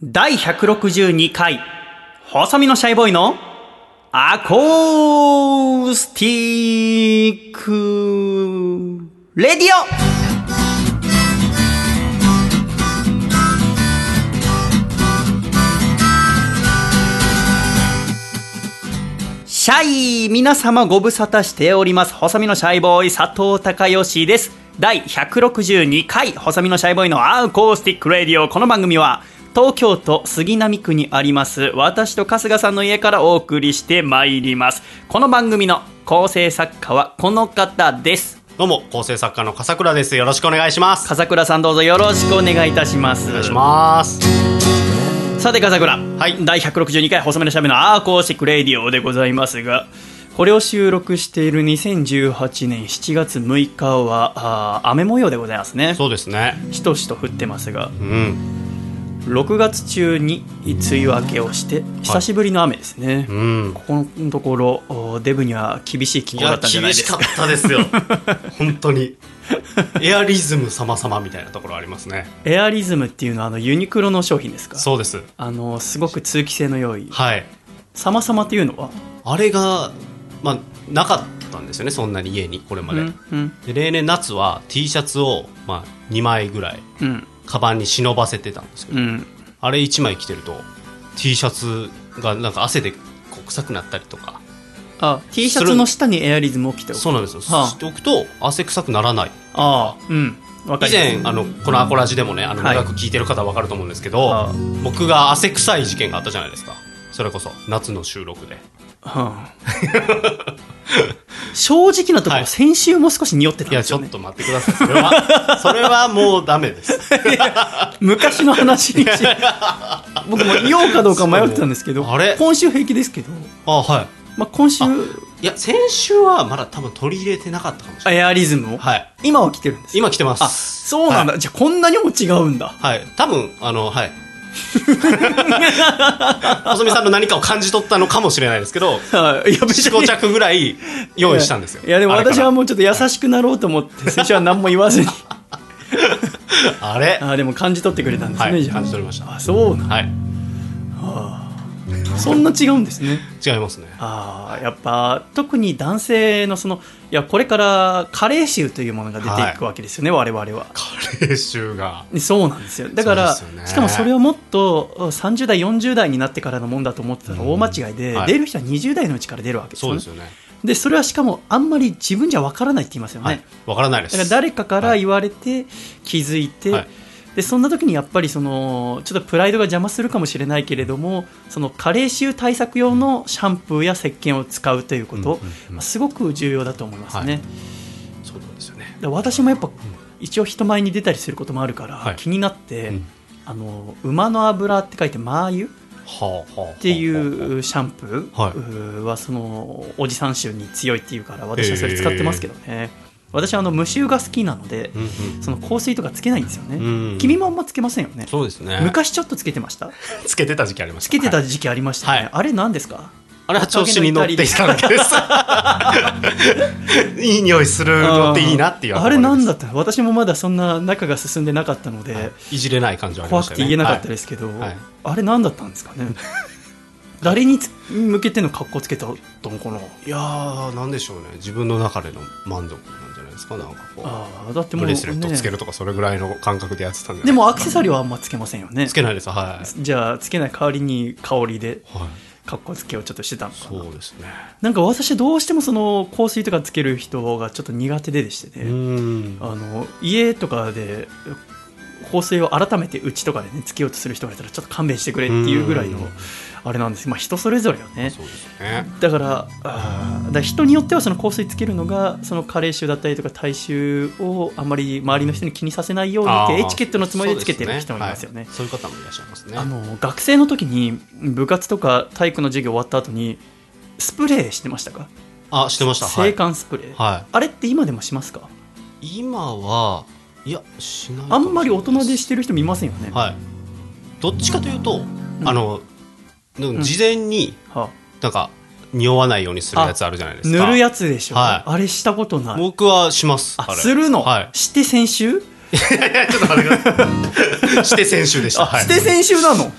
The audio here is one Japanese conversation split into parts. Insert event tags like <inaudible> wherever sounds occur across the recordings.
第162回、細身のシャイボーイのアコースティックレディオシャイ皆様ご無沙汰しております。細身のシャイボーイ佐藤孝義です。第162回、細身のシャイボーイのアコースティックレディオ。この番組は、東京都杉並区にあります、私と春日さんの家からお送りしてまいります。この番組の構成作家はこの方です。どうも、構成作家の笠倉です。よろしくお願いします。笠倉さんどうぞよろしくお願いいたします。お願いします。さて笠倉、はい第162回細身のシャイボーイのアコースティックレディオでございますがこれを収録している2018年7月6日はあー雨模様でございますねそうですね。しとしと降ってますがうん。6月中に梅雨明けをして久しぶりの雨ですね、うん。ここのところおデブには厳しい気候だったんじゃない厳しかですかったですよ。<laughs> 本当に。エアリズム様々みたいなところありますね。エアリズムっていうのはあのユニクロの商品ですか？そうです。あのすごく通気性の良いはい。様々っていうのは？あれが、まあ、なかったんですよね、そんなに家に、これまで。うんうんで例年夏は T シャツを、まあ、2枚ぐらい、うんカバンに忍ばせてたんですけど、うん。あれ1枚着てると、T シャツがなんか汗で臭くなったりとか、あ T シャツの下にエアリズムを着ておく。そうなんですよ。はあ。しておくと、汗臭くならない。ああうん。以前あのこのアコラジでもねあのはい。長く聞いてる方は分かると思うんですけど、はあ。僕が汗臭い事件があったじゃないですか。それこそ夏の収録で。はあ正直なところ、はい。先週も少し匂ってたんいやですよね。ちょっと待ってください。それは <laughs> それはもうダメです。昔の話にし <laughs> 僕も言おうかどうか迷ってたんですけどそう。あれ？今週平気ですけど、あはい。まあ、今週いや先週はまだ多分取り入れてなかったかもしれない。エアリズムを、はい。今は着てるんです今来てまあすそうなんだ、じゃあこんなにも違うんだ。はい。多分あのはい <laughs> 細見さんの何かを感じ取ったのかもしれないですけどはい。いや別45着ぐらい用意したんですよ。いやでも私はもうちょっと優しくなろうと思って先週は何も言わずに。<laughs> あれ？あでも感じ取ってくれたんですね、はい感じ取りました。あそうなんはいそんな違うんですね。違いますね。ああやっぱ特に男性のそのいやこれから加齢臭というものが出ていくわけですよね、我々は。カレー臭が。そうなんですよ。だから、ね。しかもそれをもっと30代40代になってからのもんだと思ってたら大間違いで、はい。出る人は20代のうちから出るわけですよね。そうですよね。でそれはしかもあんまり自分じゃわからないって言いますよね、はい。わからないです。だから誰かから言われて気づいて、はいでそんな時にやっぱりそのちょっとプライドが邪魔するかもしれないけれどもその加齢臭対策用のシャンプーや石鹸を使うということ、うんうんうん。まあすごく重要だと思いますね、はい。そうなんですよね。で私もやっぱ一応人前に出たりすることもあるから、はい。気になって、うん。あの馬の油って書いてマー油っていうシャンプはい。ーはそのおじさん臭に強いっていうから私はそれ使ってますけどね、私はあの無臭が好きなので、うんうん。その香水とかつけないんですよね、うん君もあんまつけませんよね。そうですね。昔ちょっとつけてました？<laughs> つけてた時期ありました。つけてたはい時期ありましたよね、はい。あれ何ですか？あれは調子に乗っていただけです。<laughs> いい匂いするのっていいなっていうあれなんだっった？私もまだそんな仲が進んでなかったので、い。じれない感じはあり怖ましたよね。くて言えなかったですけど、はい。あれ何だったんですかね？<laughs> 誰につ向けての格好つけたのかな？はいいやーなんでしょうね。自分の中での満足ですかなんかこう。ああだってもう、ブレスレットつけね、るとかそれぐらいの感覚でやってたんででもアクセサリーはあんまつけませんよね。つけないです。はい。じゃあつけない代わりに香りではい。格好つけをちょっとしてたのかな。そうですね。なんか私どうしてもその香水とかつける人がちょっと苦手ででしてうね、ん。あの家とかで香水を改めてうちとかでねつけようとする人がいたらちょっと勘弁してくれっていうぐらいのうんあれなんですまあ人それぞれよね。そうですよね。だからあーだから人によってはその香水つけるのがその加齢臭だったりとか体臭をあんまり周りの人に気にさせないようにってエチケットのつもりでつけてる人もいますよね。そうですはい。そういう方もいらっしゃいますね。あの学生の時に部活とか体育の授業終わった後にスプレーしてましたか？あしてました。は制い、汗スプレー、はあれって今でもしますか？い、今はいやしないかあんまり大人でしてる人見ませんよね、はい。どっちかというと、うん。あのでも事前にはなんか匂わないようにするやつあるじゃないですか。塗るやつでしょ、はい。あれしたことない。僕はします。あれ。するの、はい。して先週？いやちょっと待ってください。<laughs> して先週でした、はい、あして先週なの？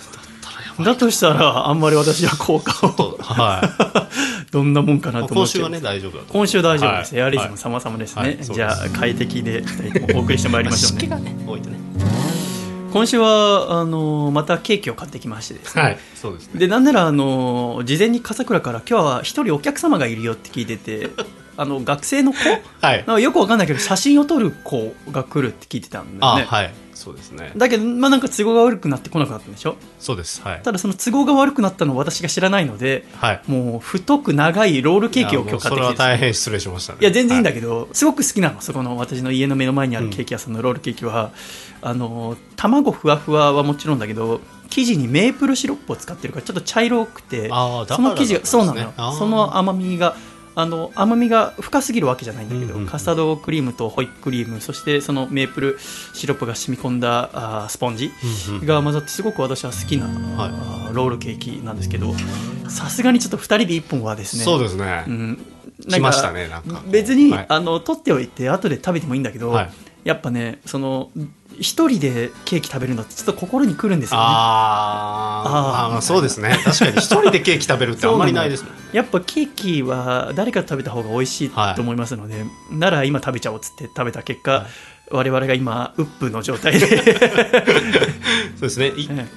だとしたらあんまり私は効果を。とは <laughs> どんなもんかいなと思って。今週はね大丈夫だと今週大丈夫です、はい。エアリズム様々ですね、じゃあ快適で2人ともお送りしてまいりましょうね。湿気がね多いとね今週はあのまたケーキを買ってきましてですね、はいそうですね。でなんならあの事前に笠倉から今日は一人お客様がいるよって聞いてて <laughs> あの学生の子？はい。よくわかんないけど写真を撮る子が来るって聞いてたんだよね、あはいそうですね。だけど、まあ、なんか都合が悪くなってこなくなったんでしょ？そうですはい。ただその都合が悪くなったのを私が知らないのではい。もう太く長いロールケーキを今日買ってきていやもうそれは大変失礼しましたね。いや全然いいんだけけど、すごく好きなのそこの私の家の目の前にあるケーキ屋さんのロールケーキは、あの卵ふわふわはもちろんだけど生地にメープルシロップを使ってるからちょっと茶色くてその生地がそうなの。その甘みがあの甘みが深すぎるわけじゃないんだけど、うんうんうん。カスタードクリームとホイップクリームそしてそのメープルシロップが染み込んだあースポンジが混ざってすごく私は好きな、ロールケーキなんですけどさすがにちょっと2人で1本はですねそうですね。うん、来ましたねなんか別に、はい。あの取っておいて後で食べてもいいんだけど、はい。やっぱねその一人でケーキ食べるのってちょっと心にくるんですよね。あー。あー。あーまあそうですね。確かに。一人でケーキ食べるってあんまりないですもんね。やっぱケーキは誰かと食べた方が美味しいはいと思いますので、なら今食べちゃおうっつって食べた結果、はい。我々が今ウップの状態でそうですね。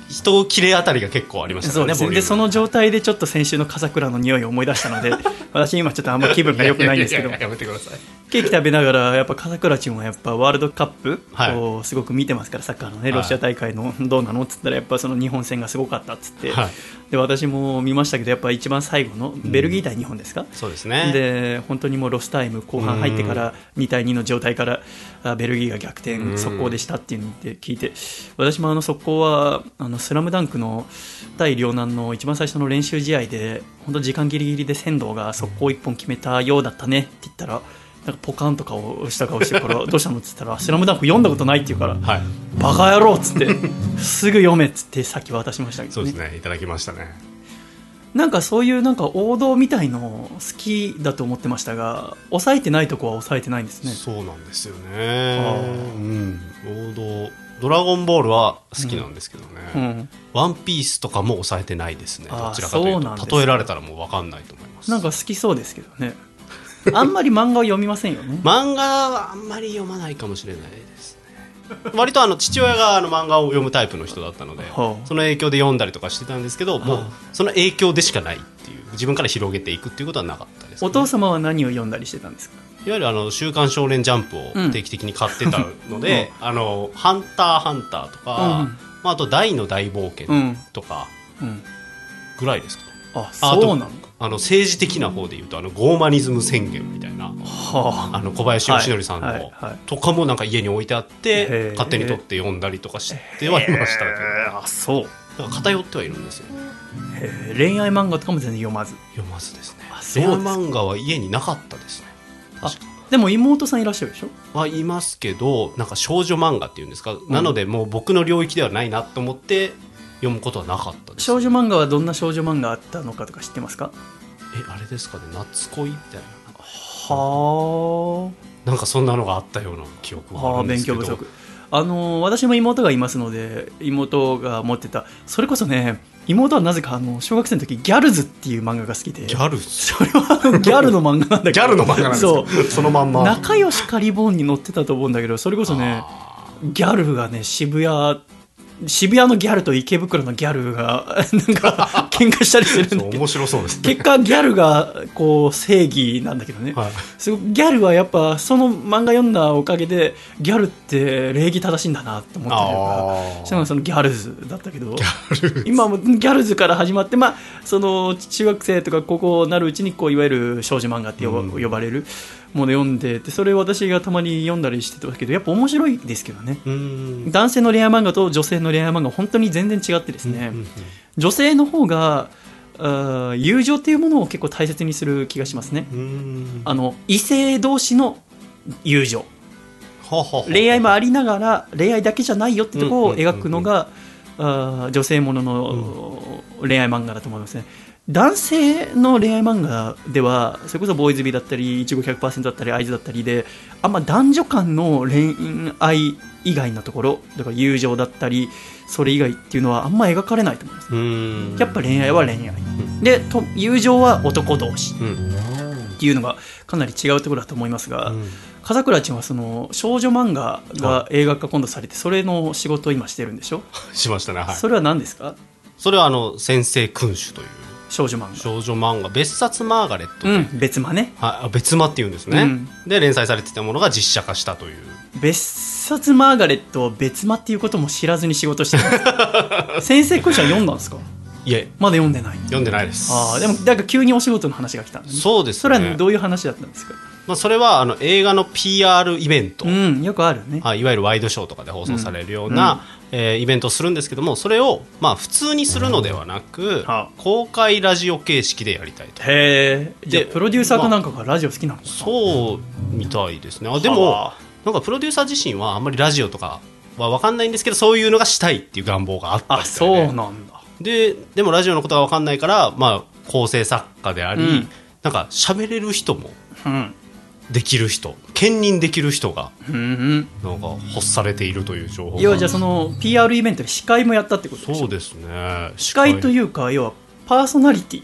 人切れあたりが結構ありましたねボリュームねでその状態でちょっと先週の笠倉の匂いを思い出したので <laughs> 私今ちょっとあんま気分が良くないんですけど。やめてください。ケーキ食べながら、やっぱ笠倉チームはやっぱワールドカップはい。をすごく見てますから、サッカーのね、はい。ロシア大会のどうなのっつったら、やっぱその日本戦がすごかったっつって、はい。で私も見ましたけど、やっぱ一番最後のベルギー対日本ですか、そうですね。で本当にもうロスタイム後半入ってから2対2の状態からあベルギーが逆転うん速攻でしたっていうので聞いて私もあの速攻はあのスラムダンクの対陵南の一番最初の練習試合で本当時間ギリギリで仙道が速攻1本決めたようだったねって言ったらなんかポカンとかをした顔してるからどうしたのって言ったらスラムダンク読んだことないって言うからはいバカ野郎っつってすぐ読めっつってさっき渡しましたけどね。そうですねいただきましたね。なんかそういうなんか王道みたいの好きだと思ってましたが抑えてないとこは抑えてないんですね。そうなんですよあねーうん。王道ドラゴンボールは好きなんですけどね、うん。ワンピースとかも抑えてないですね。どちらかというと。例えられたらもう分かんないと思います。なんか好きそうですけどね。あんまり漫画を読みませんよね。漫画はあんまり読まないかもしれないですね。割とあの父親があの漫画を読むタイプの人だったので、はあその影響で読んだりとかしてたんですけど、もう。はあその影響でしかないっていう自分から広げていくっていうことはなかったですかね、お父様は何を読んだりしてたんですか？いわゆるあの週刊少年ジャンプを定期的に買ってたので、あのハンターハンターとか、うん。まあ、あと大の大冒険うん。とかうん。ぐらいですかね、ああそうなの？あの政治的な方でいうとあのゴーマニズム宣言みたいなはあ。あの小林義則さんの、はいはいはい。とかもなんか家に置いてあって勝手に取って読んだりとかしてはいましたけど、え。ーあそう。だから偏ってはいるんですよ。恋愛漫画とかも全然読まず。読まずですね。恋愛漫画は家になかったですねでも妹さんいらっしゃるでしょ？はいますけどなんか少女漫画っていうんですか、なのでもう僕の領域ではないなと思って読むことはなかったです。少女漫画はどんな少女漫画あったのかとか知ってますか？えあれですかね。夏恋みたいはあ。ななんかそんなのがあったような記憶があああるんですけど。勉強不足あのー私も妹がいますので妹が持ってた。それこそね妹はなぜかあの小学生の時ギャルズっていう漫画が好きで。ギャルそれは <laughs> ギャルの漫画なんだけど。ギャルの漫画なんですそう。かそのまんま。仲良しカリボーンに載ってたと思うんだけどそれこそねあギャルがね渋谷渋谷のギャルと池袋のギャルが <laughs> なんか喧嘩したりするんだけど。面白そうですね。結果ギャルがこう正義なんだけどね、はい。ギャルはやっぱその漫画読んだおかげでギャルって礼儀正しいんだなって思ったりとかあー。したのがそのギャルズだったけど。今もギャルズから始まって、まあ、その中学生とか高校になるうちにこういわゆる少女漫画って呼ば,、れるもの読んでてそれを私がたまに読んだりしてたけどやっぱ面白いですけどね。男性の恋愛漫画と女性の恋愛漫画本当に全然違ってですね、うんうん女性の方があー友情っていうものを結構大切にする気がしますね。あの異性同士の友情。恋愛もありながら恋愛だけじゃないよってところをうんうんうんうん描くのがあー女性ものの恋愛漫画だと思いますね男性の恋愛漫画ではそれこそボーイズビーだったりいちご100%だったりアイズだったりであんま男女間の恋愛以外のところだから友情だったりそれ以外っていうのはあんま描かれないと思います。やっぱ恋愛は恋愛。でと友情は男同士。うん。っていうのがかなり違うところだと思いますが、うん。笠倉ちゃんはその少女漫画が映画化今度されてそれの仕事を今してるんでしょ、しましたねはい。それは何ですか？それはあの先生君主という少女漫画。少女漫画。別冊マーガレットで、うん別間ね。は別間っていうんですね、うん。で連載されてたものが実写化したという。別冊マーガレットを別間っていうことも知らずに仕事してる <laughs> 先生君主は読んだんですか？いえ。まだ読んでない。読んでないです。ああでもだから急にお仕事の話が来たんだね。そうですね。それはどういう話だったんですか？まあ、それはあの映画の PR イベント、うんよくあるね。あいわゆるワイドショーとかで放送されるような、えーイベントをするんですけどもそれをまあ普通にするのではなく、はあ。公開ラジオ形式でやりたいと。へえでプロデューサーかなんかがラジオ好きなのか？なそうみたいですね。あではもあなんかプロデューサー自身はあんまりラジオとかは分かんないんですけどそういうのがしたいっていう願望があったあそうなんだ。ででもラジオのことが分かんないから、まあ、構成作家であり、うん。なんか喋れる人もうんできる人兼任できる人がなんか発されているという情報が。要はじゃあその PR イベントで司会もやったってことでそうですね。司会というか要はパーソナリティ。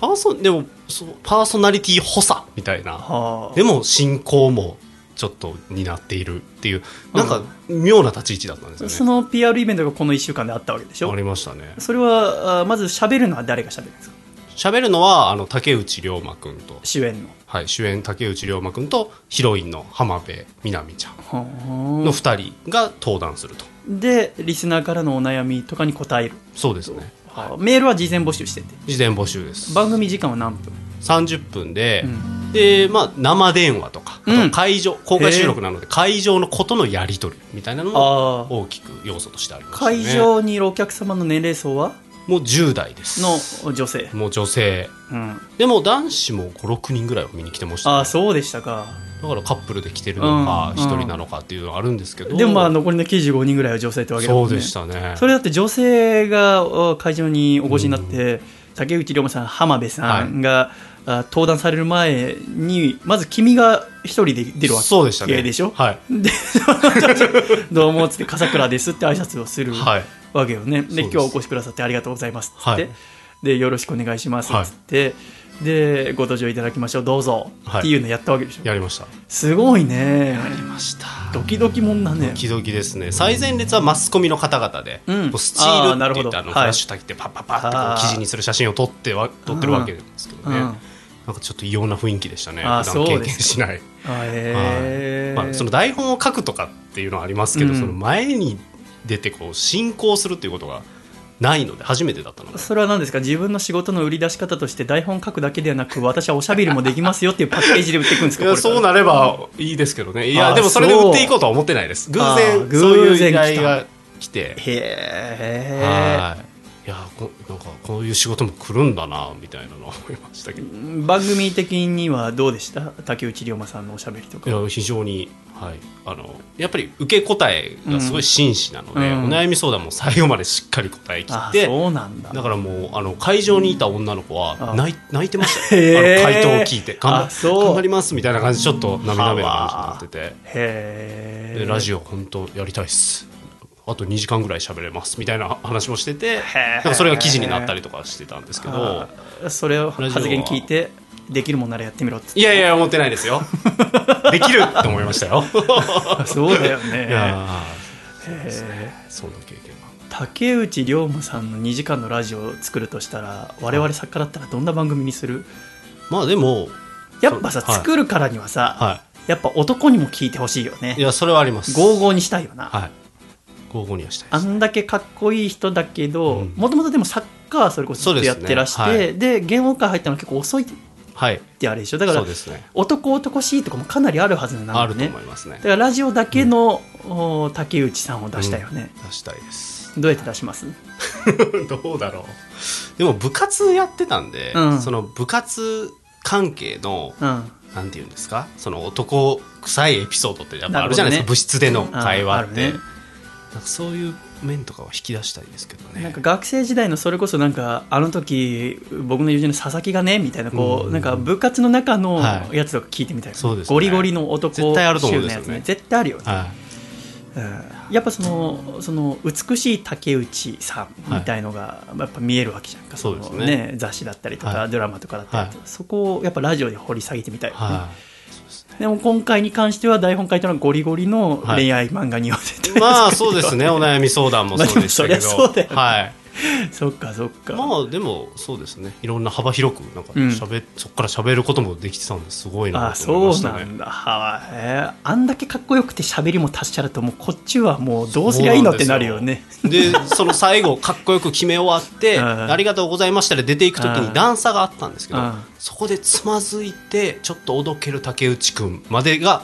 パーソでもそうパーソナリティ補佐みたいな。はあ。でも進行もちょっと担っているっていう。なんか妙な立ち位置だったんですよね。その PR イベントがこの1週間であったわけでしょ。ありましたね。それはあまず喋るのは誰が喋るんですか？喋るのはあの竹内涼真君と、主演の。はい、主演竹内涼真君とヒロインの浜辺美波ちゃん。はの2人が登壇すると。あでリスナーからのお悩みとかに答える、そうですね。はあ。メールは事前募集してて。事前募集です。番組時間は何分？30分で、うん。でまあ、生電話とか、会場公開収録なので会場のことのやり取りみたいなのもああ大きく要素としてありましたね。会場にいるお客様の年齢層は？もう10代です。の女性、もう女性。うん、でも男子も56人ぐらいは見に来てました、ああそうでしたか。だからカップルで来てるのかうん一人なのかっていうのがあるんですけど、でもまあ残りの95人ぐらいは女性ってわけだもんね。そうでしたね。それだって女性がお会場にお越しになって、竹内涼真さん浜辺さんが、あ登壇される前にまず君が一人で出るわけそうでしたね。でしょ？はい。で <laughs> どうもっつって笠倉ですって挨拶をするはい。わけよね、すで今日はお越しくださってありがとうございますっつって、はい。でよろしくお願いしますっつって、でご登場いただきましょう。どうぞはいっていうのやったわけでしょ、やりました。すごいね。やりました。ドキドキもんだね。ドキドキですね。最前列はマスコミの方々で、うん。スチールあーなるほど。って言ってあのはいフラッシュ焚きてパッパッパッって記事にする写真を撮っては撮ってるわけですけどね、うんなんかちょっと異様な雰囲気でしたね。普段経験しない、あへー。まあ、その台本を書くとかっていうのはありますけど、うん。その前に出てこう進行するっていうことがないので初めてだったので。それは何ですか？自分の仕事の売り出し方として台本書くだけではなく私はおしゃべりもできますよっていうパッケージで売っていくんですか？そうなればいいですけどね。いやでもそれで売っていこうとは思ってないです。偶あ然ーそういう依頼が来て。へえはいいやこなんかこういう仕事も来るんだなみたいなのは思いましたけど。い番組的にはどうでした？竹内涼真さんのおしゃべりとか。や非常に、はい、あのやっぱり受け答えがすごい真摯なので、うん。お悩み相談も最後までしっかり答え切あってそうなんだ。だからもうあの会場にいた女の子はあ泣い泣いてましたあの回答を聞いて頑張頑張りますみたいな感じでちょっと涙目な感じになってて。へえでラジオ本当やりたいっすあと2時間ぐらい喋れますみたいな話もしててなんかそれが記事になったりとかしてたんですけどあそれを発言聞いてできるもんならやってみろって。いやいや思ってないですよ。<laughs> できるって思いましたよ。あ <laughs> そうだよいねやー。へー。そんな経験が。竹内涼真さんの2時間のラジオを作るとしたら我々作家だったらどんな番組にする？まあでもやっぱさ、はい。作るからにはさ、はやっぱ男にも聞いてほしいよね。いいやそれはあります。ゴーゴーにしたいよな、はいにはしたいですあんだけかっこいい人だけどうん。もともとでもサッカーそれこそずっとやってらしてですで,、芸能界入ったの結構遅いっはい。てあれでしょ？だからね。男男しいとかもかなりあるはずなんだあると思いますね。だからラジオだけの、お竹内さんを出したいよね、出したいです。どうやって出します？<laughs> どうだろう。でも部活やってたんで、うん。その部活関係のうん。なんていうんですか？その男臭いエピソードってやっぱあるじゃないですか、ね。部室での会話って、なんかそういう面とかは引き出したいですけどね。なんか学生時代のそれこそなんかあの時僕の友人の佐々木がねみたいなこう、うん。なんか部活の中のはい。やつとか聞いてみたいな、そうですね。ゴリゴリの男絶対あると思うんですよね。絶対あるよね、はうん。やっぱそのその美しい竹内さんみたいのがやっぱ見えるわけじゃんか、そうですね。のね雑誌だったりとか、はい。ドラマとかだったりとか、はそこをやっぱラジオで掘り下げてみたいよね、はいでも今回に関しては台本書いたのはゴリゴリの恋愛漫画に寄せて、まあそうですね。お悩み相談もそうでしたけど、そりゃそうだよね。はい <laughs> そっかそっか、まあでもそうですね。いろんな幅広くなんかうん。しゃべ、そこから喋ることもできてたんですごいなあと思いそうましたね。なんだ。はえーあんだけかっこよくて喋りも達者だともうこっちはもうどうすりゃいいのってなるよね。でその <laughs> 最後かっこよく決め終わって「うん。ありがとうございました」で出ていく時うん。に段差があったんですけどうん。そこでつまずいてちょっとおどける竹内くんまでが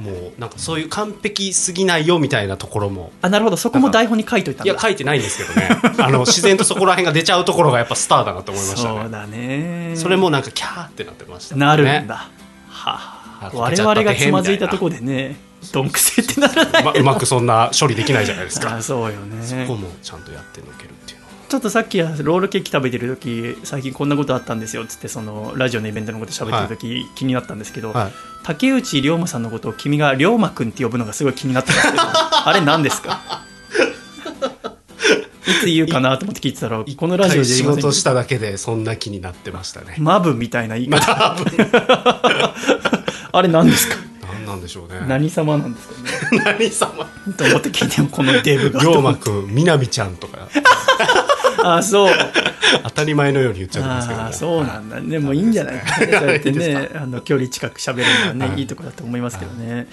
もうなんかそういう完璧すぎないよみたいなところも。あなるほど。そこも台本に書いといたんだ。いや書いてないんですけどね。<laughs> あの自然とそこら辺が出ちゃうところがやっぱスターだなと思いましたね。そうだね。それもなんかキャーってなってましたね。なるんだ、はあ、あ我々がつまずいたところでねどんくせってならない。<laughs> まうまくそんな処理できないじゃないですか。あ <laughs> そうよね。そこもちゃんとやってのけるっていうのは。ちょっとさっきロールケーキ食べてる時最近こんなことあったんですよっつってそのラジオのイベントのこと喋ってる時、気になったんですけど、はい。竹内涼真さんのことを君が龍馬くんって呼ぶのがすごい気になったんですけどあれ何ですか？いつ言うかなと思って聞いてたらこのラジオで仕事しただけでそんな気になってましたね。マブみたいな言い方。<laughs> <laughs> あれ何ですか？何なんでしょうね。何様なんですか？ね <laughs> 何様？と思って聞いてもこのデブが。龍馬くんみなみちゃんとか。あそう。当たり前のように言っちゃってますけどもああそうなんだ。でもいいんじゃないかねそうやってねあの距離近く喋るのはね、はい。い、いとこだと思いますけどね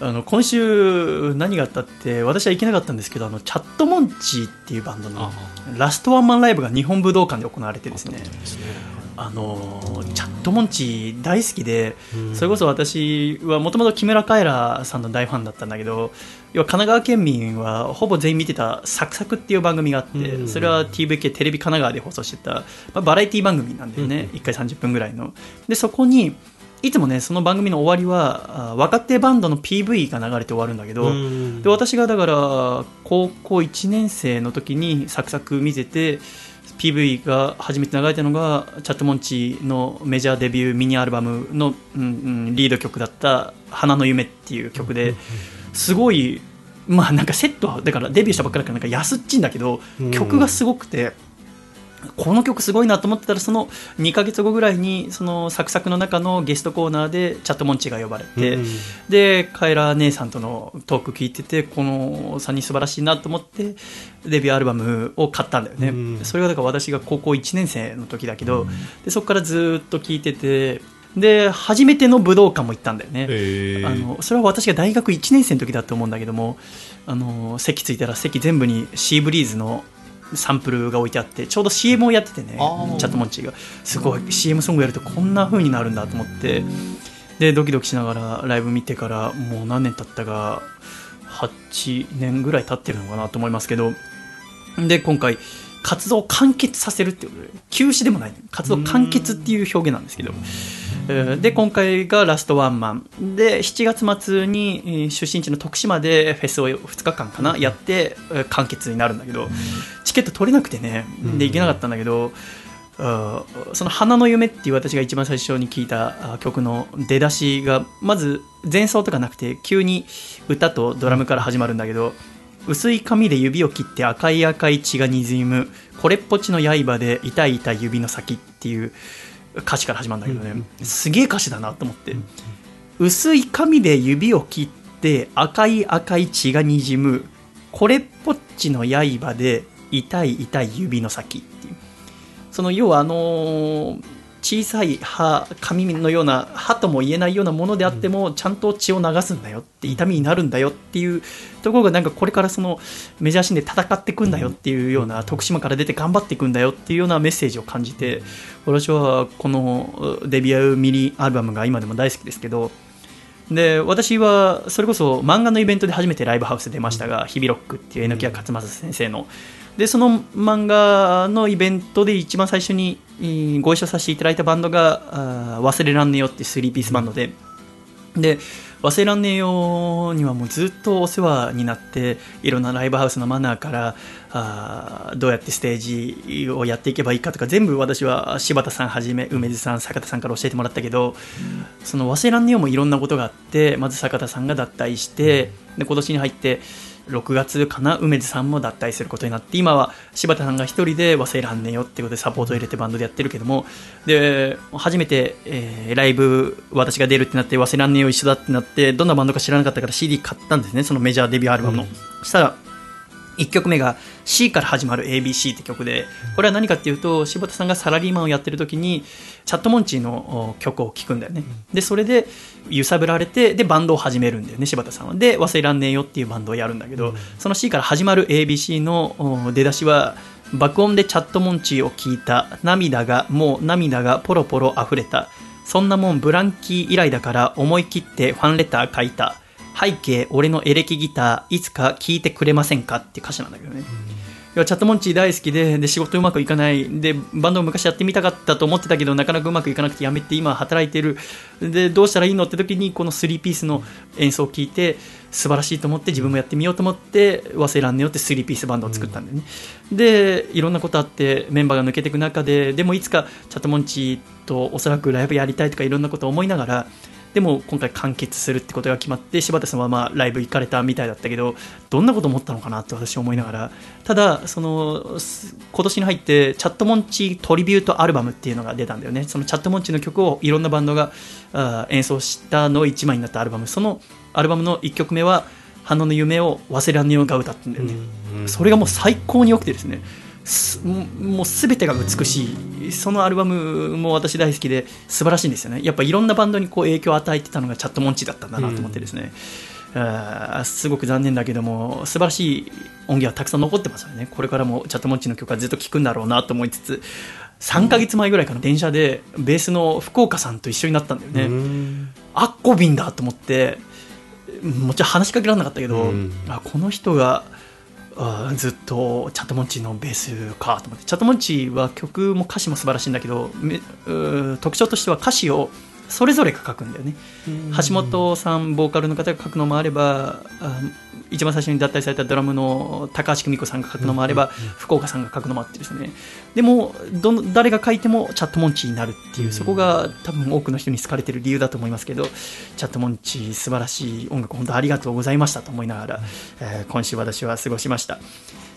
あの今週何があったって私は行けなかったんですけどあのチャットモンチーっていうバンドのあラストワンマンライブが日本武道館で行われてですね。あのチャットモンチー大好きでうん。それこそ私はもともと木村カエラさんの大ファンだったんだけど要は神奈川県民はほぼ全員見てた「サクサク」っていう番組があってうん。それは TVK テレビ神奈川で放送してた、まあ、バラエティ番組なんだよね。うん。1回30分ぐらいの。でそこにいつもねその番組の終わりはあ若手バンドの PV が流れて終わるんだけど、うんで私がだから高校1年生の時にサクサク見てて PV が初めて流れたのがチャットモンチのメジャーデビューミニアルバムの、うんうん、リード曲だった「花の夢」っていう曲ですごいまあなんかセットはだからデビューしたばっかりだからなんか安っちいんだけどうん曲がすごくて。この曲すごいなと思ってたらその2ヶ月後ぐらいにそのサクサクの中のゲストコーナーでチャットモンチが呼ばれて、うんでカエラ姉さんとのトーク聞いててこの3人素晴らしいなと思ってデビューアルバムを買ったんだよね、うん。それがだから私が高校1年生の時だけど、でそこからずっと聞いててで初めての武道館も行ったんだよね、あのそれは私が大学1年生の時だと思うんだけどもあの席ついたら席全部にシーブリーズのサンプルが置いてあってちょうど CM をやっててねチャットモンチーが。すごい。CM ソングやるとこんな風になるんだと思って。でドキドキしながらライブ見てからもう何年経ったか8年ぐらい経ってるのかなと思いますけど。で今回活動を完結させるっていうことで休止でもない。活動完結っていう表現なんですけど。えーで今回がラストワンマン。で7月末にえー出身地の徳島でフェスを2日間かなやってえー完結になるんだけどチケット取れなくてねで行けなかったんだけどその「花の夢」っていう私が一番最初に聞いた曲の出だしがまず前奏とかなくて急に歌とドラムから始まるんだけど薄い紙で指を切って赤い赤い血がにじむこれっぽっちの刃で痛い痛い指の先っていう歌詞から始まるんだけどね。すげえ歌詞だなと思って。薄い紙で指を切って赤い赤い血がにじむこれっぽっちの刃で痛い痛い指の先っていう。その要はあのー小さい歯紙のような歯とも言えないようなものであってもちゃんと血を流すんだよって痛みになるんだよっていうところがなんかこれからそのメジャーシーンで戦っていくんだよっていうような徳島から出て頑張っていくんだよっていうようなメッセージを感じて私はこのデビューミニアルバムが今でも大好きですけどで私はそれこそ漫画のイベントで初めてライブハウス出ましたが「日々ロック」っていう榎谷勝正先生のでその漫画のイベントで一番最初にご一緒させていただいたバンドが「忘れらんねよ」ってスリーピースバンドで。で忘れらんねえよにはもうずっとお世話になっていろんなライブハウスのマナーからあーどうやってステージをやっていけばいいかとか全部私は柴田さんはじめ梅津さん坂田さんから教えてもらったけど、その忘れらんねえよもいろんなことがあってまず坂田さんが脱退してで今年に入って6月かな梅津さんも脱退することになって今は柴田さんが一人で忘れらんねえよってことでサポートを入れてバンドでやってるけどもで初めて、えーライブ私が出るってなって忘れらんねえよ一緒だってなってどんなバンドか知らなかったから CD 買ったんですねそのメジャーデビューアルバムの、そしたら1曲目が C から始まる ABC って曲でこれは何かっていうと柴田さんがサラリーマンをやってる時にチャットモンチーのお曲を聴くんだよね。でそれで揺さぶられてでバンドを始めるんだよね柴田さんは。で忘れらんねえよっていうバンドをやるんだけど、その C から始まる ABC のお出だしは爆音でチャットモンチーを聞いた。涙がもう涙がポロポロ溢れた。そんなもんブランキー以来だから思い切ってファンレター書いた。背景俺のエレキギターいつか聴いてくれませんか？って歌詞なんだけどね、チャットモンチー大好きでで仕事うまくいかない。でバンドを昔やってみたかったと思ってたけどなかなかうまくいかなくてやめて今働いてる。でどうしたらいいのって時にこの3ピースの演奏を聴いて素晴らしいと思って自分もやってみようと思って忘れらんねよって3ピースバンドを作ったんだよね、でいろんなことあってメンバーが抜けていく中ででもいつかチャットモンチーとおそらくライブやりたいとかいろんなことを思いながらでも今回完結するってことが決まって柴田さんはまあライブ行かれたみたいだったけどどんなこと思ったのかなって私は思いながらただそのす今年に入ってチャットモンチトリビュートアルバムっていうのが出たんだよね。そのチャットモンチの曲をいろんなバンドが演奏したの1枚になったアルバム。そのアルバムの1曲目は「花の夢を忘れらんねよ」が歌ってんだよね、それがもう最高に良くてですね。すもうもう全てが美しい。そのアルバムも私大好きで素晴らしいんですよね。やっぱいろんなバンドにこう影響を与えてたのがチャットモンチだったんだなと思ってですね、あーすごく残念だけども素晴らしい音源はたくさん残ってますよね。これからもチャットモンチの曲はずっと聴くんだろうなと思いつつ3ヶ月前ぐらいかな電車でベースの福岡さんと一緒になったんだよね、アッコビンだと思ってもちろん話しかけられなかったけど、うん。あこの人があずっとチャットモンチーのベースかと思って。チャットモンチーは曲も歌詞も素晴らしいんだけど特徴としては歌詞をそれぞれが書くんだよね。橋本さんボーカルの方が書くのもあればあ一番最初に脱退されたドラムの高橋久美子さんが書くのもあれば、福岡さんが書くのもあってですね。でもどの誰が書いてもチャットモンチーになるっていう、そこが多分多くの人に好かれてる理由だと思いますけどチャットモンチー素晴らしい音楽本当ありがとうございましたと思いながら、えー今週私は過ごしました。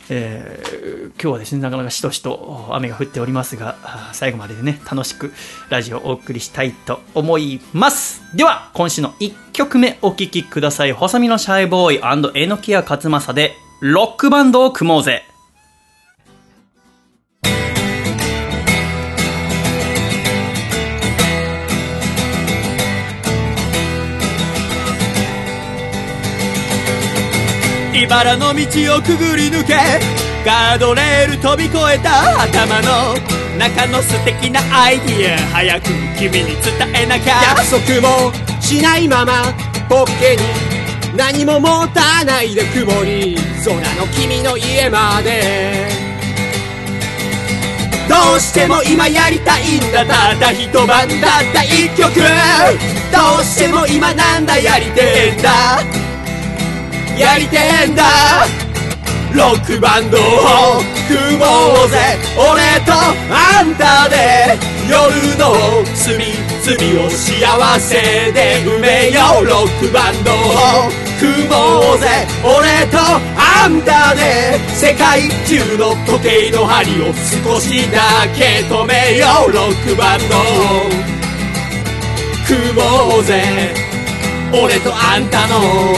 えー今日はですねなかなかしとしと雨が降っておりますが最後までね楽しくラジオをお送りしたいと思います。では今週の1曲目お聴きください。細身のシャイボーイえのきや勝正でロックバンドを組もうぜ。茨の道をくぐり抜けガードレール飛び越えた頭の中の素敵なアイディア早く君に伝えなきゃ。約束もしないままポッケに何も持たないで曇り空の君の家まで。どうしても今やりたいんだただ一晩だった一曲。どうしても今なんだやりてえんだ。やりてえんだ。ロックバンドを組もうぜ。俺とあんたで。夜の隅々を幸せで埋めよう。ロックバンドを組もうぜ。俺とあんたで。世界中の時計の針を少しだけ止めよう。ロックバンドを組もうぜ。俺とあんたの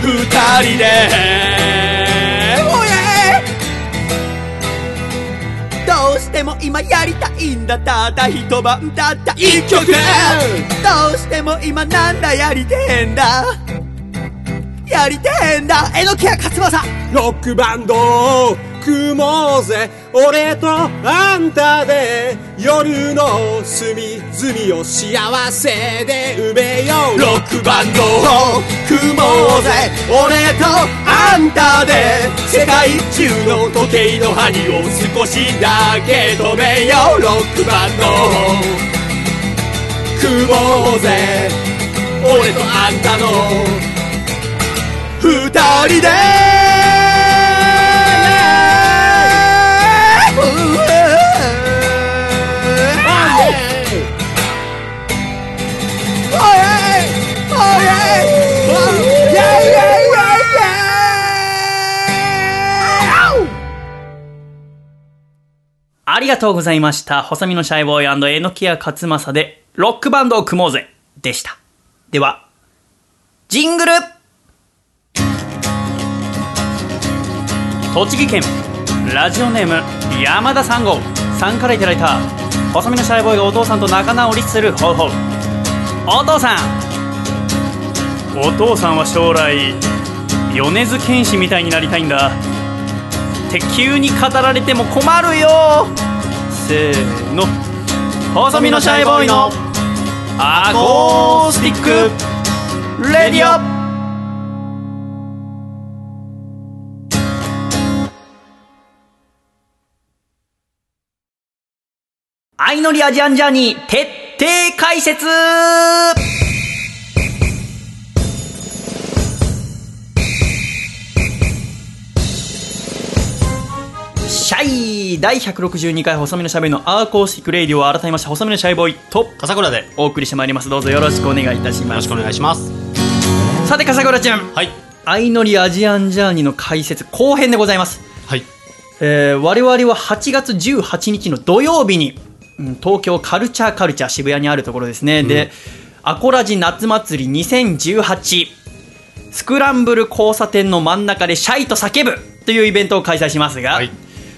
二人で。しても今やりたいんだ。ただ一晩だった一曲。どうしても今なんだやりてえんだ。やりてえんだ。えのきや勝正ロックバンドを組もうぜ。俺とあんたで夜の隅々を幸せで埋めよう。ロックバンドを組もうぜ。俺とあんたで世界中の時計の針を少しだけ止めよう。ロックバンドを組もうぜ。俺とあんたの二人でありがとうございました。細身のシャイボーイえのきや勝正で、ロックバンドを組もうぜでした。では、ジングル栃木県、ラジオネーム、山田三号さんからいただいた、細身のシャイボーイがお父さんと仲直りする方法。お父さんお父さんは将来、米津玄師みたいになりたいんだ。って急に語られても困るよ。せーの。細身のシャイボーイのアコースティックレディオ。相乗りアジアンジャーニー徹底解説。シャイ第162回細身のシャイボーイのアコースティックレイディオを改めまして細身のシャイボーイと笠倉でお送りしてまいりますどうぞよろしくお願いいたしますよろしくお願いしますさて笠倉ちゃんはい相乗りアジアンジャーニーの解説後編でございますはいえー我々は。8月18日の土曜日に、うん東京カルチャーカルチャー渋谷にあるところですね、でアコラジ夏祭り2018スクランブル交差点の真ん中でシャイと叫ぶというイベントを開催しますが、はい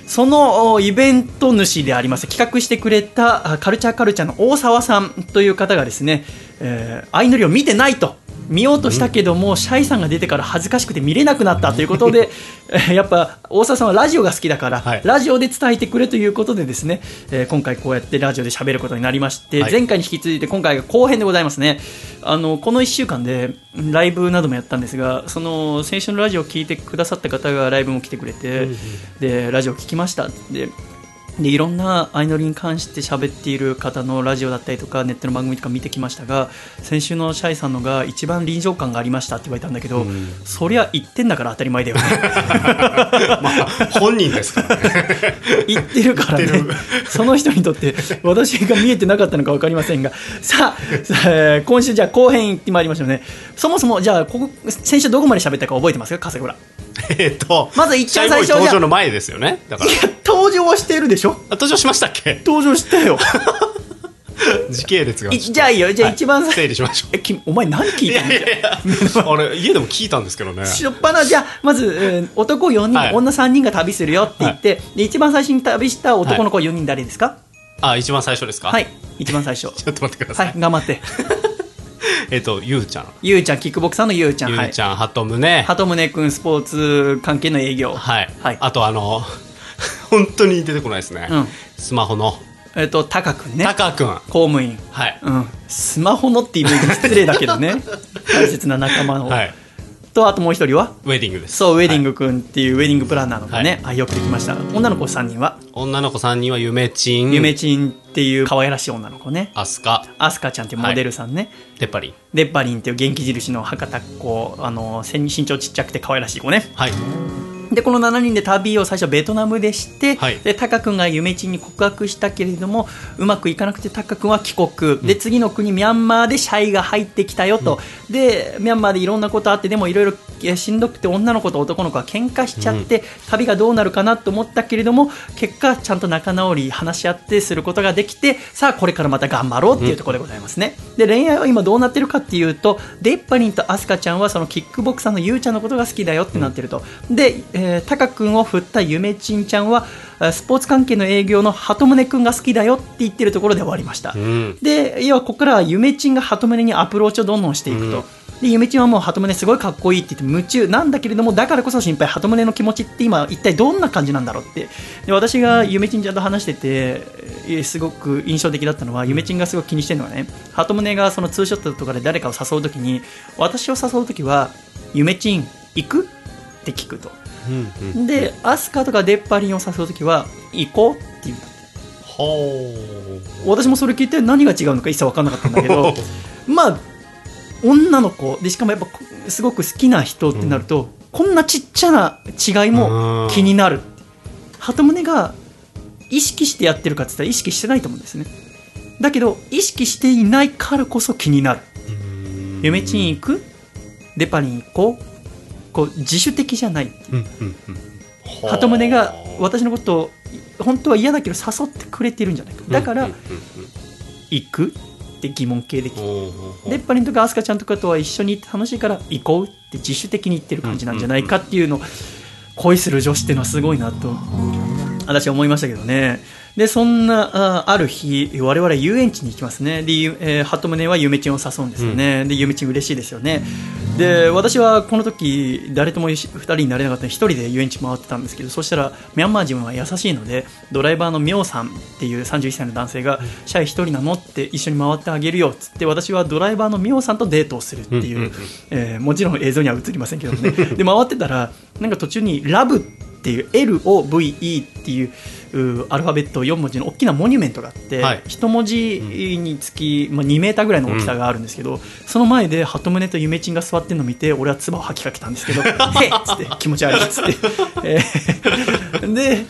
そのイベント主であります企画してくれたカルチャーカルチャーの大沢さんという方がですね、えー相乗りを見てないと見ようとしたけども、シャイさんが出てから恥ずかしくて見れなくなったということで <laughs> えーやっぱ大沢さんはラジオが好きだから、はい。ラジオで伝えてくれということでですね、えー今回こうやってラジオで喋ることになりまして、はい。前回に引き続いて今回が後編でございますね。あのこの1週間でライブなどもやったんですがその先週のラジオを聞いてくださった方がライブも来てくれて、でラジオ聞きました。ででいろんな相乗りに関して喋っている方のラジオだったりとかネットの番組とか見てきましたが先週のシャイさんのが一番臨場感がありましたって言われたんだけど、そりゃ言ってんだから当たり前だよね。<laughs> まあ本人ですからね。言ってるからね。その人にとって私が見えてなかったのか分かりませんが。さあ、今週じゃあ後編行ってまいりましょうね。そもそもじゃあここ先週どこまで喋ったか覚えてますか？笠倉。<laughs> えっとまず一番最初登じゃあ場の前ですよね。だから。いや登場はしてるでしょあ登場しましたっけ？登場したよ。<laughs> 時系列がいじゃあいいよ。じゃあ一番最整理しましょえきお前何聞ういたの？いやいや <laughs> あれ家でも聞いたんですけどね。しょっぱな。じゃあまず、えー男4人、はい。女3人が旅するよって言って、で一番最初に旅した男の子4人誰ですか？あ一番最初ですか？はい、一番最初。<laughs> ちょっと待ってくださはいい頑張って。えっとゆうちゃん。ゆうちゃんキックボクサーのゆうちゃん。はい。ゆうちゃん鳩宗鳩宗君スポーツ関係の営業。はい。はい。あとあの <laughs> 本当に出てこないですね。うん。スマホの。えっ、とタカ君ね。タカ君。公務員。はい。うん。スマホのっていうイメージ失礼だけどね。<laughs> 大切な仲間を、はい。とあともう一人は？ウェディングです。そうウェディンググ君っていうウェディングプランナーの子ね、あよくできました。女の子3人は？女の子3人はゆめちん。ゆめちんっていう可愛らしい女の子ね。アスカ。アスカちゃんっていうモデルさんね、テッパリン。デッパリンっていう元気印の博多っ子。あの身身長ちっちゃくて可愛らしい子ね。はいでこの7人で旅を最初ベトナムでして、はい。でタカ君が夢地に告白したけれどもうまくいかなくてタカ君は帰国、で次の国ミャンマーでシャイが入ってきたよと、でミャンマーでいろんなことあってでもいろいろしんどくて女の子と男の子が喧嘩しちゃって、旅がどうなるかなと思ったけれども結果ちゃんと仲直り話し合ってすることができてさあこれからまた頑張ろうっていうところでございますね、で恋愛は今どうなってるかっていうとデッパリンとアスカちゃんはそのキックボクサーのゆうちゃんのことが好きだよってなってると、で、えー、タカ君を振ったゆめちんちゃんはあスポーツ関係の営業の鳩宗君が好きだよって言ってるところで終わりました、うん。で要はここからはゆめちんが鳩宗にアプローチをどんどんしていくと、でゆめちんはもう鳩宗すごいかっこいいって言って夢中なんだけれどもだからこそ心配鳩宗の気持ちって今一体どんな感じなんだろうって。で私がゆめちんちゃんと話しててえーすごく印象的だったのはゆめちんがすごく気にしてるのはね鳩宗がそのツーショットとかで誰かを誘う時に私を誘う時はゆめちん行く？って聞くとうんうんでアスカとかデッパリンを誘う時は行こうって言う。ほ私もそれ聞いて何が違うのか一切分かんなかったんだけど <laughs> まあ女の子。でしかもやっぱこすごく好きな人ってなると、こんなちっちゃな違いも気になる。鳩宗が意識してやってるかって言ったら意識してないと思うんですね。だけど意識していないからこそ気になる。夢チン行く？デパリン行こうこう自主的じゃない。うんうんうん鳩宗が私のことを本当は嫌だけど誘ってくれてるんじゃないか。だからうんうん。行くって疑問形でうんうんうんデッパリンとかアスカちゃんとかとは一緒に行って楽しいから行こうって自主的に言ってる感じなんじゃないかっていうの恋する女子っていうのはすごいなと私は思いましたけどね。でそんなあある日我々遊園地に行きますね。で、ゆえー、鳩宗はゆめちんを誘うんですよね、でゆめちん嬉しいですよねで私はこの時誰とも2人になれなかったので1人で遊園地回ってたんですけどそしたらミャンマー人は優しいのでドライバーのミョウさんっていう31歳の男性が「シャイ1人なの?」って一緒に回ってあげるよっつって私はドライバーのミョウさんとデートをするっていう、うんうんうんえーもちろん映像には映りませんけどねで回ってたらなんか途中に「ラブっていう LOVE っていううアルファベット4文字の大きなモニュメントがあって、はい。一文字につき、まあ、2メーターぐらいの大きさがあるんですけど、その前で鳩宗とゆめちんが座ってるのを見て俺は唾を吐きかけたんですけど「<laughs> へっ!」つって気持ち悪いっつって、<laughs> えーで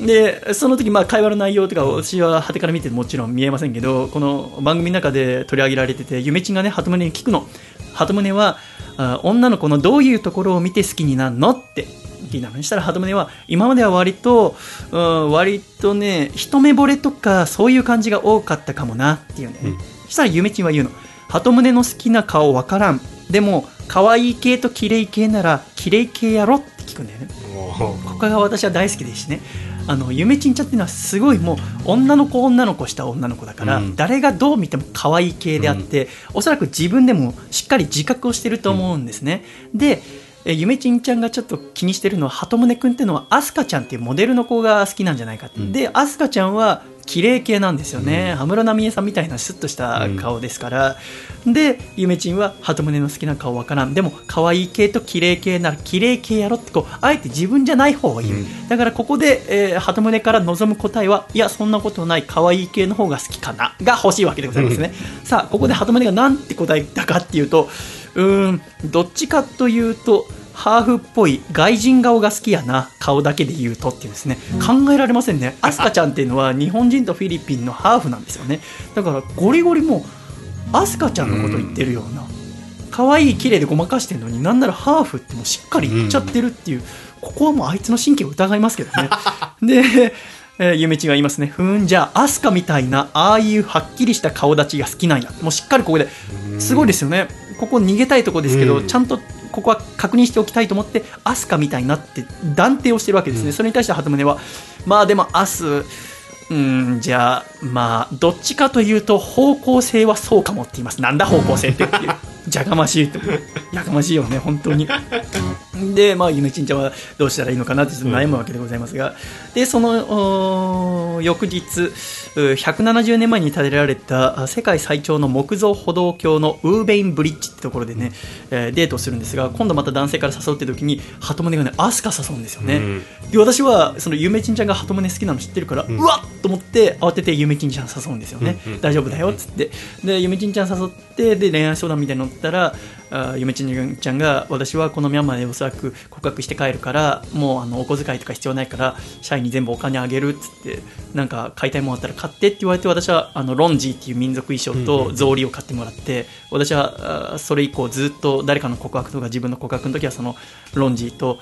でその時まあ会話の内容とか私は旗から見てもちろん見えませんけどこの番組の中で取り上げられててゆめちんがね鳩宗に聞くの。鳩宗はあ女の子のどういうところを見て好きになるの？って聞いたのにしたら鳩宗は今までは割と、うん、割とね一目惚れとかそういう感じが多かったかもなっていうね、うん。そしたらゆめちんは言うの。鳩宗の好きな顔わからん。でも可愛い系と綺麗系なら綺麗系やろって聞くんだよね。ここが私は大好きですしね。あのゆめちんちゃんっていうのはすごいもう女の子女の子した女の子だから、うん。誰がどう見ても可愛い系であって、おそらく自分でもしっかり自覚をしてると思うんですね、でえゆめちんちゃんがちょっと気にしてるのは鳩宗くんっていうのはアスカちゃんっていうモデルの子が好きなんじゃないかって、うん。でアスカちゃんは綺麗系なんですよね。安室奈美恵さんみたいなシュッとした顔ですから、でゆめちんは鳩宗の好きな顔わからん。でも可愛い系と綺麗系なら綺麗系やろってこうあえて自分じゃない方を言う、うん。だからここで、えー、鳩宗から望む答えはいやそんなことない可愛い系の方が好きかなが欲しいわけでございますね、さあここで鳩宗が何て答えたかっていうとうーんどっちかというとハーフっぽい外人顔が好きやな顔だけで言うとっていうんですね。考えられませんね。アスカちゃんっていうのは日本人とフィリピンのハーフなんですよね。だからゴリゴリもうアスカちゃんのこと言ってるような可愛い綺麗でごまかしてるのになんならハーフってもうしっかり言っちゃってるっていう、ここはもうあいつの神経を疑いますけどね。<laughs> で、えーゆめちが言いますね。ふーんじゃあアスカみたいなああいうはっきりした顔立ちが好きなんや。もうしっかりここですごいですよね。ここ逃げたいとこですけど、うん。ちゃんとここは確認しておきたいと思ってアスカみたいなって断定をしてるわけですね、それに対して鳩宗はまあでも明日うんじゃあまあどっちかというと方向性はそうかもって言います。なんだ方向性ってじゃがましいと。やかましいよね本当に。でまあゆめちんちゃんはどうしたらいいのかなってちょっと悩むわけでございますが、でそのお翌日う170年前に建てられたあ世界最長の木造歩道橋のウーベインブリッジってところでね、えーデートをするんですが今度また男性から誘うって時に鳩宗がねアスカ誘うんですよね、うん。で私はそのゆめちんちゃんが鳩宗好きなの知ってるから、うわっと思って慌ててゆめちんちゃん誘うんですよね、うんうん大丈夫だよっつって。でゆめちんちゃん誘ってで恋愛相談みたいに乗ったらあゆめちんちゃんが私はこのミャンマーでおそらく告白して帰るからもうあのお小遣いとか必要ないから社員に全部お金あげるっつってなんか買いたいものあったら買ってって言われて私はあのロンジーっていう民族衣装と草履を買ってもらって私はあそれ以降ずっと誰かの告白とか自分の告白の時はそのロンジーと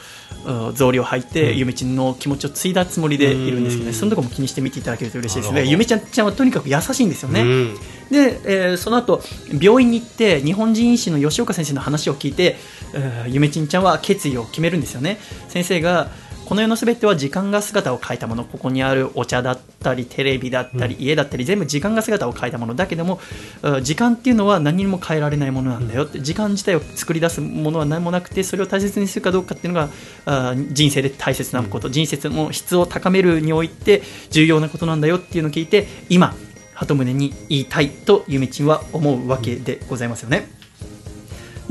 あ草履を履いて、ゆめちんの気持ちを継いだつもりでいるんですけどね、そのとこも気にして見ていただけると嬉しいですね。ゆめちゃんちゃんはとにかく優しいんですよね、うんで、えーその後病院に行って日本人医師の吉岡先生の話を聞いて、えーゆめちんちゃんは決意を決めるんですよね。先生がこの世のすべては時間が姿を変えたもの。ここにあるお茶だったりテレビだったり、家だったり全部時間が姿を変えたもの。だけどもうん時間っていうのは何にも変えられないものなんだよって。時間自体を作り出すものは何もなくてそれを大切にするかどうかっていうのが人生で大切なこと、人生の質を高めるにおいて重要なことなんだよっていうのを聞いて今鳩宗に言いたいとゆめちんは思うわけでございますよね。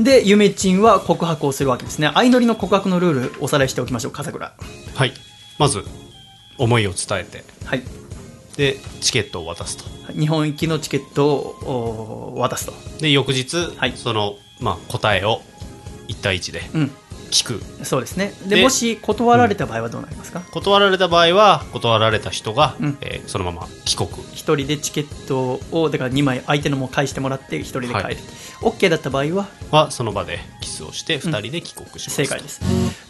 で、ゆめちんは告白をするわけですね。相乗りの告白のルールおさらいしておきましょう、笠倉。はいまず思いを伝えてはい。でチケットを渡すと日本行きのチケットをお渡すとで翌日、はいその、まあ、答えを1対1でうん聞く。そうですね。ででもし断られた場合はどうなりますか、断られた場合は断られた人が、うん。えーそのまま帰国。一人でチケットをだから2枚相手のも返してもらって一人で帰る、はい。OK だった場合は？はその場でキスをして2人で帰国しますと、正解です、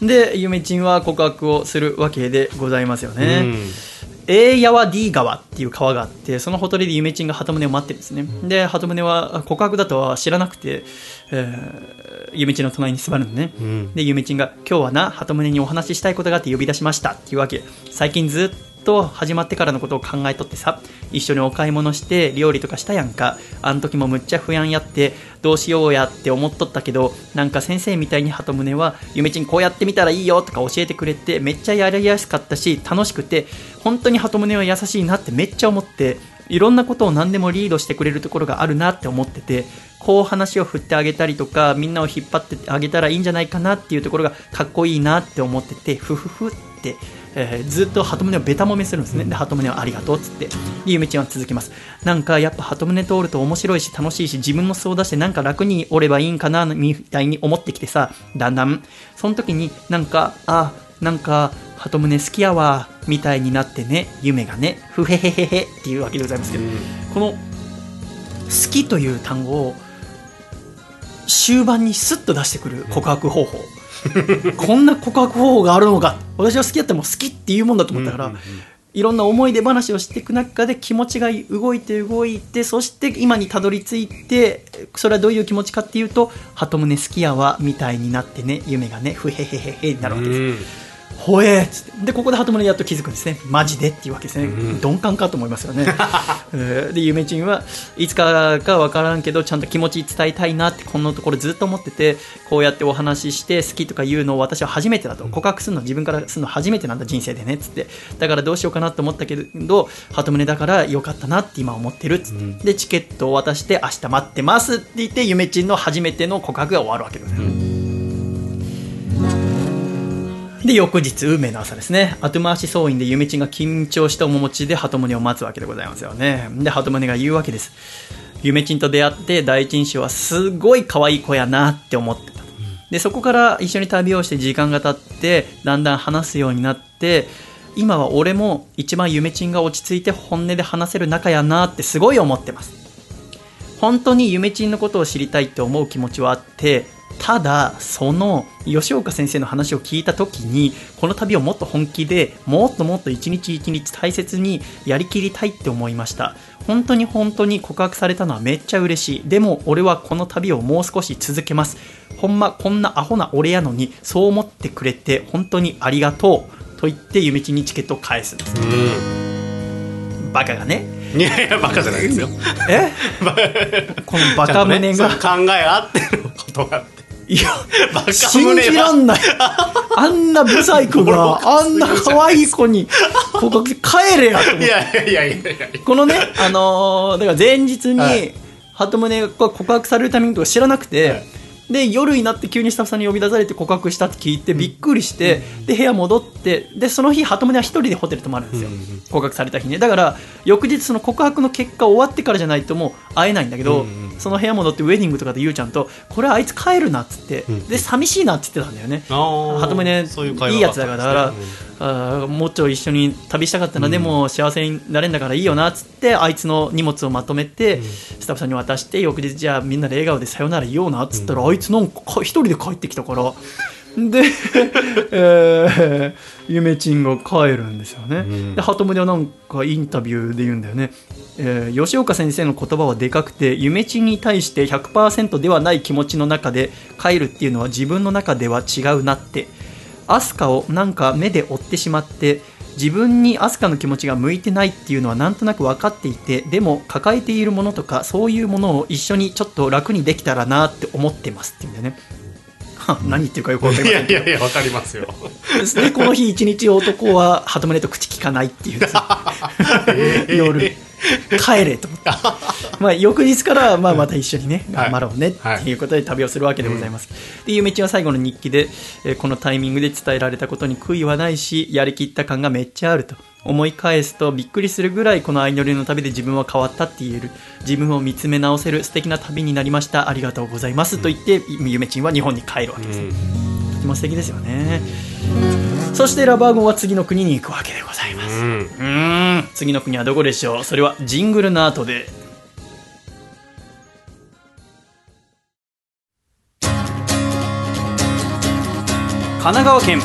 でゆめちんは告白をするわけでございますよね、うんエーヤワディ川っていう川があってそのほとりでゆめちんが鳩宗を待ってるんですね、で鳩宗は告白だとは知らなくて、えーゆめちんの隣に座るのね、ん。でゆめちんが「今日はな鳩宗にお話ししたいことがあって呼び出しました」っていうわけ。最近ずっと始まってからのことを考えとってさ一緒にお買い物して料理とかしたやんか。あの時もむっちゃ不安やってどうしようやって思っとったけどなんか先生みたいに鳩宗はゆめちんこうやってみたらいいよとか教えてくれてめっちゃやりやすかったし楽しくて本当に鳩宗は優しいなってめっちゃ思っていろんなことを何でもリードしてくれるところがあるなって思っててこう話を振ってあげたりとかみんなを引っ張ってあげたらいいんじゃないかなっていうところがかっこいいなって思っててふふふって、えーずっと鳩宗をベタ褒めするんですね。で鳩宗はありがとうっつって。でゆめちゃんは続きます。なんかやっぱ鳩宗通ると面白いし楽しいし自分の素を出してなんか楽におればいいんかなみたいに思ってきてさだんだん。その時になんかあなんか鳩宗好きやわみたいになってね夢がねふへへへへっていうわけでございますけど、この好きという単語を終盤にスッと出してくる告白方法、こんな告白方法があるのか。私は好きやったらもう好きっていうもんだと思ったから、いろんな思い出話をしていく中で気持ちが動いて動いてそして今にたどり着いてそれはどういう気持ちかっていうと「鳩宗好きやわ」みたいになってね夢がねふへへへへになるわけです、うんほえーっつって。でここで鳩宗やっと気づくんですね。マジで？っていうわけですね、鈍感かと思いますよね、<laughs> えーでゆめちんはいつかか分からんけどちゃんと気持ち伝えたいなってこのところずっと思っててこうやってお話しして好きとか言うのを私は初めてだと。告白するの自分からするの初めてなんだ人生でねっつって。だからどうしようかなと思ったけど鳩宗だからよかったなって今思ってるっつって、でチケットを渡して明日待ってますって言ってゆめちんの初めての告白が終わるわけですよ、で翌日運命の朝ですね。後回し総員でゆめちんが緊張した面持ちで鳩宗を待つわけでございますよね。で鳩宗が言うわけです。ゆめちんと出会って第一印象はすごい可愛い子やなって思ってた。でそこから一緒に旅をして時間が経ってだんだん話すようになって今は俺も一番ゆめちんが落ち着いて本音で話せる仲やなってすごい思ってます。本当にゆめちんのことを知りたいって思う気持ちはあってただその吉岡先生の話を聞いた時にこの旅をもっと本気でもっともっと一日一日大切にやりきりたいって思いました。本当に本当に告白されたのはめっちゃ嬉しい。でも俺はこの旅をもう少し続けます。ほんまこんなアホな俺やのにそう思ってくれて本当にありがとう。と言ってゆめちんにチケットを返すんです。バカがね。いやいやバカじゃないですよ。え？<laughs> このバカ胸が、ね考えあってのことがあっていやバカ信じらんない。あんなブサイクがあんな可愛い子にここ帰れやと思って。いやいやいやいやいや。このねあのーだから前日に、はい。鳩宗が告白されるタイミングとか知らなくて、はい。で夜になって急にスタッフさんに呼び出されて告白したって聞いてびっくりして、で部屋戻ってでその日鳩宗は一人でホテル泊まるんですよ、告白された日ね。だから翌日その告白の結果終わってからじゃないともう会えないんだけど、うんうんその部屋戻ってウェディングとかでゆうちゃんとこれはあいつ帰るなっつって、ん。で寂しいなっつってたんだよね。鳩宗そういいいやつだからだからがあったん。あーもうちょい一緒に旅したかったな、でも幸せになれんだからいいよなっつってあいつの荷物をまとめて、スタッフさんに渡して翌日じゃあみんなで笑顔でさよなら言おうなっつったら、あいつなんかか一人で帰ってきたからで、えー、ゆめちんが帰るんですよね、ん。で鳩宗はなんかインタビューで言うんだよね、えー吉岡先生の言葉はでかくてゆめちんに対して100%ではない気持ちの中で帰るっていうのは自分の中では違うなって。アスカをなんか目で追ってしまって自分にアスカの気持ちが向いてないっていうのはなんとなく分かっていてでも抱えているものとかそういうものを一緒にちょっと楽にできたらなって思ってますっていうんだよね。は <laughs> 何言ってるかよく分かりませんいやいやいやわかりますよ。でこの日一日男は鳩宗と口聞かないっていう。んですよ夜。帰れと思って。<laughs> まあ翌日からまあまた一緒にねはい。頑張ろうねっていうことで旅をするわけでございます、でゆめちんは最後の日記で、えーこのタイミングで伝えられたことに悔いはないしやりきった感がめっちゃあると思い返すとびっくりするぐらいこの相乗りの旅で自分は変わったって言える。自分を見つめ直せる素敵な旅になりました。ありがとうございます。と言ってゆめちんは日本に帰るわけです、うん。とても素敵ですよね。そしてラバーゴンは次の国に行くわけでございます。うん。次の国はどこでしょう？それはジングルの後で。神奈川県。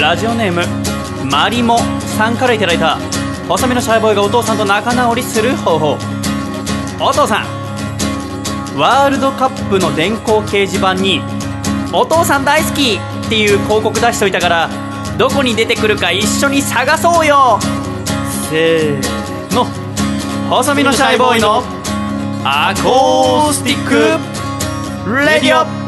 ラジオネームマリモさんからいただいた細身のシャイボーイがお父さんと仲直りする方法。お父さんワールドカップの電光掲示板に「お父さん大好き!」っていう広告出しといたからどこに出てくるか一緒に探そうよ。せーの。細身のシャイボーイのアコースティックレディオ。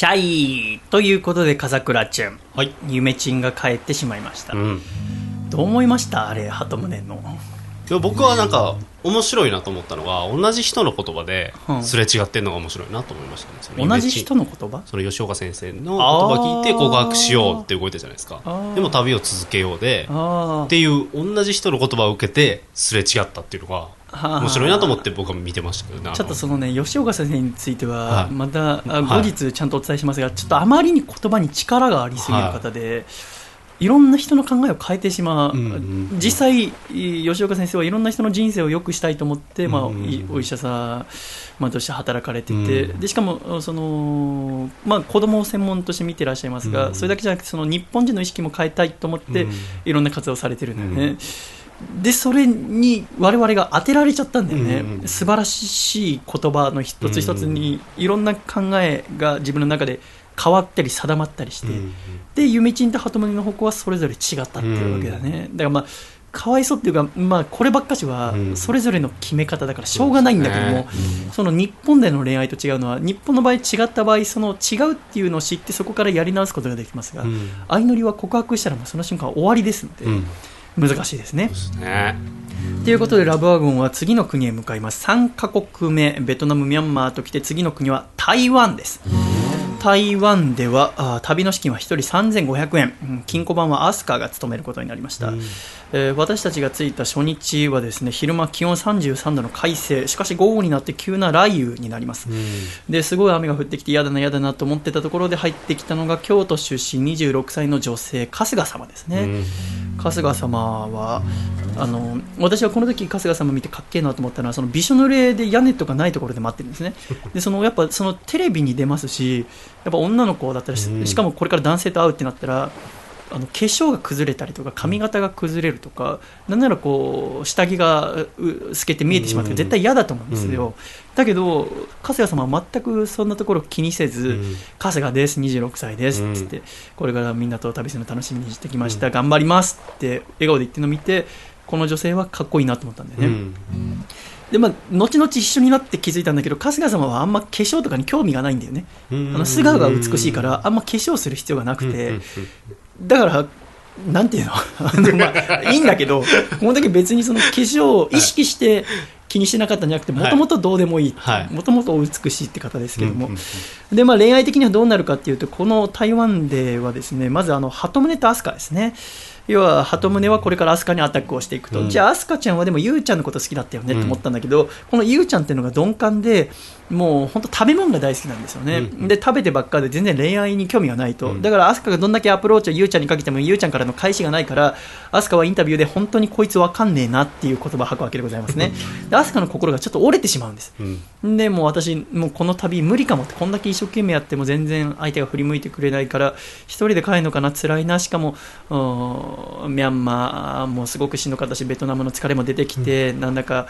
シャイということで笠倉ちゃんはい。ゆめちんが帰ってしまいました、うん。どう思いました？あれ鳩宗のでも僕はなんか面白いなと思ったのが同じ人の言葉でうん。すれ違ってるのが面白いなと思いましたね。同じ人の言葉？その吉岡先生の言葉聞いて告白しようって動いたじゃないですか。でも旅を続けようであっていう同じ人の言葉を受けてすれ違ったっていうのがあ面白いなと思って僕は見てましたけどねちょっとそのね吉岡先生についてははい。またあ後はい。日ちゃんとお伝えしますがちょっとあまりに言葉に力がありすぎる方でいろんな人の考えを変えてしまう、うんうん実際、吉岡先生はいろんな人の人生を良くしたいと思って、まあうんうん。いお医者さん、まあ、として働かれてて、うんでしかもその、まあ、子供を専門として見てらっしゃいますが、うん。それだけじゃなくてその日本人の意識も変えたいと思って、うん。いろんな活動をされてるんだよね。でそれに我々が当てられちゃったんだよね、うんうん素晴らしい言葉の一つ一つにいろんな考えが自分の中で変わったり定まったりして、うんでゆめちんと鳩宗の方向はそれぞれ違ったっていうわけだね、だからまあかわいそうっていうか、まあ、こればっかしはうん。それぞれの決め方だからしょうがないんだけども、そうその日本での恋愛と違うのは日本の場合違った場合その違うっていうのを知ってそこからやり直すことができますが、うん。相乗りは告白したらもうその瞬間終わりですので、うん。難しいですね。ですね。ということでラブワゴンは次の国へ向かいます。3カ国目ベトナムミャンマーときて次の国は台湾です台湾では旅の資金は1人3500円。金庫番はアスカが務めることになりました、うん。えー私たちが着いた初日はですね昼間気温33度の快晴。しかし午後になって急な雷雨になります、ですごい雨が降ってきて嫌だな嫌だなと思ってたところで入ってきたのが京都出身26歳の女性春日様ですね、うん。春日様はあの私はこの時春日様見てかっけえなと思ったのはそのびしょ濡れで屋根とかないところで待ってるんですね。<laughs> でそのやっぱそのテレビに出ますしやっぱ女の子だったらし,、うん。しかもこれから男性と会うってなったらあの化粧が崩れたりとか髪型が崩れるとか、なんならこう下着がう透けて見えてしまうとかうん。絶対嫌だと思うんですよ、うん。だけど春日様は全くそんなところ気にせず、うん。春日です26歳ですうん。っつって、これからみんなと旅するの楽しみにしてきました、頑張りますって笑顔で言ってるのを見てこの女性はかっこいいなと思ったんだよね、うん。でまあ後々一緒になって気づいたんだけど春日様はあんま化粧とかに興味がないんだよね、うん。あの素顔が美しいからあんま化粧する必要がなくて、うん。うんだからなんていうの？<laughs> あのまあ <laughs> いいんだけどこの時別にその化粧を意識して気にしてなかったんじゃなくてもともとどうでもいいはい。もともとお美しいって方ですけども、うんうんでまあ、恋愛的にはどうなるかっていうとこの台湾ではですねまずあの鳩宗と飛鳥ですね。要は鳩宗はこれから飛鳥にアタックをしていくと、うん。じゃあ飛鳥ちゃんはでもゆうちゃんのこと好きだったよねと思ったんだけど、このゆうちゃんっていうのが鈍感でもう本当食べ物が大好きなんですよね、うんで食べてばっかで全然恋愛に興味がないと、うん。だから飛鳥がどんだけアプローチをゆうちゃんにかけてもゆうちゃんからの返しがないから飛鳥はインタビューで本当にこいつわかんねえなっていう言葉を吐くわけでございますね。で飛鳥の心がちょっと折れてしまうんです。うん。でもう私、もうこの旅無理かもって、こんだけ一生懸命やっても全然相手が振り向いてくれないから、一人で帰るのかな、辛いな、しかも、ミャンマーもすごくしんどかったしベトナムの疲れも出てきて、うん、なんだか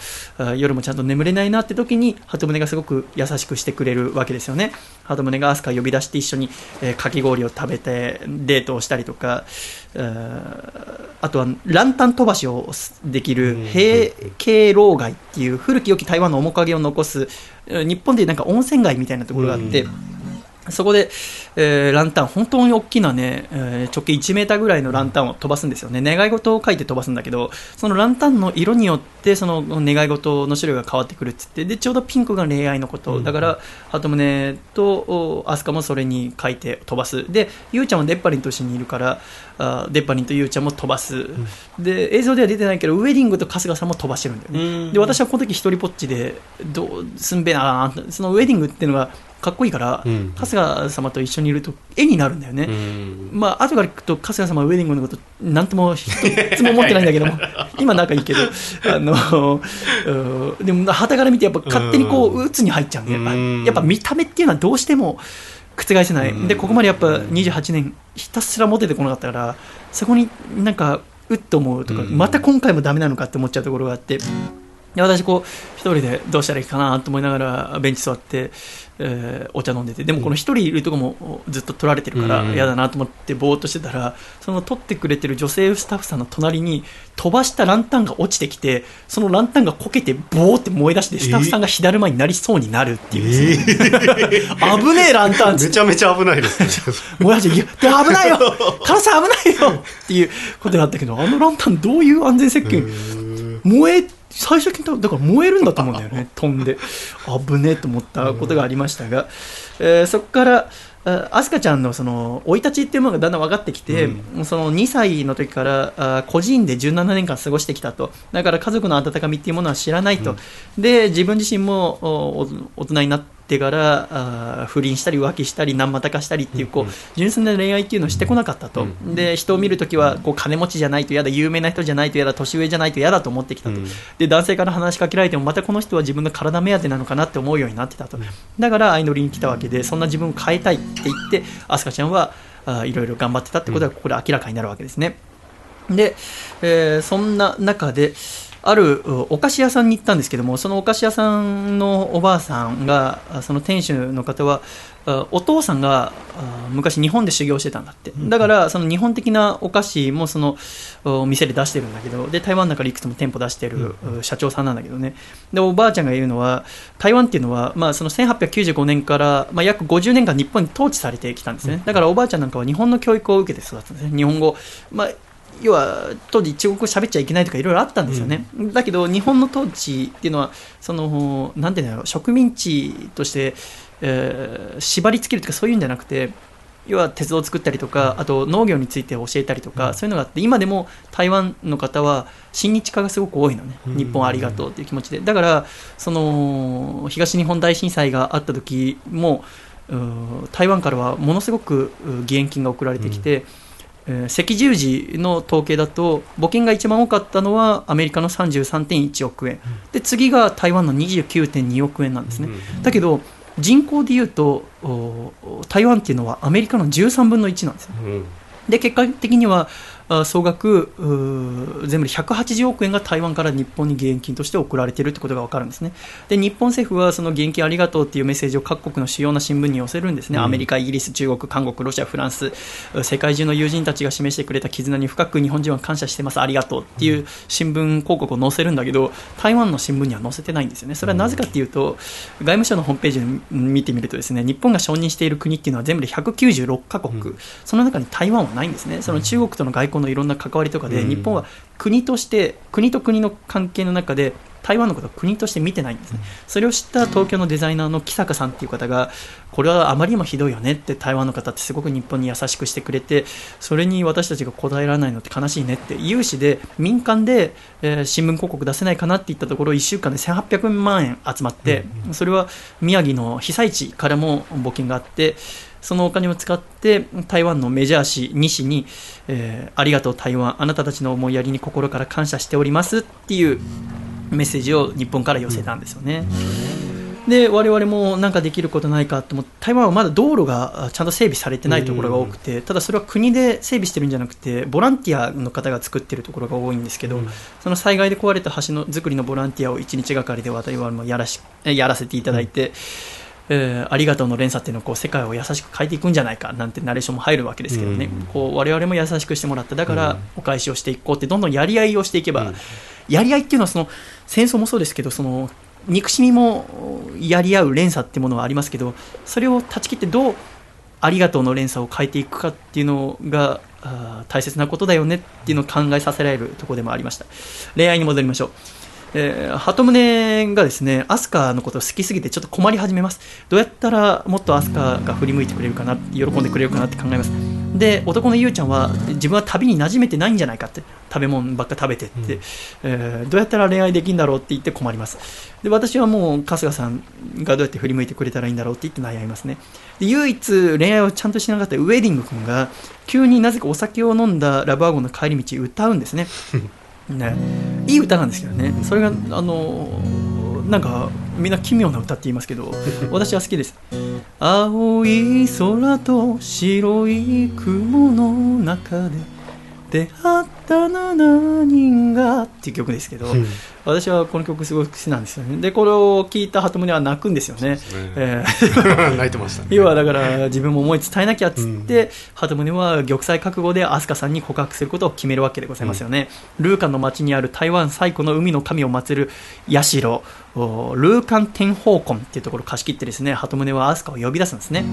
夜もちゃんと眠れないなって時に鳩宗がすごく優しくしてくれるわけですよね。鳩宗が飛鳥呼び出して一緒に、えー、かき氷を食べてデートをしたりとかあとはランタン飛ばしをできる平渓老街っていう古き良き台湾の面影を残す日本でなんか温泉街みたいなところがあって、そこで、えー、ランタン、本当に大きなね、えー、直径1メーターぐらいのランタンを飛ばすんですよね。願い事を書いて飛ばすんだけど、そのランタンの色によって、その願い事の種類が変わってくるっつって、で、ちょうどピンクが恋愛のこと。だから、鳩宗と飛鳥もそれに書いて飛ばす。で、ゆうちゃんはデッパリンと一緒にいるから、あデッパリンとゆうちゃんも飛ばす。で、映像では出てないけど、ウェディングと春日さんも飛ばしてるんだよね。で、私はこの時一人ぽっちで、どうすんべなそのウェディングっていうのが、かっこいいから、うん、春日様と一緒にいると絵になるんだよね、うん、まあ後から聞くと春日様はウェディングのことなんとも一つも思ってないんだけども。<laughs> 今仲いいけど。あのでもはたから見てやっぱ勝手にこう鬱に入っちゃうんで、うん、やっぱ見た目っていうのはどうしても覆せない、でここまでやっぱ28年ひたすらモテてこなかったからそこになんかうっと思うとか、また今回もダメなのかって思っちゃうところがあって。で私こう一人でどうしたらいいかなと思いながらベンチ座ってえー、お茶飲んでて。でもこの1人いるとこもずっと取られてるから嫌だなと思ってぼーっとしてたらその取ってくれてる女性スタッフさんの隣に飛ばしたランタンが落ちてきてそのランタンがこけてボーって燃え出してスタッフさんが火だるまになりそうになるっていう、えー、<laughs> 危ねえランタンめちゃめちゃ危ないです。ね <laughs> 燃やしていや危ないよ。カラス危ないよっていうことだったけどあのランタンどういう安全設計燃え最初にだから燃えるんだと思うんだよね。<laughs> 飛んで。危ねえと思ったことがありましたが、えー、そこからあすかちゃんのその生い立ちっていうものがだんだん分かってきて、うん、その2歳の時からあ個人で17年間過ごしてきたと。だから家族の温かみっていうものは知らないと、うん、で自分自身も大人になってってからあ不倫したり浮気したり何股かしたりっていうこう純粋な恋愛っていうのをしてこなかったと、で人を見るときはこう金持ちじゃないと嫌だ有名な人じゃないと嫌だ年上じゃないと嫌だと思ってきたと、で男性から話しかけられてもまたこの人は自分の体目当てなのかなって思うようになってたと、だから相乗りに来たわけでそんな自分を変えたいって言って飛鳥ちゃんはあいろいろ頑張ってたってことがここで明らかになるわけですね。で、えー、そんな中で、あるお菓子屋さんに行ったんですけどもそのお菓子屋さんのおばあさんがその店主の方はお父さんが昔日本で修行してたんだって。だからその日本的なお菓子もその店で出してるんだけどで台湾の中でいくつも店舗出してる社長さんなんだけどね。でおばあちゃんが言うのは台湾っていうのは、まあ、その1895年から、まあ、約50年間日本に統治されてきたんですね。だからおばあちゃんなんかは日本の教育を受けて育つんですね。日本語、まあ要は当時中国語喋っちゃいけないとかいろいろあったんですよね、うん、だけど日本の統治っていうのはそのなんていうんだろう植民地として、えー、縛り付けるとかそういうんじゃなくて要は鉄道を作ったりとかあと農業について教えたりとか、そういうのがあって今でも台湾の方は親日家がすごく多いのね、日本ありがとうっていう気持ちで。だからその東日本大震災があった時も台湾からはものすごく義援金が送られてきて、うんえー、赤十字の統計だと募金が一番多かったのはアメリカの33.1億円。で次が台湾の29.2億円なんですね、だけど人口でいうと台湾っていうのはアメリカの13分の1なんですよ、で結果的には総額全部で180億円が台湾から日本に義援金として送られているということが分かるんですね。で日本政府はその義援金ありがとうというメッセージを各国の主要な新聞に寄せるんですね、うん、アメリカ、イギリス、中国、韓国、ロシア、フランス、世界中の友人たちが示してくれた絆に深く日本人は感謝してます、ありがとうっていう新聞広告を載せるんだけど、台湾の新聞には載せてないんですよね、それはなぜかというと、外務省のホームページを見てみると、ですね日本が承認している国っていうのは全部で196カ国、うん、その中に台湾はないんですね、その中国との外交のいろんな関わりとかで、日本は国として、国と国の関係の中で、台湾のことを国として見てないんですね、それを知った東京のデザイナーの木坂さんっていう方が、これはあまりにもひどいよねって、台湾の方ってすごく日本に優しくしてくれて、それに私たちが答えられないのって悲しいねって、有志で民間で、えー、新聞広告出せないかなって言ったところ、1週間で1800万円集まって、それは宮城の被災地からも募金があって、そのお金を使って台湾のメジャー紙2紙に、えー、ありがとう台湾あなたたちの思いやりに心から感謝しておりますっていうメッセージを日本から寄せたんですよね。で我々も何かできることないかと思って台湾はまだ道路があちゃんと整備されてないところが多くて、ただそれは国で整備してるんじゃなくてボランティアの方が作ってるところが多いんですけど、その災害で壊れた橋の作りのボランティアを1日がかりで我々もやらしえやらせていただいて、えーありがとうの連鎖っていうのをこう世界を優しく変えていくんじゃないかなんてナレーションも入るわけですけどね、うん。こう我々も優しくしてもらっただからお返しをしていこうってどんどんやり合いをしていけば、やり合いっていうのはその戦争もそうですけどその憎しみもやり合う連鎖っていうものはありますけどそれを断ち切ってどうありがとうの連鎖を変えていくかっていうのが大切なことだよねっていうのを考えさせられるところでもありました。恋愛に戻りましょうえー、鳩宗がですね、アスカのことを好きすぎてちょっと困り始めます。どうやったらもっとアスカが振り向いてくれるかな、喜んでくれるかなって考えます。で、男のゆうちゃんは自分は旅に馴染めてないんじゃないかって、食べ物ばっか食べてって、えーどうやったら恋愛できるんだろうって言って困ります。で、私はもう春日さんがどうやって振り向いてくれたらいいんだろうって言って悩みますね。で、唯一恋愛をちゃんとしなかったウェディング君が、急になぜかお酒を飲んだラブワゴンの帰り道歌うんですね。<laughs> ね、いい歌なんですけどね、それが、あのなんか、みんな奇妙な歌って言いますけど、<laughs> 私は好きです。青い空と白い雲の中で出会った7人がっていう曲ですけど、私はこの曲すごく好きなんですよね。で、これを聞いた鳩宗は泣くんですよね。えー。<laughs> 泣いてましたね。<laughs> 要はだから自分も思い伝えなきゃっつって、鳩宗は玉砕覚悟で飛鳥さんに告白することを決めるわけでございますよね、ルーカンの町にある台湾最古の海の神を祀る社おルーカン天宝根っていうところを貸し切ってですね鳩宗は飛鳥を呼び出すんですね、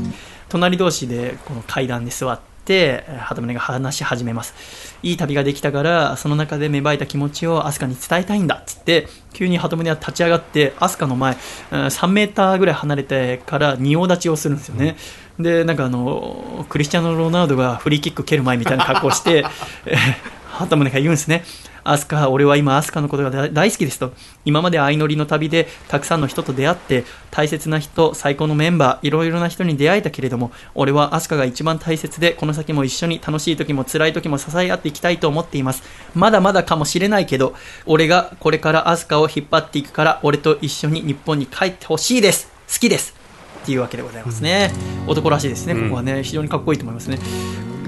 隣同士でこの階段で座ってえー鳩宗が話し始めますいい旅ができたからその中で芽生えた気持ちを飛鳥に伝えたいんだっつって急に鳩宗は立ち上がって飛鳥の前うん3メーターぐらい離れてから仁王立ちをするんですよね、でなんかあのクリスチャンノ・ロナウドがフリーキック蹴る前みたいな格好をして、<laughs> えー鳩宗が言うんですね。アスカ、俺は今アスカのことが大大好きですと。今まで相乗りの旅でたくさんの人と出会って、大切な人、最高のメンバー、いろいろな人に出会えたけれども、俺はアスカが一番大切で、この先も一緒に楽しい時も辛い時も支え合っていきたいと思っています。まだまだかもしれないけど、俺がこれからアスカを引っ張っていくから、俺と一緒に日本に帰ってほしいです。好きです。っていうわけでございますね。男らしいですね、ここはね、非常にかっこいいと思いますね。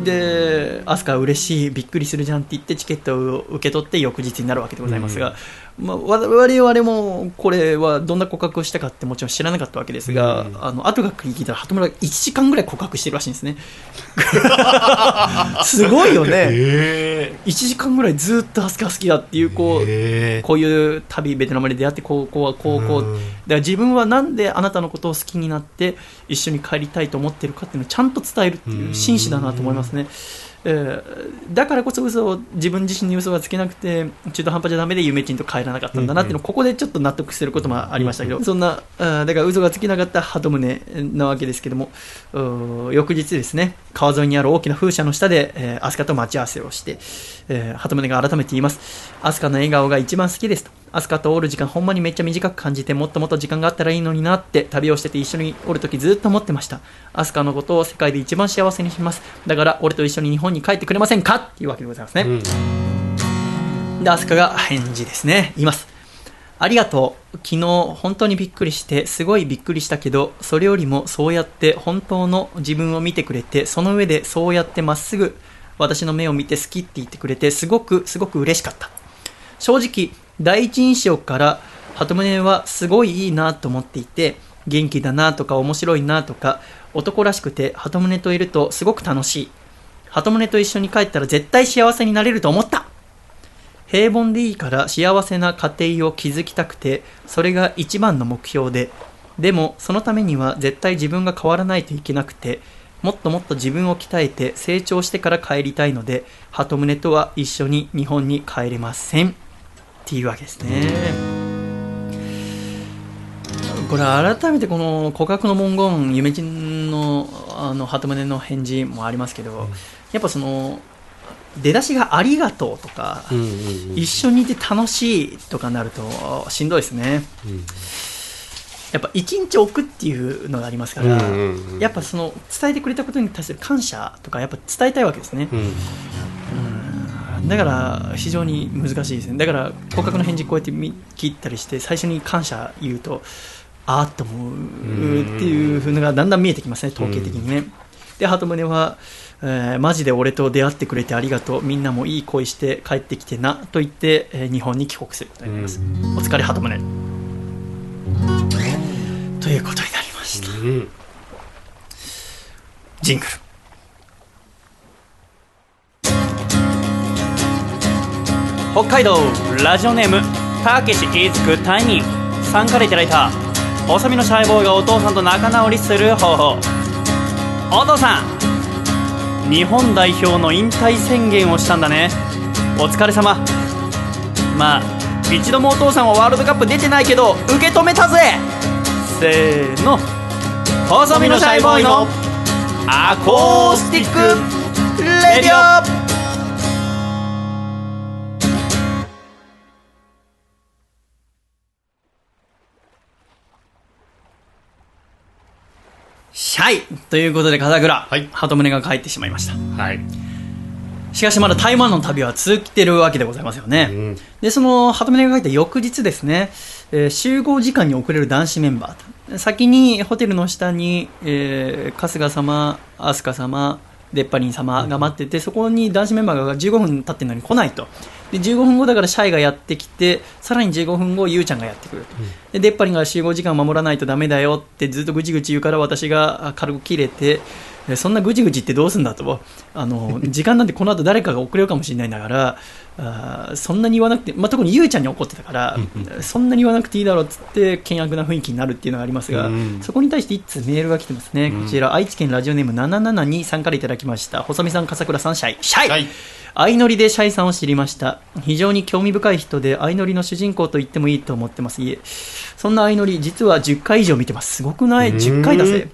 で、アスカ嬉しい、びっくりするじゃんって言ってチケットを受け取って翌日になるわけでございますが、まあ、我々もこれはどんな告白をしたかってもちろん知らなかったわけですが、あの後が聞いたら鳩村が1時間ぐらい告白してるらしいんですね。<laughs> すごいよね。え1時間ぐらいずっとアスカ好きだっていうこう、えこういう旅ベトナムで出会ってこうこうこうこううんだから自分はなんであなたのことを好きになって一緒に帰りたいと思ってるかっていうのをちゃんと伝えるっていう紳士だなと思いますね。えーだからこそ嘘を自分自身に嘘がつけなくて中途半端じゃダメで夢ちんと帰らなかったんだなっていうのをここでちょっと納得してることもありましたけど、そんなあーだから嘘がつけなかった鳩宗なわけですけども翌日ですね川沿いにある大きな風車の下で、えー、飛鳥と待ち合わせをして、えー、鳩宗が改めて言います。飛鳥の笑顔が一番好きですと飛鳥とおる時間ほんまにめっちゃ短く感じてもっともっと時間があったらいいのになって旅をしてて一緒におるときずっと思ってました飛鳥のことを世界で一番幸せにしますだから俺と一緒に日本に帰ってくれませんかっていうわけでございますね、うんで、アスカが返事ですね。言います。ありがとう。昨日本当にびっくりして、すごいびっくりしたけど、それよりもそうやって本当の自分を見てくれて、その上でそうやってまっすぐ私の目を見て好きって言ってくれて、すごくすごく嬉しかった。正直、第一印象から、鳩宗はすごいいいなと思っていて、元気だなとか面白いなとか、男らしくて、鳩宗といるとすごく楽しい。鳩宗と一緒に帰ったら絶対幸せになれると思った平凡でいいから幸せな家庭を築きたくて、それが一番の目標で、でもそのためには絶対自分が変わらないといけなくて、もっともっと自分を鍛えて成長してから帰りたいので、鳩宗とは一緒に日本に帰れません。っていうわけですね。これ改めてこの告白の文言、夢ちんのあの鳩宗の返事もありますけど、やっぱその、出だしがありがとうとか、うんうんうん一緒にいて楽しいとかなるとしんどいですね。うんやっぱ一日置くっていうのがありますから、うんうんうんやっぱその伝えてくれたことに対する感謝とかやっぱ伝えたいわけですね。うんだから非常に難しいですね。だから告白の返事こうやって見切ったりして最初に感謝言うとあーっと思うっていうのがだんだん見えてきますね、統計的にね。で、鳩宗は、えーマジで俺と出会ってくれてありがとう、みんなもいい恋して帰ってきてなと言って、えー日本に帰国することになります。お疲れ、鳩宗。ということになりました。うんジングル。北海道ラジオネームたけしいつくタイニーさんからいただいた細身のシャイボーイがお父さんと仲直りする方法お父さん日本代表の引退宣言をしたんだね。お疲れ様。まあ一度もお父さんはワールドカップ出てないけど受け止めたぜ。せーの。細身のシャイボーイのアコースティックレディオ。はい。ということで笠倉、はい。鳩宗が帰ってしまいました。はい。しかしまだ台湾の旅は続いてるわけでございますよね、うん。でその鳩宗が帰った翌日ですね、えー集合時間に遅れる男子メンバー先にホテルの下に、えー春日様飛鳥様出っ張りん様が待ってて、そこに男子メンバーが15分経ってるのに来ないと。で15分後だからシャイがやってきてさらに15分後ゆうちゃんがやってくると、で出っ張りんが集合時間を守らないとダメだよってずっとぐちぐち言うから私があ軽く切れてえそんなぐちぐちってどうすんだと。あの <laughs> 時間なんてこの後誰かが遅れるかもしれないんだからあーそんなに言わなくて、まあ、特にゆうちゃんに怒ってたからそんなに言わなくていいだろうっつって険悪な雰囲気になるっていうのがありますが、うんそこに対して一通メールが来てますね、こちら愛知県ラジオネーム772さんからいただきました。細見さん笠倉さんシャイ。シャイ、はい相乗りでシャイさんを知りました。非常に興味深い人で相乗りの主人公と言ってもいいと思ってます。いえそんな相乗り実は10回以上見てます。すごくない？10回だぜ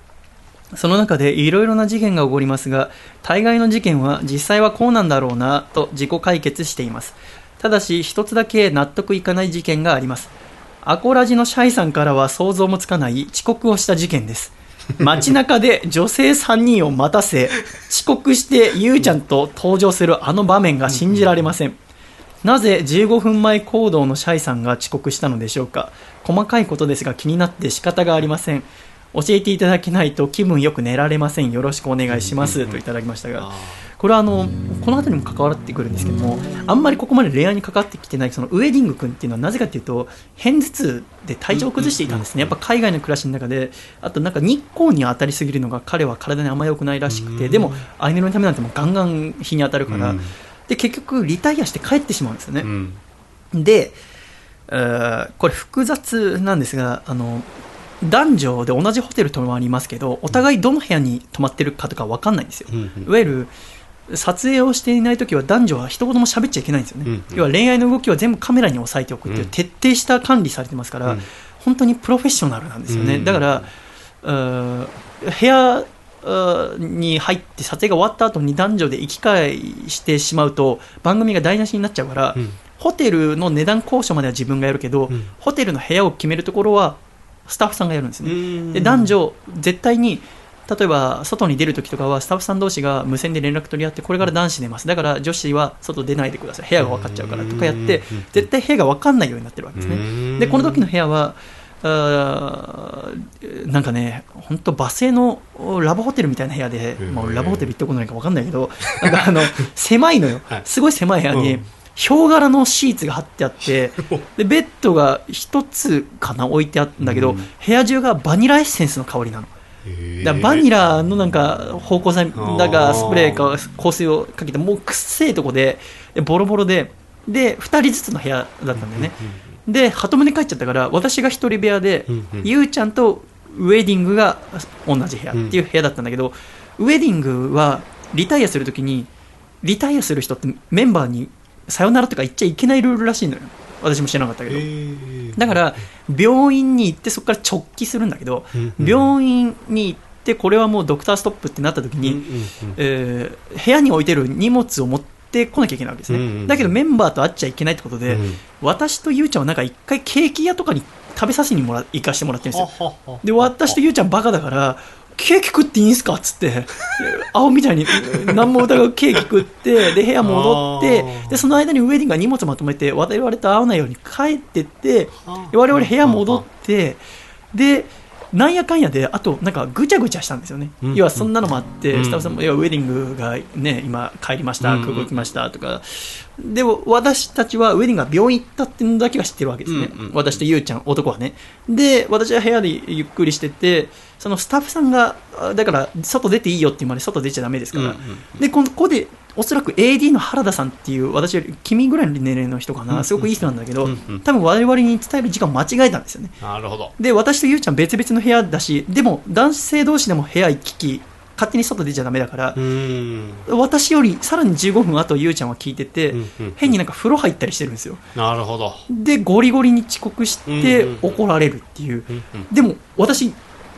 その中でいろいろな事件が起こりますが大概の事件は実際はこうなんだろうなと自己解決しています。ただし一つだけ納得いかない事件があります。アコラジのシャイさんからは想像もつかない遅刻をした事件です。街中で女性3人を待たせ遅刻してゆうちゃんと登場するあの場面が信じられません。なぜ15分前行動のシャイさんが遅刻したのでしょうか。細かいことですが気になって仕方がありません。教えていただけないと気分よく寝られません。よろしくお願いします。といただきましたがこれはあのこの辺りにも関わってくるんですけどもあんまりここまで恋愛に関わってきてないそのウェディング君っていうのはなぜかというと片頭痛で体調を崩していたんですね。やっぱ海外の暮らしの中で。あとなんか日光に当たりすぎるのが彼は体にあんま良くないらしくて。でも相乗りのためなんてもうガンガン日に当たるから。うん。で結局リタイアして帰ってしまうんですよね、うん。で、えーこれ複雑なんですがあの男女で同じホテル泊まりますけどお互いどの部屋に泊まってるかとか分かんないんですよ、うんうん。いわゆる撮影をしていないときは男女は一言も喋っちゃいけないんですよね、うんうん。要は恋愛の動きは全部カメラに押さえておくっていううん。徹底した管理されてますから、うん。本当にプロフェッショナルなんですよね、うんだから部屋に入って撮影が終わった後に男女で行き来してしまうと番組が台無しになっちゃうから、うん。ホテルの値段交渉までは自分がやるけど、うん。ホテルの部屋を決めるところはスタッフさんがやるんですね、うん。で男女絶対に例えば外に出るときとかはスタッフさん同士が無線で連絡取り合ってこれから男子出ます。だから女子は外出ないでください。部屋が分かっちゃうからとかやってうん絶対部屋が分かんないようになってるわけですね。うん。でこの時の部屋はあーなんかね本当バスへのラブホテルみたいな部屋で、うんまあ、ラブホテル行ったことないか分かんないけどなんかあの <laughs> 狭いのよ。はい。すごい狭い部屋に、うんヒョウ柄のシーツが貼ってあって <laughs> でベッドが一つかな置いてあったんだけど、うん。部屋中がバニラエッセンスの香りなの。だバニラのなんか芳香剤だあかー。スプレーか香水をかけてもうくっせえとこででボロボロでで2人ずつの部屋だったんだよね。で鳩宗帰っちゃったから私が1人部屋でうんうん。ゆうちゃんとウェディングが同じ部屋っていう部屋だったんだけどウェディングはリタイアするときにリタイアする人ってメンバーにさよならとか言っちゃいけないルールらしいのよ。私も知らなかったけど。へー。だから病院に行ってそこから直帰するんだけど、うんうん。病院に行ってこれはもうドクターストップってなった時に、うんうんうん。えー部屋に置いてる荷物を持ってこなきゃいけないわけですね、うんうんうん。だけどメンバーと会っちゃいけないってことで、うん私とゆうちゃんはなんか一回ケーキ屋とかに食べさせにもら行かしてもらってるんですよ。で私とゆうちゃんバカだからケーキ食っていいんすか？っつって。<laughs> 青みたいに何も疑うケーキ食ってで部屋戻ってでその間にウェディングが荷物まとめて我々と会わないように帰ってって我々部屋戻ってでなんやかんやで、あとなんかぐちゃぐちゃしたんですよね、うん要はそんなのもあって、うんスタッフさんも、いやウェディングが、ね、今、帰りました、うん空港来ましたとか、でも私たちはウェディングが病院行ったっていうのだけは知ってるわけですね、うんうん。私とゆうちゃん、男はね。で、私は部屋でゆっくりしてて、そのスタッフさんが、あだから外出ていいよって言うまで外出ちゃだめですから、うんうんでここでおそらく AD の原田さんっていう私より君ぐらいの年齢の人かな、すごくいい人なんだけど、うんうん。多分我々に伝える時間を間違えたんですよね。なるほど。で私とゆうちゃん別々の部屋だしでも男性同士でも部屋行き来勝手に外出ちゃダメだから。私よりさらに15分後ゆうちゃんは聞いてて、うんうん変になんか風呂入ったりしてるんですよ。なるほど。でゴリゴリに遅刻してうんうん。怒られるっていう、うんうん。でも私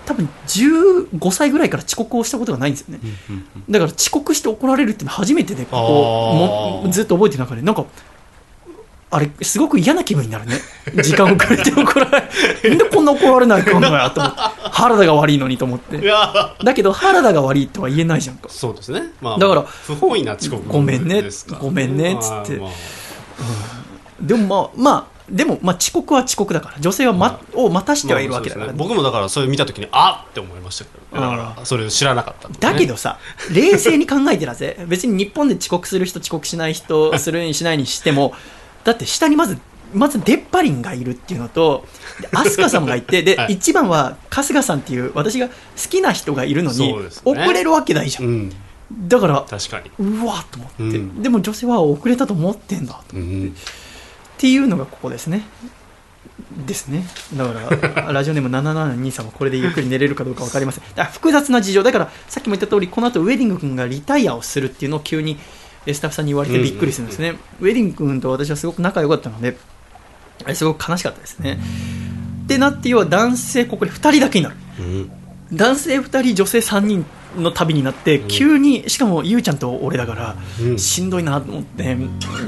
多分15歳ぐらいから遅刻をしたことがないんですよね、うんうんうん。だから遅刻して怒られるっていうのは初めてでこあーうもずっと覚えてる中でなんかあれすごく嫌な気分になるね。<laughs> 時間遅れて怒られるなんでこんな怒られないかんのやと思って原田が悪いのにと思っいてや。だけど原田が悪いとは言えないじゃんか。そうですね。まあ、だから不本意な遅刻ごめんね。ごめんね。っつって。まあまあ。でもまあまあでもまあ遅刻は遅刻だから女性は、まを待たしてはいるわけだから、まあね。僕もだからそれ見たときに、あっって思いましたけど、だからそれを知らなかったね、だけどさ、冷静に考えてらぜ、<laughs> 別に日本で遅刻する人、遅刻しない人、するにしないにしても、だって下にまず、まず出っ張りんがいるっていうのと、で飛鳥様がいて、で、<laughs> はい。一番は春日さんっていう、私が好きな人がいるのに、遅れるわけないじゃ。うん。ん、だから、確かに。うわと思って、うん。でも女性は遅れたと思ってんだと。うん、っていうのがここですね。ですね。だから、<laughs> ラジオネーム772さんはこれでゆっくり寝れるかどうか分かりません。だから複雑な事情。だから、さっきも言った通り、この後ウェディング君がリタイアをするっていうのを急にえスタッフさんに言われてびっくりするんですね。ウェディング君と私はすごく仲良かったので、あれすごく悲しかったですね。ってなって、要は男性、ここで2人だけになる。うん、男性2人、女性3人の旅になって、急に、しかもゆうちゃんと俺だから、うん。しんどいなと思って、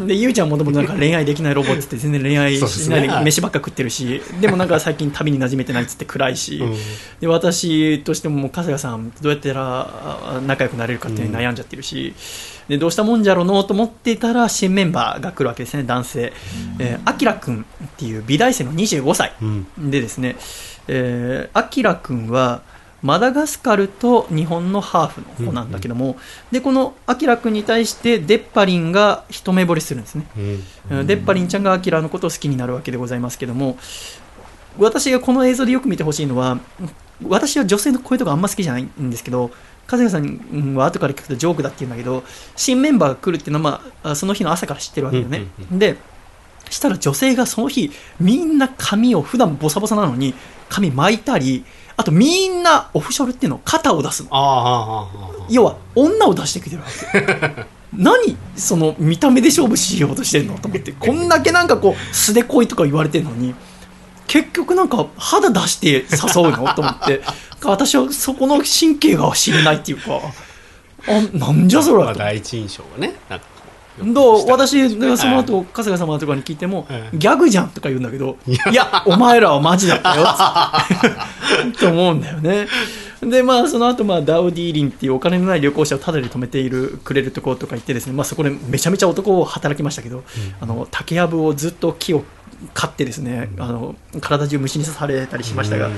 でゆうちゃんもともとなんか恋愛できないロボってって全然恋愛しないで飯ばっか食ってるし、でもなんか最近旅に馴染めてないっつって暗いし、うん。で私としても春日さん、どうやったらあ仲良くなれるかって悩んじゃってるし、でどうしたもんじゃろうのと思っていたら、新メンバーが来るわけですね、男性。えー、あきらくんっていう美大生の25歳。うん、でですね、えー、アキラ君はマダガスカルと日本のハーフの子なんだけども、でこのアキラ君に対してデッパリンが一目惚れするんですね、うん、デッパリンちゃんがアキラのことを好きになるわけでございますけども私がこの映像でよく見てほしいのは私は女性の声とかあんま好きじゃないんですけど風谷さんは後から聞くとジョークだって言うんだけど新メンバーが来るっていうのは、まあ、その日の朝から知ってるわけだよね、うんうん。でしたら女性がその日みんな髪を普段ボサボサなのに髪巻いたりあとみんなオフショルっていうのを肩を出すの。要は女を出してきてるわけ。<laughs> 何その見た目で勝負しようとしてんのと思って。こんだけなんかこう素で恋とか言われてるのに結局なんか肌出して誘うのと思って。私はそこの神経が知れないっていうかあなんじゃそれ。まあ、はと第一印象がね、なんかどう？私はいその後春日様とかに聞いても、はいギャグじゃんとか言うんだけどいや。お前らはマジだったよ。<laughs> と思うんだよね。でまあその後まあダウディーリンっていうお金のない旅行者をタダで止めているくれるところとか行ってですね、まあ、そこでめちゃめちゃ男を働きましたけど、あの竹やぶをずっと木を刈ってですね、あの体中虫に刺されたりしましたが、うん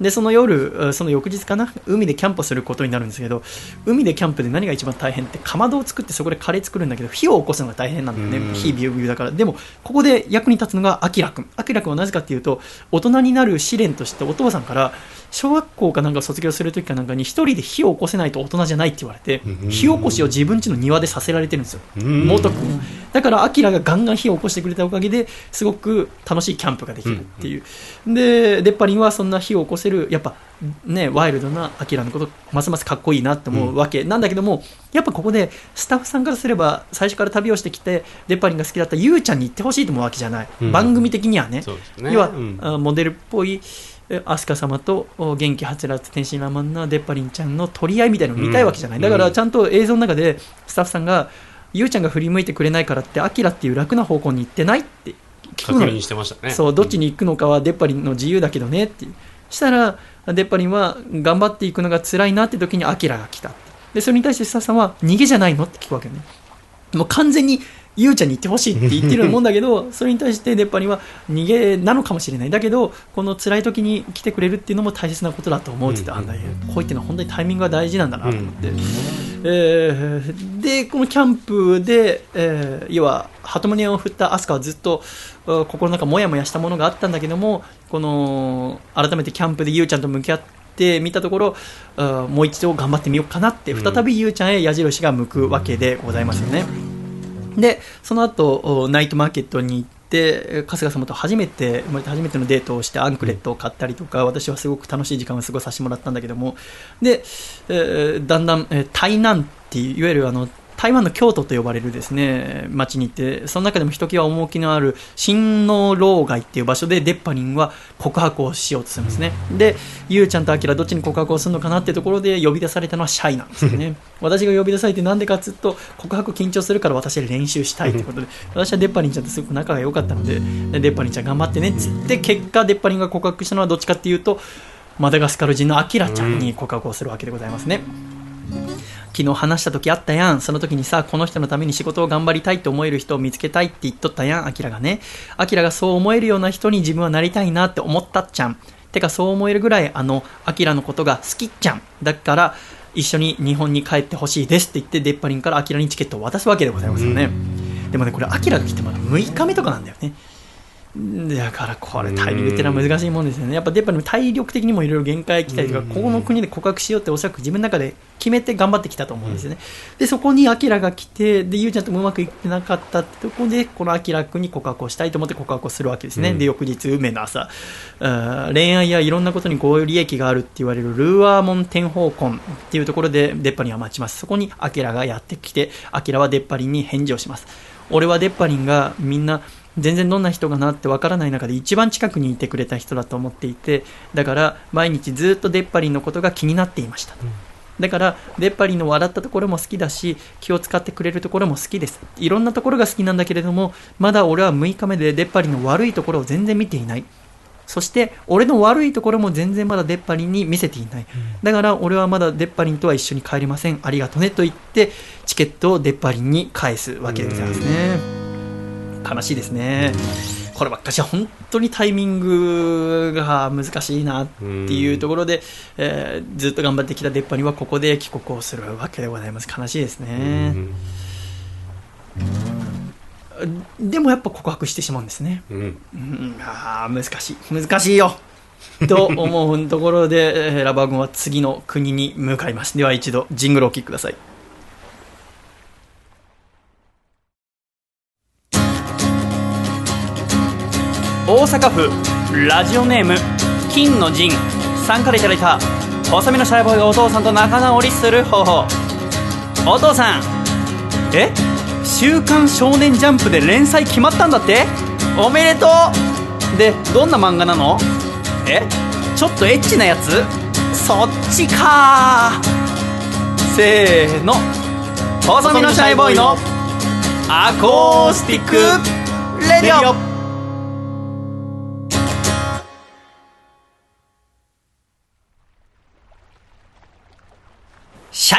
でその夜、その翌日かな、海でキャンプをすることになるんですけど、海でキャンプで何が一番大変って、かまどを作ってそこでカレー作るんだけど、火を起こすのが大変なんだようんね、火ビュービューだから。でも、ここで役に立つのがアキラ君。アキラ君はなぜかっていうと、大人になる試練としてお父さんから、小学校かなんかを卒業するときかなんかに、一人で火を起こせないと大人じゃないって言われてう、ん。火起こしを自分家の庭でさせられてるんですよ。うん。猛特訓。だからアキラがガンガン火を起こしてくれたおかげですごく楽しいキャンプができるっていう、でデッパリンはそんな火を起こせるやっぱねワイルドなアキラのことますますかっこいいなって思うわけ。なんだけどもやっぱここでスタッフさんからすれば最初から旅をしてきてデッパリンが好きだったゆうちゃんに行ってほしいと思うわけじゃない、うん。番組的にはね。ね。要は、モデルっぽいえ飛鳥様とお元気はつらつ天真爛漫なデッパリンちゃんの取り合いみたいなのを見たいわけじゃない、うん。だからちゃんと映像の中でスタッフさんがゆうちゃんが振り向いてくれないからってアキラっていう楽な方向に行ってないって聞くの。確認してましたね。そうどっちに行くのかはデッパリンの自由だけどねってしたらデッパリンは頑張っていくのが辛いなって時にアキラが来たでそれに対してスタッフさんは逃げじゃないのって聞くわけね。もう完全にゆうちゃんに言ってほしいって言ってると思うんだけど、<laughs> それに対して出っ歯には逃げなのかもしれない。だけど、この辛い時に来てくれるっていうのも大切なことだと思うって言って、あんだこういってのは本当にタイミングが大事なんだなと思って。えーで、このキャンプで、えー要は、鳩胸を振ったアスカはずっと、あ心の中もやもやしたものがあったんだけども、この、改めてキャンプでゆうちゃんと向き合ってみたところ、あもう一度頑張ってみようかなって、再びゆうちゃんへ矢印が向くわけでございますよね。で、その後、おナイトマーケットに行って、えー春日様と初めて、生まれて初めてのデートをしてアンクレットを買ったりとか、私はすごく楽しい時間を過ごさせてもらったんだけども、で、えーだんだん、えー台南っていう、いわゆるあの、台湾の京都と呼ばれるですね、町に行って、その中でもひときわ趣のある新農老街っていう場所でデッパリンは告白をしようとするんですね。で、ゆうちゃんとアキラどっちに告白をするのかなってところで呼び出されたのはシャイなんですよね。私が呼び出されてなんでかっつうと、告白緊張するから私は練習したいということで、私はデッパリンちゃんとすごく仲が良かったので、でデッパリンちゃん頑張ってねっつって、結果デッパリンが告白したのはどっちかっていうと、マダガスカル人のアキラちゃんに告白をするわけでございますね。昨日話した時あったやん。その時にさ、この人のために仕事を頑張りたいって思える人を見つけたいって言っとったやん、アキラがね。アキラがそう思えるような人に自分はなりたいなって思ったっちゃん。てかそう思えるぐらい、あの、アキラのことが好きっちゃん。だから、一緒に日本に帰ってほしいですって言って、デッパリンからアキラにチケットを渡すわけでございますよね。でもね、これ、アキラが来てまだ6日目とかなんだよね。だからこれタイミングってのは難しいもんですよね。やっぱデッパリンも体力的にもいろいろ限界来たりとか、ここの国で告白しようっておそらく自分の中で決めて頑張ってきたと思うんですよね。で、そこにアキラが来て、で、ゆうちゃんともうまくいってなかったってところで、このアキラ君に告白をしたいと思って告白をするわけですね。で、翌日、運命の朝、恋愛やいろんなことにご利益があるって言われるルーアーモン天宝婚っていうところでデッパリンは待ちます。そこにアキラがやってきて、アキラはデッパリンに返事をします。俺はデッパリンがみんな全然どんな人がなってわからない中で一番近くにいてくれた人だと思っていてだから毎日ずっとデッパリンのことが気になっていました、だからデッパリンの笑ったところも好きだし気を使ってくれるところも好きです。いろんなところが好きなんだけれどもまだ俺は6日目でデッパリンの悪いところを全然見ていない。そして俺の悪いところも全然まだ出っ張りに見せていない、だから俺はまだ出っ張りとは一緒に帰りません。ありがとねと言ってチケットを出っ張りに返すわけでございますね悲しいですね。こればっかしは本当にタイミングが難しいなっていうところで、えーずっと頑張ってきた出っ張りはここで帰国をするわけでございます。悲しいですね、でもやっぱ告白してしまうんですね。うん。うん、あー難しい。難しいよ。と思うところで、えーラバー軍は次の国に向かいます。では一度ジングルをお聴きください大阪府ラジオネーム金の陣さんからいただいた細身のシャイボーイがお父さんと仲直りする方法。お父さんえ？週刊少年ジャンプで連載決まったんだって？おめでとう！でどんな漫画なの？え？ちょっとエッチなやつ？そっちかせーの。細身のシャイボーイのアコースティックレディオ。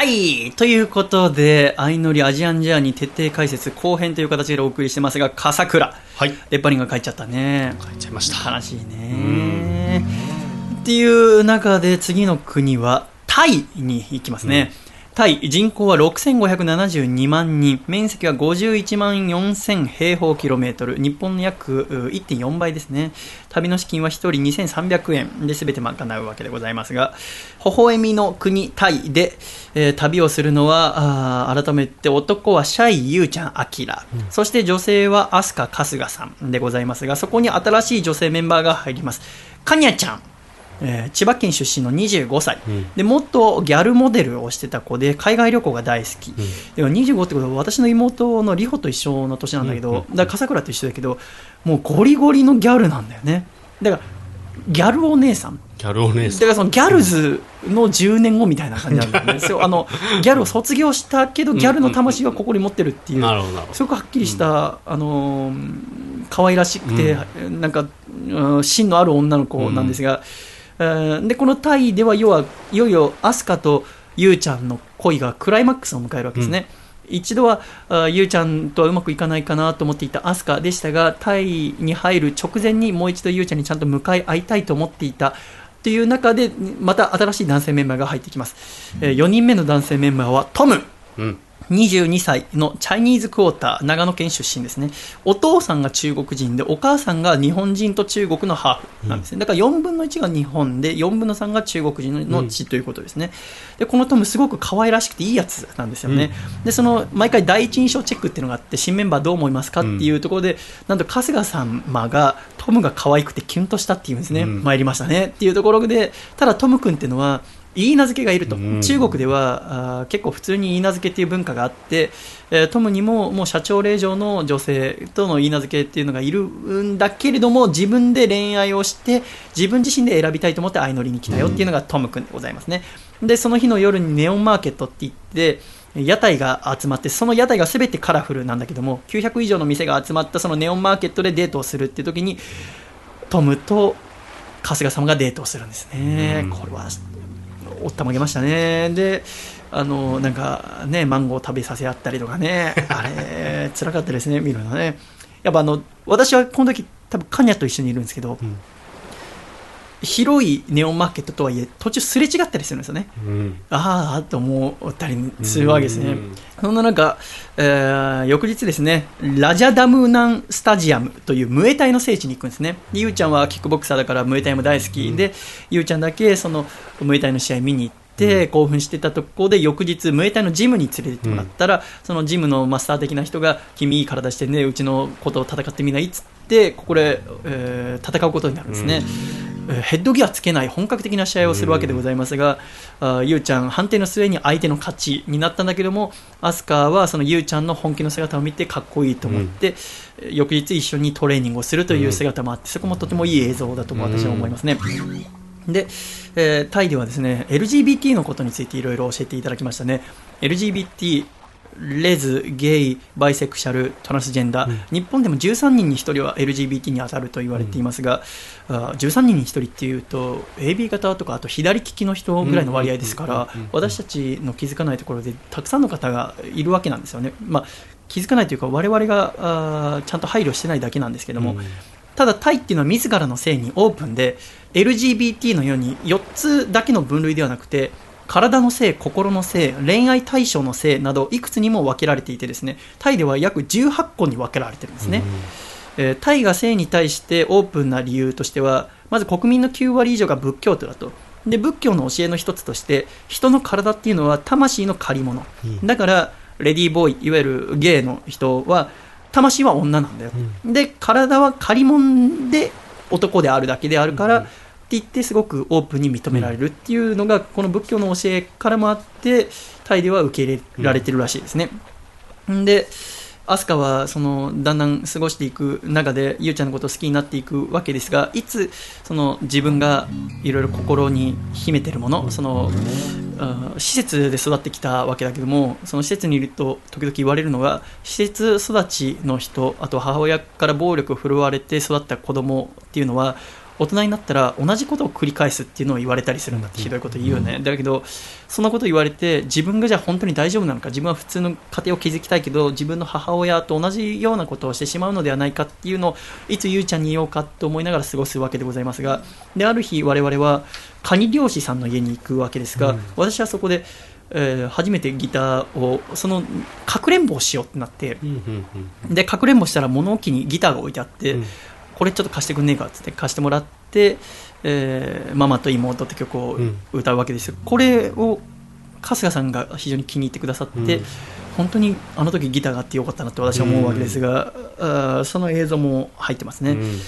シャイということで、相乗りアジアンジャーニー徹底解説後編という形でお送りしてますが、笠倉。はいレッパリンが帰っちゃったね。帰っちゃいました悲しいね。っていう中で次の国はタイに行きますね。タイ、人口は6572万人、面積は51万4000平方キロメートル、日本の約う1.4倍ですね。旅の資金は1人2300円で全て賄うわけでございますが、微笑みの国タイで、えー旅をするのは、改めて男はシャイ・ユーちゃん・アキラ、そして女性はアスカ・春日さんでございますが、そこに新しい女性メンバーが入ります。カニャちゃん。えー千葉県出身の25歳、でもっとギャルモデルをしてた子で海外旅行が大好き、でも25ってことは私の妹のリホと一緒の年なんだけど、だから笠倉と一緒だけどもうゴリゴリのギャルなんだよね。だからギャルお姉さん。ギャルお姉さだからそのギャルズの10年後みたいな感じなんだよね。<laughs> そうあのギャルを卒業したけどギャルの魂はここに持ってるっていんうすごくはっきりした、あのー可愛らしくて、なんか、うん芯のある女の子なんですが、えーでこのタイでは要はいよいよアスカとユウちゃんの恋がクライマックスを迎えるわけですね、一度はあゆうちゃんとはうまくいかないかなと思っていたアスカでしたがタイに入る直前にもう一度ゆうちゃんにちゃんと向かい合いたいと思っていたという中でまた新しい男性メンバーが入ってきます、え4人目の男性メンバーはトム。うん22歳のチャイニーズクォーター長野県出身ですね。お父さんが中国人でお母さんが日本人と中国のハーフなんですね、だから4分の1が日本で4分の3が中国人の血ということですね、でこのトムすごく可愛らしくていいやつなんですよね、でその毎回第一印象チェックっていうのがあって新メンバーどう思いますかっていうところで、なんと春日様がトムが可愛くてキュンとしたっていうんですね、うん。参りましたね。っていうところでただトム君っていうのは言い名付けがいると、うん。中国ではあー結構普通に言い名付けっていう文化があって、えートムにももう社長令嬢の女性との言い名付けっていうのがいるんだけれども自分で恋愛をして自分自身で選びたいと思って相乗りに来たよっていうのがトム君でございますね。でその日の夜にネオンマーケットって言って屋台が集まってその屋台が全てカラフルなんだけども900以上の店が集まったそのネオンマーケットでデートをするっていう時にトムと春日様がデートをするんですね、うん。これはおったまげましたね。であのなんかねマンゴー食べさせ合ったりとかね。<laughs> あれ辛かったですね。見るのね。やっぱあの私はこの時多分カニャと一緒にいるんですけど、うん広いネオンマーケットとはいえ途中すれ違ったりするんですよね。うん。ああと思ったりするわけですね。うん。そんな中、えー翌日ですね、ラジャダムナンスタジアムというムエタイの聖地に行くんですね。でゆうちゃんはキックボクサーだからムエタイも大好きで、ゆうちゃんだけそのムエタイの試合見に行って、興奮してたところで翌日ムエタイのジムに連れてってもらったら、そのジムのマスター的な人が君いい体してねうちのことを戦ってみない？っつってここで、えー戦うことになるんですね。えーヘッドギアつけない本格的な試合をするわけでございますが、あーゆうちゃん、判定の末に相手の勝ちになったんだけども、アスカはそのゆうちゃんの本気の姿を見てかっこいいと思って、えー翌日一緒にトレーニングをするという姿もあって、そこもとてもいい映像だと私は思いますね。で、えータイではですね LGBT のことについていろいろ教えていただきましたね。LGBT レズ、ゲイ、バイセクシャル、トランスジェンダー、日本でも13人に1人は LGBT に当たると言われていますが、あ13人に1人っていうと AB 型とかあと左利きの人ぐらいの割合ですからうんうんうんうん私たちの気づかないところでたくさんの方がいるわけなんですよね、まあ、気づかないというか我々があーちゃんと配慮してないだけなんですけども、うん。ただタイっていうのは自らの性にオープンで LGBT のように4つだけの分類ではなくて体の性、心の性、恋愛対象の性などいくつにも分けられていてですねタイでは約18個に分けられてるんですね。えータイが性に対してオープンな理由としてはまず国民の9割以上が仏教徒だと。で仏教の教えの一つとして人の体っていうのは魂の借り物、だからレディーボーイいわゆるゲイの人は魂は女なんだよ、で体は借り物で男であるだけであるから、言ってすごくオープンに認められるっていうのがこの仏教の教えからもあってタイでは受け入れられてるらしいですね。でアスカはそのだんだん過ごしていく中でゆうちゃんのことを好きになっていくわけですがいつその自分がいろいろ心に秘めてるものその施設で育ってきたわけだけどもその施設にいると時々言われるのが施設育ちの人あと母親から暴力を振るわれて育った子供っていうのは大人になったら同じことを繰り返すっていうのを言われたりするんだってひどいこと言うよね、だけどそんなこと言われて自分がじゃあ本当に大丈夫なのか自分は普通の家庭を築きたいけど自分の母親と同じようなことをしてしまうのではないかっていうのをいつゆうちゃんに言おうかと思いながら過ごすわけでございますがである日我々はカニ漁師さんの家に行くわけですが、私はそこで、えー初めてギターをそのかくれんぼをしようってなってうんうんうん。でかくれんぼしたら物置にギターが置いてあって、うんこれちょっと貸してくんねえかっつって貸してもらって、えーママと妹って曲をうん。歌うわけですよ、これを春日さんが非常に気に入ってくださって、うん。本当にあの時ギターがあってよかったなって私は思うわけですが、あーその映像も入ってますね、うん。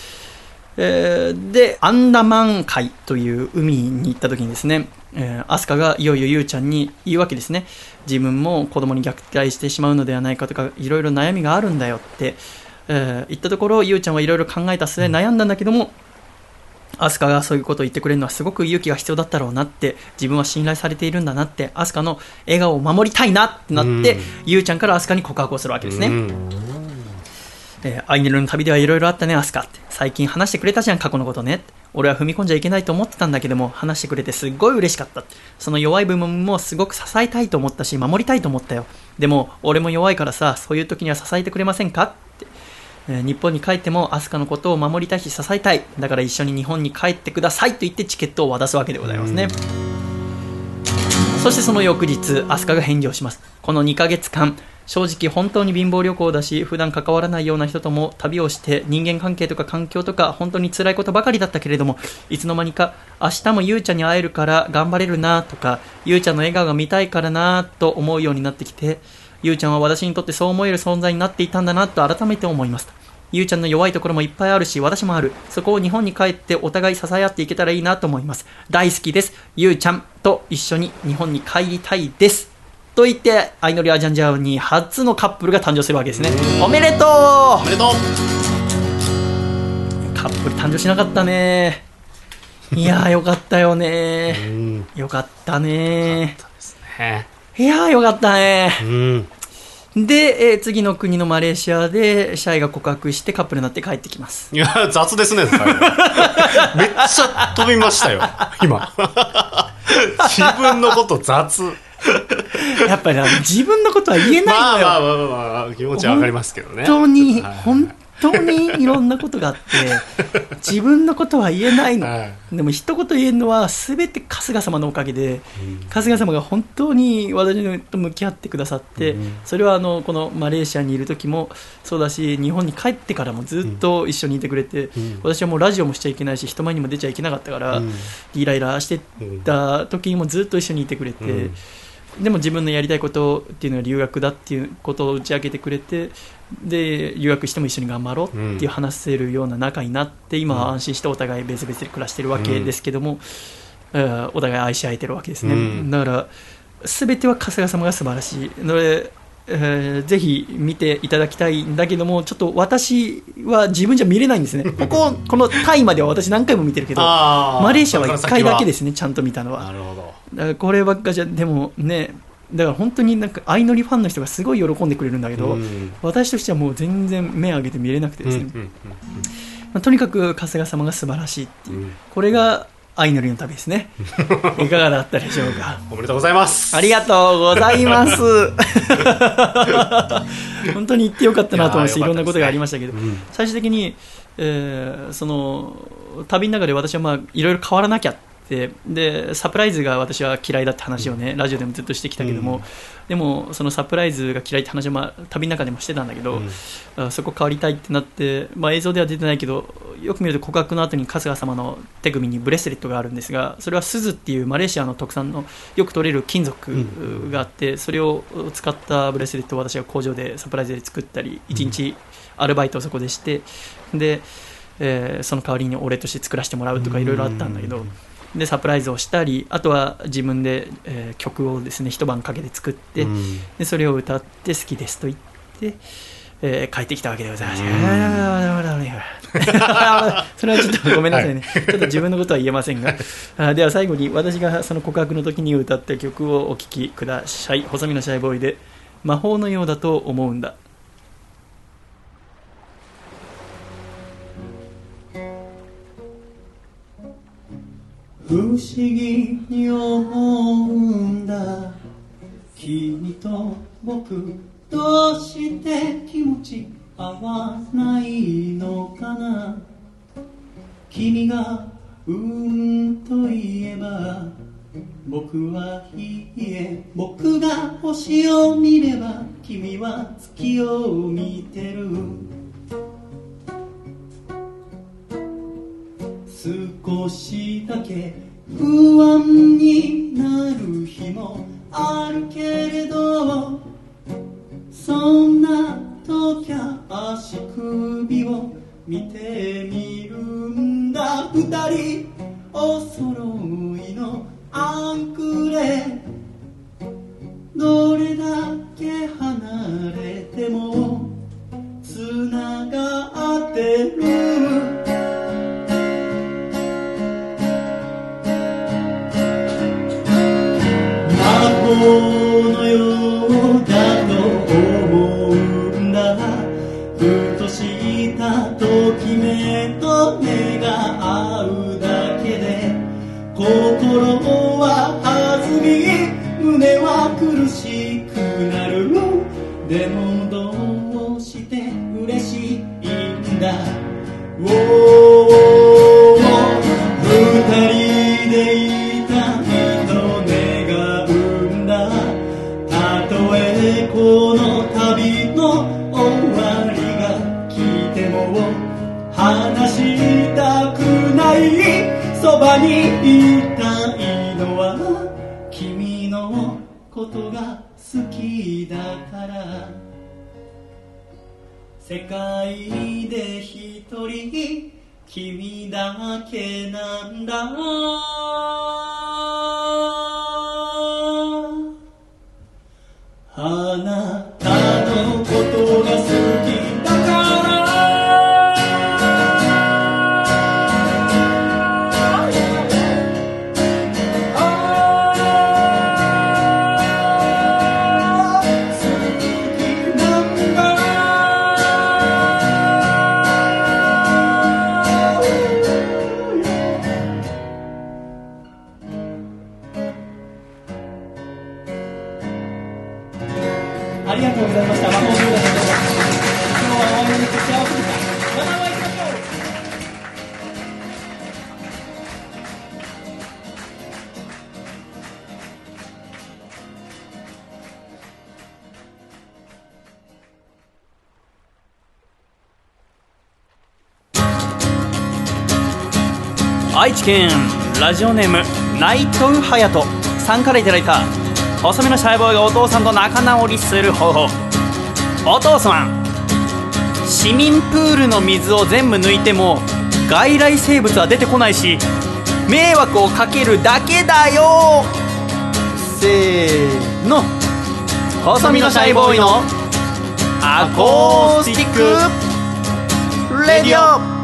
えーでアンダマン海という海に行った時にですね、えーアスカがいよいよゆうちゃんに言うわけですね。自分も子供に虐待してしまうのではないかとかいろいろ悩みがあるんだよって、えー言ったところゆうちゃんはいろいろ考えた末悩んだんだけども、アスカがそういうことを言ってくれるのはすごく勇気が必要だったろうなって自分は信頼されているんだなってアスカの笑顔を守りたいなってなって、うん。ゆうちゃんからアスカに告白をするわけですね、うん。えーアイネルの旅ではいろいろあったね、アスカって。最近話してくれたじゃん、過去のことね。俺は踏み込んじゃいけないと思ってたんだけども話してくれてすっごい嬉しかったその弱い部分もすごく支えたいと思ったし守りたいと思ったよ。でも俺も弱いからさそういう時には支えてくれませんかって、えー日本に帰ってもアスカのことを守りたいし支えたいだから一緒に日本に帰ってくださいと言ってチケットを渡すわけでございますねそしてその翌日、アスカが返事をします。この2ヶ月間、正直本当に貧乏旅行だし、普段関わらないような人とも旅をして、人間関係とか環境とか、本当に辛いことばかりだったけれども、いつの間にか、明日もゆうちゃんに会えるから頑張れるなとか、ゆうちゃんの笑顔が見たいからなと思うようになってきて、ゆうちゃんは私にとってそう思える存在になっていたんだなと改めて思います。ゆうちゃんの弱いところもいっぱいあるし、私もある。そこを日本に帰ってお互い支え合っていけたらいいなと思います。大好きです。ゆうちゃんと一緒に日本に帰りたいです。と言って、アイノリアジャンジャーに初のカップルが誕生するわけですね。おめでとおめでとううカップル誕生しなかったね。いやーよかったよねう。んよかったね。ですねいやーよかったね。うんで、えー次の国のマレーシアでシャイが告白してカップルになって帰ってきます。いや雑ですね <laughs> めっちゃ飛びましたよ今 <laughs> 自分のこと雑やっぱりな自分のことは言えないのよ。まあまあまあまあ、まあ、気持ちはわかりますけどね本当に、はい本当にいろんなことがあって、自分のことは言えないの。はい。でも一言言えるのは、すべて春日様のおかげで、春日様が本当に私と向き合ってくださって、うん。それはあのこのマレーシアにいる時もそうだし、日本に帰ってからもずっと一緒にいてくれて、うん。私はもうラジオもしちゃいけないし、人前にも出ちゃいけなかったから、うん。イライラしてた時にもずっと一緒にいてくれて、うんでも自分のやりたいことっていうのは留学だっていうことを打ち明けてくれてで留学しても一緒に頑張ろうっていう話せるような仲になって今は安心してお互い別々で暮らしてるわけですけども、えーお互い愛し合えてるわけですね、うん。だから全ては春日様が素晴らしい。ので、えーぜひ見ていただきたいんだけどもちょっと私は自分じゃ見れないんですね。<laughs> こここのタイまでは私何回も見てるけどあマレーシアは1回だけですすねちゃんと見たのは。なるほどだからこればっかじゃでもねだから本当になんか相乗りファンの人がすごい喜んでくれるんだけど、うん。私としてはもう全然目上げて見れなくてですね、うんまあ、とにかく春日様が素晴らしいっていう、うん。これが相乗りの旅ですね。<laughs> いかがだったでしょうか。おめでとうございます。ありがとうございます。<laughs> 本当に行ってよかったなと思いましていろんなことがありましたけど、うん。最終的に、えーその旅の中で私はまあいろいろ変わらなきゃってでサプライズが私は嫌いだって話をね、ラジオでもずっとしてきたけども、うん。でもそのサプライズが嫌いって話を、まあ、旅の中でもしてたんだけど、うん。あそこ変わりたいってなって、まあ、映像では出てないけどよく見ると告白の後に春日様の手首にブレスレットがあるんですがそれはスズっていうマレーシアの特産のよく取れる金属があって、それを使ったブレスレットを私は工場でサプライズで作ったり1日アルバイトをそこでしてで、えーその代わりにお礼として作らせてもらうとかいろいろあったんだけど。でサプライズをしたりあとは自分で、えー曲をですね一晩かけて作って、うんでそれを歌って好きですと言って、えー帰ってきたわけでございます。うん <laughs> それはちょっとごめんなさいね、ちょっと自分のことは言えませんが、あでは最後に私がその告白の時に歌った曲をお聴きください。細身のシャイボーイで魔法のようだと思うんだ。不思議に思うんだ。君と僕どうして気持ち合わないのかな。君がうんと言えば僕はいいえ僕が星を見れば君は月を見てる。少しだけ不安になる日もあるけれどそんな時は足首を見てみるんだ二人お揃いのアンクレどれだけ離れてもつながってる法ばにいたいのは君のことが好きだから。世界で一人君だけなんだ。あな県ラジオネーム内藤隼人さんからいただいた細身のシャイボーイがお父さんと仲直りする方法。お父さん市民プールの水を全部抜いても外来生物は出てこないし迷惑をかけるだけだよ。せーの。細身のシャイボーイのアコースティックレディオ。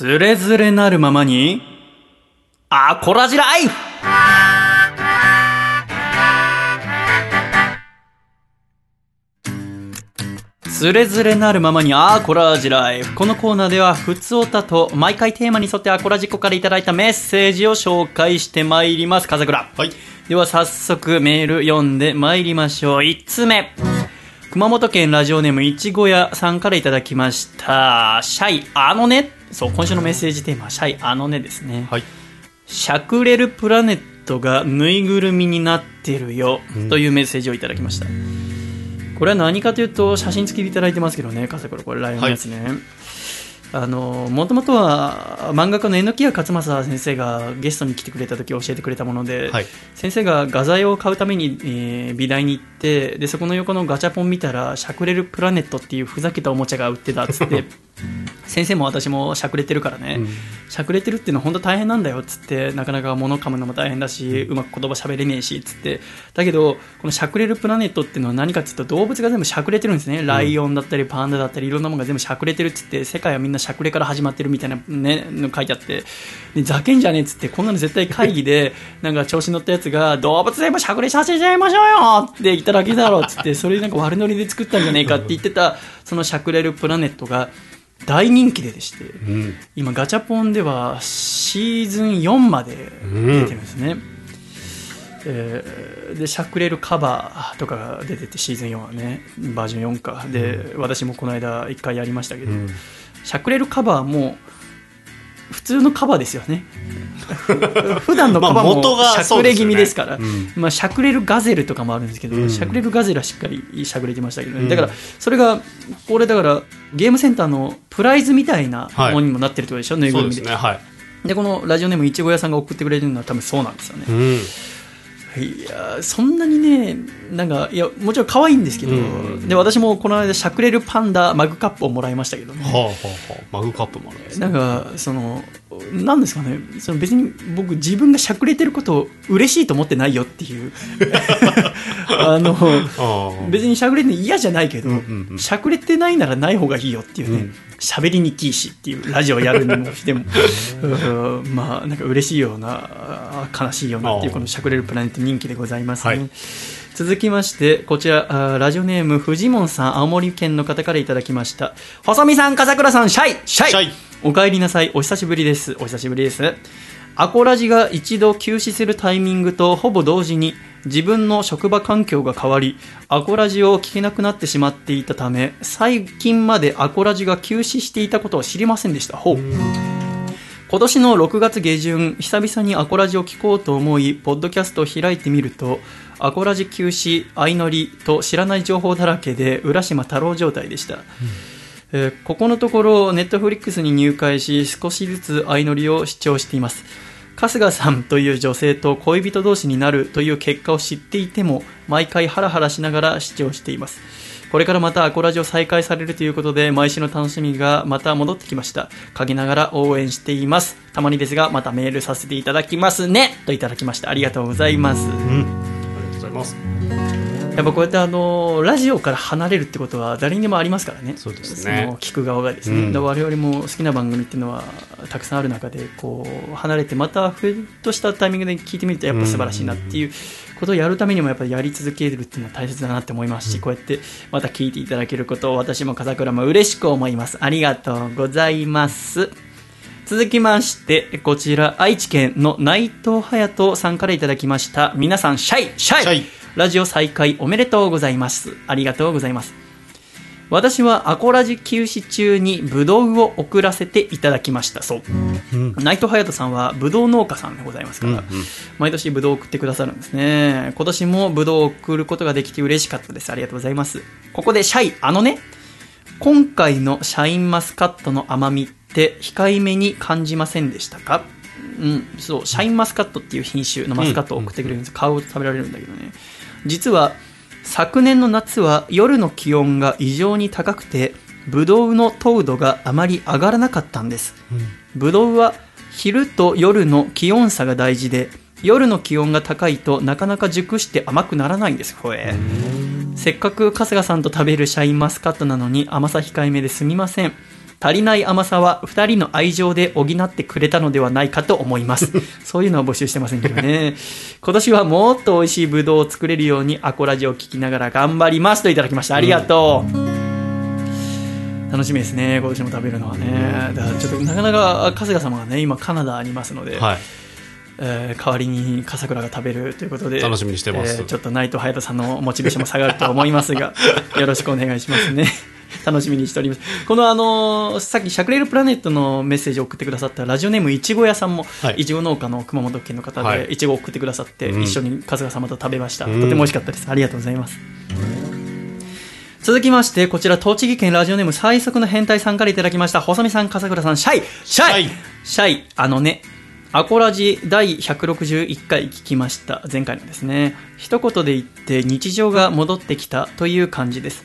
つれづれなるままに、アコラジライフつれづれなるままにアコラジライフこのコーナーでは、ふつおたと毎回テーマに沿ってアコラジコからいただいたメッセージを紹介してまいります。風倉。はい。では早速メール読んでまいりましょう。1つ目。熊本県ラジオネームいちご屋さんからいただきました。シャイあのね。そう、今週のメッセージテーマはシャイあのねですね。はい。シャクレルプラネットがぬいぐるみになってるよ、というメッセージをいただきました。これは何かというと、写真付きでいただいてますけどね、笠倉、これライオンのやつね。あの、もともとは漫画家の榎谷勝正先生がゲストに来てくれた時教えてくれたもので、はい先生が画材を買うために、えー美大に行って、で、そこの横のガチャポン見たら、シャクレルプラネットっていうふざけたおもちゃが売ってたっつって、先生も私もしゃくれてるからね、うん。しゃくれてるっていうのは本当大変なんだよっつってなかなか物噛むのも大変だしうまく言葉喋れねえしっつって。だけどこのしゃくれるプラネットっていうのは何かっていうと動物が全部しゃくれてるんですね。ライオンだったりパンダだったりいろんなものが全部しゃくれてるっつって世界はみんなしゃくれから始まってるみたいなねの書いてあって。でざけんじゃねえっつってこんなの絶対会議でなんか調子乗ったやつが動物全部しゃくれさせちゃいましょうよって言っただけだろっつってそれなんか悪ノリで作ったんじゃねえかって言ってたそのしゃくれるプラネットが大人気ででして、うん。今ガチャポンではシーズン4まで出てるんですね、えーでしゃくれるカバーとかが出ててシーズン4はねバージョン4か。で、私もこの間1回やりましたけど、うん。しゃくれるカバーも普通のカバーですよね。ふ <laughs> 普段のカバもしゃくれ気味ですから、そうですよねまあ、しゃくれるガゼルとかもあるんですけど、うん。しゃくれるガゼルはしっかりしゃくれてましたけどね、うん。だからそれがこれだからゲームセンターのプライズみたいなものにもなってるってことでしょ、ぬいぐるみで。ね。はい。でこのラジオネームいちご屋さんが送ってくれてるのは多分そうなんですよね、うん。いやーそんなにねなんかいやもちろん可愛いんですけど、うんで私もこの間しゃくれるパンダマグカップをもらいましたけどね、はあはあはあ。マグカップもあるんですね。なんかそのなんですかね。その別に僕自分がしゃくれてることを嬉しいと思ってないよっていう。<laughs> あの。別にしゃくれて嫌じゃないけど、しゃくれてないならない方がいいよっていうね。うん喋、りにきいしっていうラジオやるにもしても <laughs> うんまあなんか嬉しいような悲しいようなっていうこのしゃくれるプラネット人気でございますね、はい続きまして、こちら、ラジオネーム、フジモンさん、青森県の方からいただきました。細見さん、笠倉さん、シャイシャイシャイお帰りなさい。お久しぶりです。お久しぶりです。アコラジが一度休止するタイミングとほぼ同時に自分の職場環境が変わり、アコラジを聞けなくなってしまっていたため、最近までアコラジが休止していたことを知りませんでした。ほう。今年の6月下旬、久々にアコラジを聞こうと思い、ポッドキャストを開いてみると、アコラジ休止、相乗りと知らない情報だらけで、浦島太郎状態でした。えーここのところ、ネットフリックスに入会し、少しずつ相乗りを視聴しています。春日さんという女性と恋人同士になるという結果を知っていても、毎回ハラハラしながら視聴しています。これからまたアコラジオ再開されるということで、毎週の楽しみがまた戻ってきました。陰ながら応援しています。たまにですが、またメールさせていただきますねといただきました。ありがとうございます。うんありがとうございますやっぱこうやってあのラジオから離れるってことは誰にでもありますからね、そうですね。の聞く側がですね、うん。我々も好きな番組っていうのはたくさんある中でこう離れてまたふっとしたタイミングで聞いてみるとやっぱ素晴らしいなっていうことをやるためにもやっぱりやり続けるっていうのは大切だなって思いますし、こうやってまた聞いていただけることを私も笠倉も嬉しく思います。ありがとうございます。続きまして、こちら、愛知県の内藤隼人さんからいただきました。皆さん、シャイ。シャイラジオ再開おめでとうございます。ありがとうございます。私はアコラジ休止中にブドウを送らせていただきました。そう。内藤隼人さんはブドウ農家さんでございますから、毎年ブドウを送ってくださるんですね。今年もブドウを送ることができて嬉しかったです。ありがとうございます。ここでシャイ、あのね、今回のシャインマスカットの甘みって控えめに感じませんでしたか？うん、そう、シャインマスカットっていう品種のマスカットを送ってくれるんです。皮ごと食べられるんだけどね。実は、昨年の夏は夜の気温が異常に高くて、ブドウの糖度があまり上がらなかったんです。ブドウは昼と夜の気温差が大事で、夜の気温が高いとなかなか熟して甘くならないんです。これ。せっかく春日さんと食べるシャインマスカットなのに甘さ控えめですみません。足りない甘さは2人の愛情で補ってくれたのではないかと思います。<laughs> そういうのは募集してませんけどね。今年はもっと美味しいブドウを作れるようにアコラジを聞きながら頑張りますといただきました。ありがとう。楽しみですね、今年も食べるのはね。だからちょっとなかなか春日様がね、今カナダにいますので、はいえー代わりに笠倉が食べるということで楽しみにしてますえーちょっと内藤隼人さんのモチベーションも下がると思いますが <laughs> よろしくお願いしますね <laughs> 楽しみにしております。このあのーさっきシャクレールプラネットのメッセージを送ってくださったラジオネームいちご屋さんも、はい。いちご農家の熊本県の方はい。でいちごを送ってくださって、うん。一緒に春日様と食べました、うん。とても美味しかったです。ありがとうございます。続きまして、こちら、栃木県ラジオネーム最速の変態さんからいただきました。細見さん、笠倉さん、シャイ。シャイ。シャイ。シャイ。あのね、アコラジ第161回聞きました。前回のですね。一言で言って日常が戻ってきたという感じです。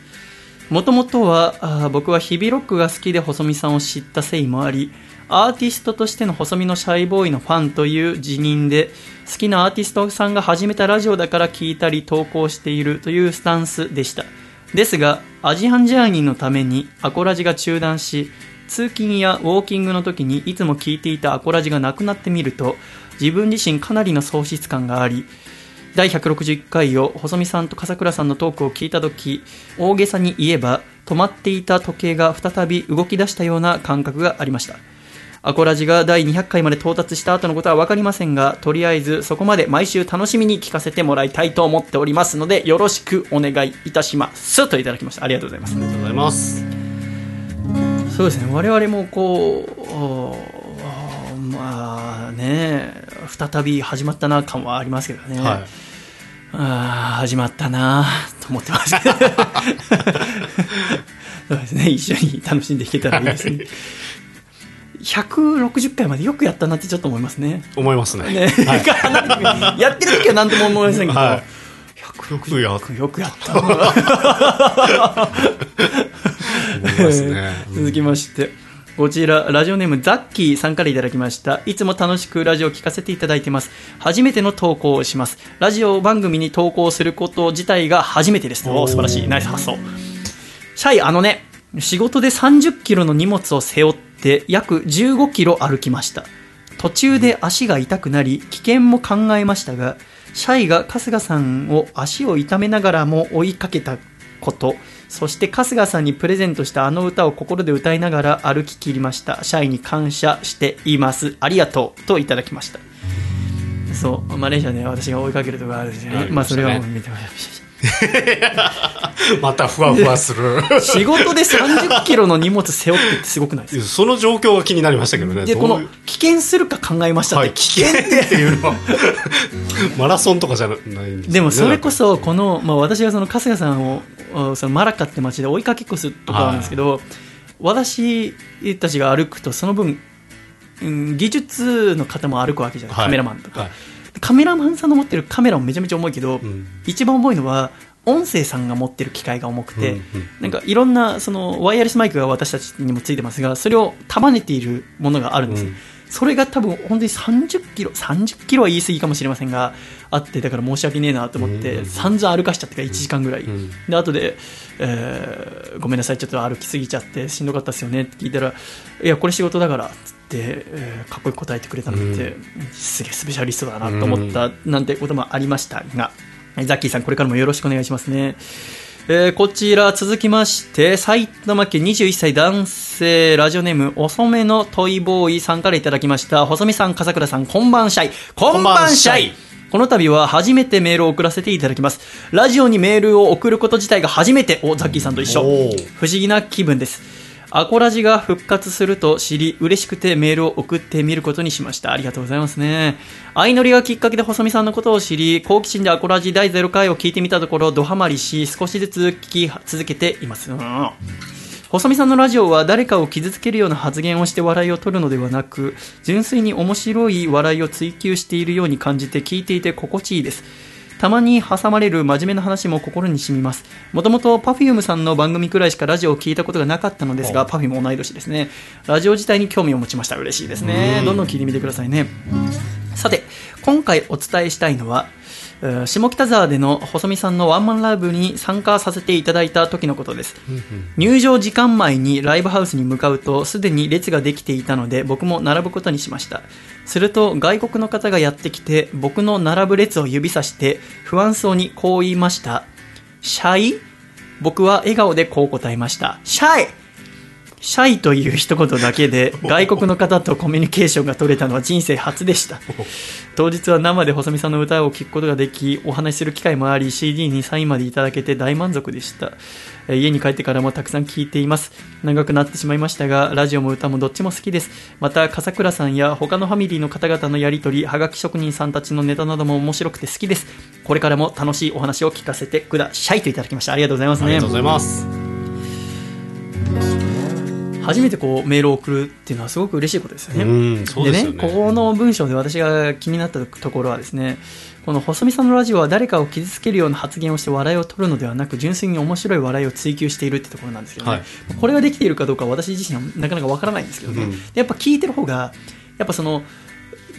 もともとは僕は日々ロックが好きで細見さんを知ったせいもあり、アーティストとしての細見のシャイボーイのファンという辞任で、好きなアーティストさんが始めたラジオだから聞いたり投稿しているというスタンスでした。ですが、アジアンジャーニーのためにアコラジが中断し、通勤やウォーキングの時にいつも聞いていたアコラジがなくなってみると、自分自身かなりの喪失感があり、第161回を細見さんと笠倉さんのトークを聞いた時大げさに言えば止まっていた時計が再び動き出したような感覚がありました。アコラジが第200回まで到達した後のことは分かりませんがとりあえずそこまで毎週楽しみに聞かせてもらいたいと思っておりますのでよろしくお願いいたします。といただきましたありがとうございますありがとうございます。そうですね。我々もこうまあね再び始まったな感はありますけどね、はい。あー始まったなと思ってます。け <laughs> どそうですね一緒に楽しんでいけたらいいですね。160回までよくやったなってちょっと思いますね。思いますね。ね、<laughs> やってる時は何とも思いませんけど、はい。160やよくやった <laughs> 思いますね。続きましてこちらラジオネームザッキーさんからいただきました。いつも楽しくラジオを聞かせていただいてます。初めての投稿をします。ラジオ番組に投稿すること自体が初めてです。おー。素晴らしい。ナイス発想。シャイあのね仕事で30キロの荷物を背負って約15キロ歩きました。途中で足が痛くなり危険も考えましたがシャイが春日さんを足を痛めながらも追いかけたことそして春日さんにプレゼントしたあの歌を心で歌いながら歩き切りました。シャイに感謝しています。ありがとうといただきました。そう。マレーシアで私が追いかけるとかあるんですよねまあそれはもう見てました <laughs> またふわふわする。<laughs> 仕事で30キロの荷物背負ってってすごくないですか？その状況が気になりましたけどね。でこの危険するか考えましたって、はい、危険っていうのは。<laughs> マラソンとかじゃないんですよねでもそれこそそこの、まあ、私がその春日さんをあそのマラカって町で追いかけっこするところなんですけど、私たちが歩くとその分、うん技術の方も歩くわけじゃない、カメラマンとか、はいカメラマンさんの持ってるカメラもめちゃめちゃ重いけど、うん。一番重いのは音声さんが持ってる機械が重くて、うんうんなんかいろんなそのワイヤレスマイクが私たちにもついてますがそれを束ねているものがあるんです、うん。それが多分本当に30キロ30キロは言い過ぎかもしれませんがあってだから申し訳ねえなと思って、うん散々歩かしちゃってから1時間ぐらい、ん。で後で、えーごめんなさいちょっと歩きすぎちゃってしんどかったですよねって聞いたらいやこれ仕事だからっつって、えーかっこよく答えてくれたので、すげえスペシャリストだなと思ったなんてこともありましたが、ザッキーさんこれからもよろしくお願いしますね。えーこちら続きまして埼玉県21歳男性ラジオネーム遅めのトイボーイさんからいただきました。細見さん笠倉さんこんばんシャイこんばんシャイこの度は初めてメールを送らせていただきます。ラジオにメールを送ること自体が初めておザッキーさんと一緒。不思議な気分ですアコラジが復活すると知り嬉しくてメールを送ってみることにしました。ありがとうございますね。相乗りがきっかけで細見さんのことを知り好奇心でアコラジ第0回を聞いてみたところドハマりし少しずつ聞き続けています。うん細見さんのラジオは誰かを傷つけるような発言をして笑いを取るのではなく純粋に面白い笑いを追求しているように感じて聞いていて心地いいです。たまに挟まれる真面目な話も心に染みます。もともと Perfume さんの番組くらいしかラジオを聞いたことがなかったのですが Perfume 同い年ですね。ラジオ自体に興味を持ちました。嬉しいですね。どんどん聞いてみてくださいね。さて今回お伝えしたいのはえー下北沢での細見さんのワンマンライブに参加させていただいた時のことです。入場時間前にライブハウスに向かうとすでに列ができていたので僕も並ぶことにしました。すると外国の方がやってきて僕の並ぶ列を指さして不安そうにこう言いましたシャイ？僕は笑顔でこう答えましたシャイシャイという一言だけで <laughs> 外国の方とコミュニケーションが取れたのは人生初でした。当日は生で細見さんの歌を聴くことができお話しする機会もあり CD にサインまでいただけて大満足でした。えー家に帰ってからもたくさん聴いています。長くなってしまいましたがラジオも歌もどっちも好きです。また笠倉さんや他のファミリーの方々のやりとりはがき職人さんたちのネタなども面白くて好きです。これからも楽しいお話を聞かせてください。といただきましたありがとうございますね。ありがとうございます初めてこうメールを送るっていうのはすごく嬉しいことですよね。ですよね。ここの文章で私が気になったところはですね、この細見さんのラジオは誰かを傷つけるような発言をして笑いを取るのではなく、純粋に面白い笑いを追求しているってところなんですけどね、はい。これができているかどうかは私自身はなかなかわからないんですけどね、うん。でやっぱ聞いてる方が、やっぱその、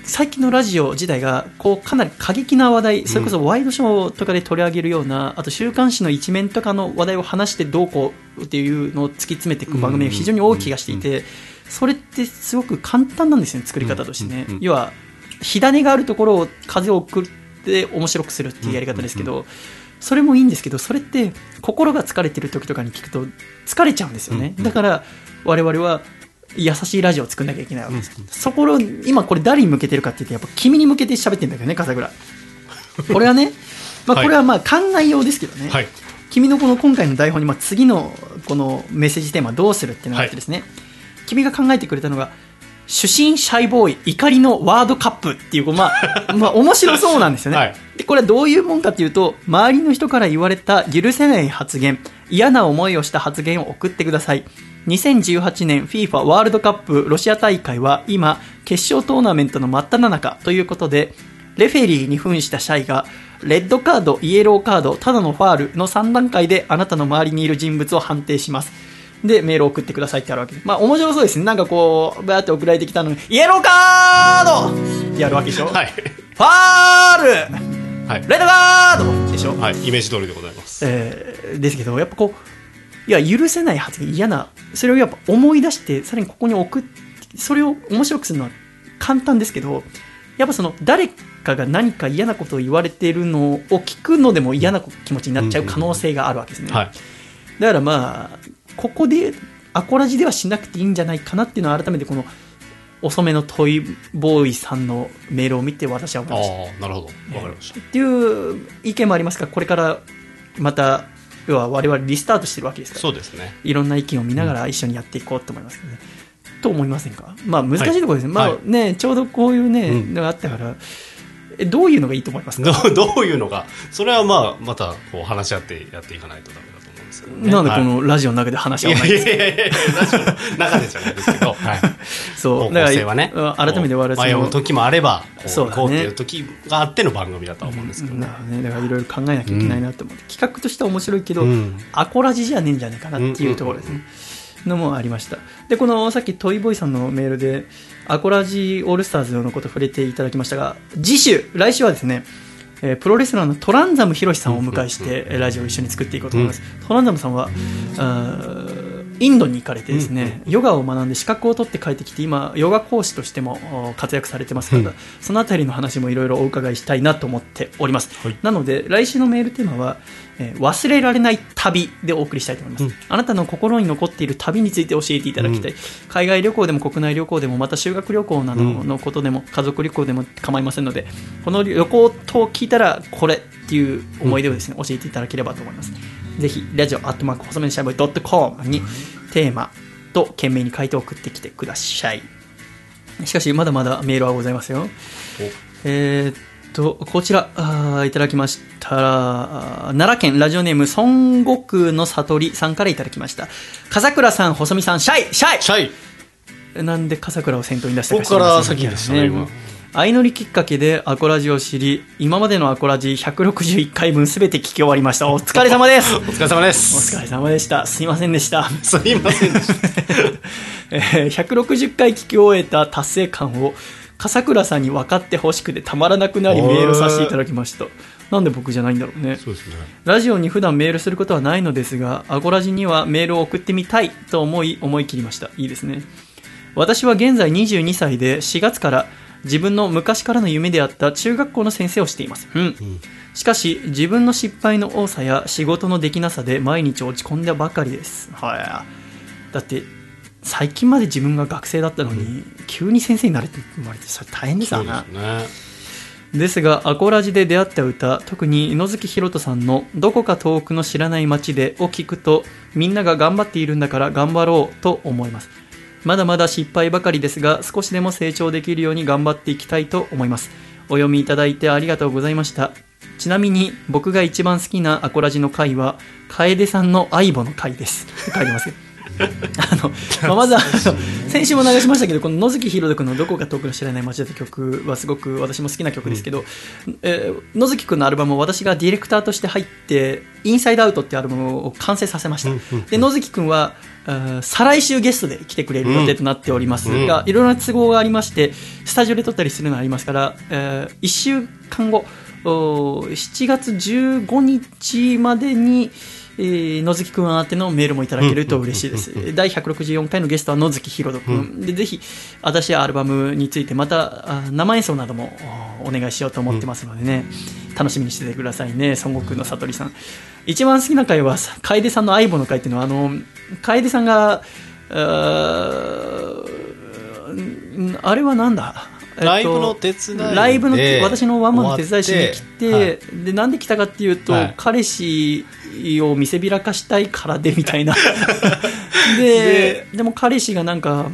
最近のラジオ自体がこうかなり過激な話題、それこそワイドショーとかで取り上げるような、あと週刊誌の一面とかの話題を話してどうこうっていうのを突き詰めていく番組が非常に多い気がしていて、それってすごく簡単なんですよね、作り方としてね。要は、火種があるところを風を送って面白くするっていうやり方ですけど、それもいいんですけど、それって心が疲れてる時とかに聞くと疲れちゃうんですよね。うん。だから我々は優しいラジオを作んなきゃいけないわけ。です。そこを今これ誰に向けてるかって言ってやっぱ君に向けて喋ってんだけどね、笠倉。<laughs> これはね、まあはい。これはまあ考えようですけどね。はい。君のこの今回の台本に、まあ、次のこのメッセージテーマどうするっていうのがあってですね、君が考えてくれたのが主審シャイボーイ怒りのワードカップっていうまあ <laughs> まあ面白そうなんですよね、はい。でこれはどういうもんかっていうと周りの人から言われた許せない発言嫌な思いをした発言を送ってください2018年 FIFA ワールドカップロシア大会は今決勝トーナメントの真っ只中ということでレフェリーに扮したシャイがレッドカード、イエローカード、ただのファールの3段階であなたの周りにいる人物を判定します。で、メールを送ってくださいってあるわけ。です。まあ、面白そうですね。なんかこう、バーって送られてきたのに、イエローカード!ってやるわけでしょ、はい。ファール!はい。レッドカード!でしょ、はい。イメージ通りでございます。えーですけど、やっぱこう、いや、許せない発言、嫌な、それをやっぱ思い出して、さらにここに送って、それを面白くするのは簡単ですけどやっぱその誰かが何か嫌なことを言われているのを聞くのでも嫌な気持ちになっちゃう可能性があるわけですね、はい。だからまあここでアコラジではしなくていいんじゃないかなっていうのは改めてこの遅めのトイボーイさんのメールを見て私は思いました。ああなるほど。わかりました。っていう意見もありますがこれからまた要は我々リスタートしてるわけですから。そうですね。いろんな意見を見ながら一緒にやっていこうと思います。けどね。と思いませんか？まあ難しいところですね。はい。まあね、ちょうどこういうね、うん。のがあったから、えどういうのがいいと思いますか？どう <laughs> どういうのが？それはまあまたこう話し合ってやっていかないとダメだ。と思うんですけどね。なんでこはい。のラジオの中で話しいやい合わないんですかやいやいやラジオの中でじゃないですけど、はい、そう。方だから改めて我々迷う時もあればこうそうだねこうっていう時があっての番組だとは思うんですけどね。なるほどね、だからいろいろ考えなきゃいけないなと思って、企画としては面白いけど、うん。アコラジじゃねえんじゃねえかなっていうところですね。のもありました。で、このさっきトイボーイさんのメールで、アコラジオールスターズのこと触れていただきましたが、次週、来週はですね、えープロレスラーのトランザムヒロシさんをお迎えして、えーラジオを一緒に作っていこうと思います。トランザムさんは、インドに行かれてですね、ヨガを学んで資格を取って帰ってきて、今、ヨガ講師としてもお活躍されてますから、そのあたりの話もいろいろお伺いしたいなと思っております。はいなので、来週のメールテーマは、えー忘れられない旅でお送りしたいと思います、あなたの心に残っている旅について教えていただきたい、海外旅行でも国内旅行でもまた修学旅行などのことでも、家族旅行でも構いませんのでこの旅行と聞いたらこれっていう思い出をですね、教えていただければと思います。ぜひラジオアットマーク細めのシャイボーイドットコムにテーマと懸命に書いて送ってきてください。しかしまだまだメールはございますよ。えーっと、こちら、あーいただきました。あー奈良県ラジオネーム、孫悟空の悟りさんからいただきました。笠倉さん、細見さん、シャイシャイシャイなんで笠倉を先頭に出したか僕から知りません先でしたね今相乗りきっかけでアコラジを知り、今までのアコラジ161回分すべて聞き終わりました。お疲れ様です。<laughs> お疲れ様でおす疲れ様でした。すいませんでした。すいませんでした <laughs> えー160回聞き終えた達成感を笠倉さんに分かってほしくてたまらなくなりメールさせていただきました。なんで僕じゃないんだろうね。ね。ラジオに普段メールすることはないのですがアゴラジにはメールを送ってみたいと思い思い切りました。いいですね。私は現在22歳で4月から自分の昔からの夢であった中学校の先生をしています、うん。しかし自分の失敗の多さや仕事のできなさで毎日落ち込んだばかりです。はい。だって最近まで自分が学生だったのに、急に先生になれって言われてそれ大変ですそうでよなすね。ですがアコラジで出会った歌特に猪月ひろとさんの「どこか遠くの知らない街で」を聞くとみんなが頑張っているんだから頑張ろうと思います。まだまだ失敗ばかりですが少しでも成長できるように頑張っていきたいと思います。お読みいただいてありがとうございました。ちなみに僕が一番好きなアコラジの回は楓さんの相棒の回です。って書いてます <laughs> あの、まあ、まずあの先週も流しましたけどこの野月ひろと君の「どこか遠くの知らない街だ」という曲はすごく私も好きな曲ですけど、えー野月君のアルバムを私がディレクターとして入って「インサイドアウト」っていうアルバムを完成させました、で野月君は再来週ゲストで来てくれる予定となっておりますが、いろいろな都合がありましてスタジオで撮ったりするのがありますから、え1週間後お7月15日までに、えー野月くん宛てのメールもいただけると嬉しいです。第164回のゲストは野月ひろとくん。で、ぜひ、私やアルバムについてまたあ生演奏などもおお願いしようと思ってますのでね、楽しみにしててくださいね、孫悟空の悟りさん。一番好きな回は、楓さんの相棒の回っていうのは、あの、楓さんが、ああれはなんだ？えっとライブの手伝い。でライブの私のワンマンの手伝いしに来て、終わって。でなんで来たかっていうと、はい。彼氏を見せびらかしたいからでみたいな。<laughs> ででも彼氏がなんか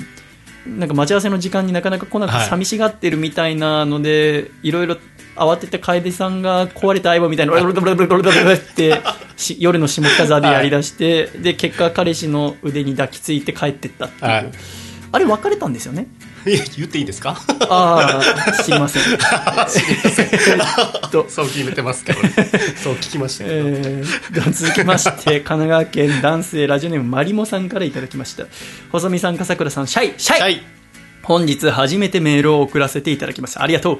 なんか待ち合わせの時間になかなか来なくてはい。寂しがってるみたいなので、い、ろいろ慌てて楓さんが壊れた相棒みたいなブルブルブルブルブルブルってし夜の下北沢でやりだして、で結果彼氏の腕に抱きついて帰ってったっていう、はい。あれ別れたんですよね？言っていいですか？ああ知りません。と。そう決めてますけどね。そう聞きましたけど、えー続きまして <laughs> 神奈川県男性ラジオネームマリモさんからいただきました。細見さん笠倉さんシャイシャイ。はい本日初めてメールを送らせていただきましたありがとう。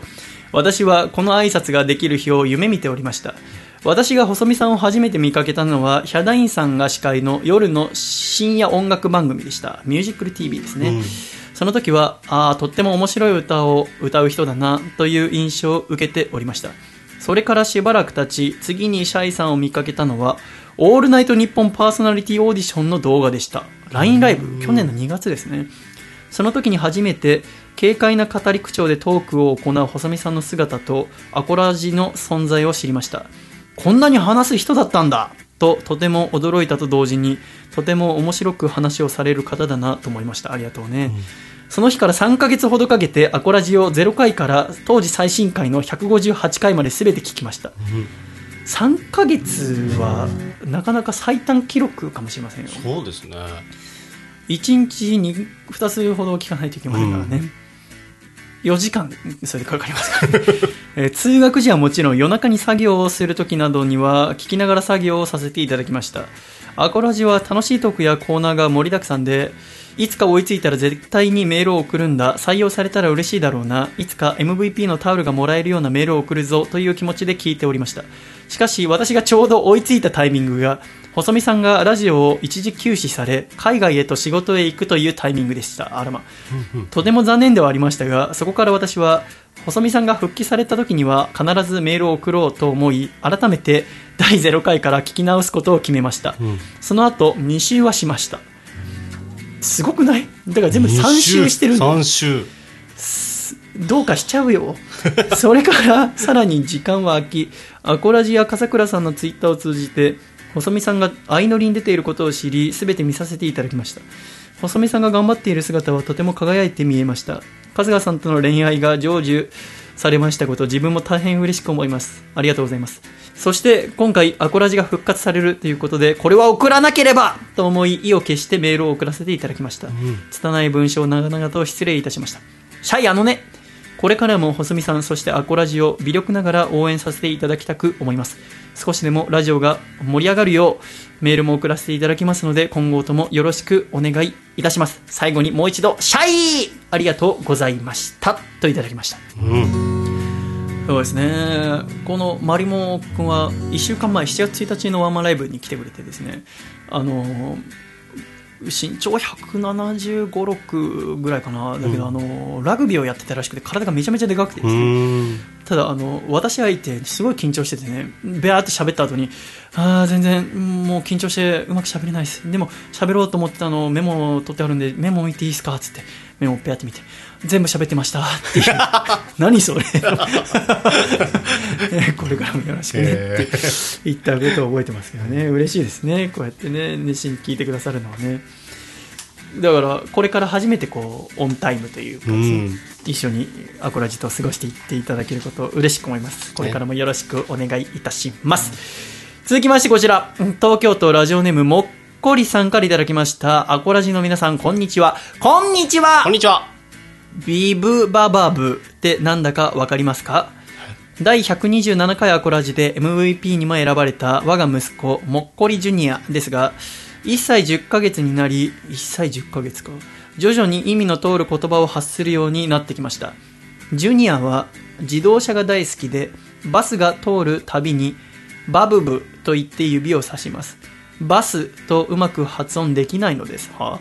私はこの挨拶ができる日を夢見ておりました。私が細見さんを初めて見かけたのはヒャダインさんが司会の夜の深夜音楽番組でした。ミュージックル TV ですね、そその時は、ああ、とっても面白い歌を歌う人だな、という印象を受けておりました。それからしばらく経ち、次にシャイさんを見かけたのは、オールナイトニッポンパーソナリティオーディションの動画でした。LINE ライブ、去年の2月ですね。その時に初めて、軽快な語り口調でトークを行う細見さんの姿と、アコラジの存在を知りました。こんなに話す人だったんだと、とても驚いたと同時に、とても面白く話をされる方だなと思いました。ありがとうね。その日から3ヶ月ほどかけて、アコラジを0回から当時最新回の158回まで全て聞きました。3ヶ月は、なかなか最短記録かもしれませんよ。そうですね。1日に2つほど聞かないといけませんからね、4時間それでかかりますから、ね <laughs> え通学時はもちろん夜中に作業をするときなどには聞きながら作業をさせていただきました。アコラジは楽しいトークやコーナーが盛りだくさんでいつか追いついたら絶対にメールを送るんだ。採用されたら嬉しいだろうな。いつか MVP のタオルがもらえるようなメールを送るぞという気持ちで聞いておりました。しかし私がちょうど追いついたタイミングが細見さんがラジオを一時休止され海外へと仕事へ行くというタイミングでした。あらま。とても残念ではありましたがそこから私は細見さんが復帰された時には必ずメールを送ろうと思い改めて第0回から聞き直すことを決めました、その後2週はしました。すごくない？だから全部3週してるんだ3週。どうかしちゃうよ。それから、さらに時間は空き、アコラジや笠倉さんのツイッターを通じて、細見さんが相乗りに出ていることを知り、すべて見させていただきました。細見さんが頑張っている姿はとても輝いて見えました。春日さんとの恋愛が成就されましたこと、自分も大変嬉しく思います。ありがとうございます。そして、今回、アコラジが復活されるということで、これは送らなければと思い、意を決してメールを送らせていただきました。拙い文章を長々と失礼いたしました。シャイあのね、これからも細見さん、そしてアコラジを微力ながら応援させていただきたく思います。少しでもラジオが盛り上がるようメールも送らせていただきますので、今後ともよろしくお願いいたします。最後にもう一度、シャイありがとうございました。といただきました。そうですね。このマリモ君は1週間前、7月1日のワンマンライブに来てくれてですね、あの、身長175、6ぐらいかな。だけど、あの、ラグビーをやってたらしくて、体がめちゃめちゃでかくてでうすね、ーん。ただあの私相手すごい緊張しててねベアーって喋った後にあー全然もう緊張してうまく喋れないです。でも喋ろうと思ってあのメモを取ってあるんでメモ見ていいですか？っつってメモをペアって見て全部喋ってました。っていう。<laughs> 何それ。え <laughs> これからもよろしくね。って言ったことを覚えてますけどね。嬉しいですね。こうやってね熱心に聞いてくださるのはね。だからこれから初めてこうオンタイムというかうん。一緒にアコラジと過ごしていっていただけることを嬉しく思います。これからもよろしくお願いいたします。続きましてこちら、東京都ラジオネームもっこりさんからいただきました。アコラジの皆さん、こんにちは。こんにちは。こんにちは。ビブババブってなんだかわかりますか？第127回アコラジで MVP にも選ばれた我が息子、もっこりジュニアですが、1歳10ヶ月になり、1歳10ヶ月か。徐々に意味の通る言葉を発するようになってきました。ジュニアは自動車が大好きで、バスが通るたびに、バブブと言って指をさします。バスとうまく発音できないのです。は？あ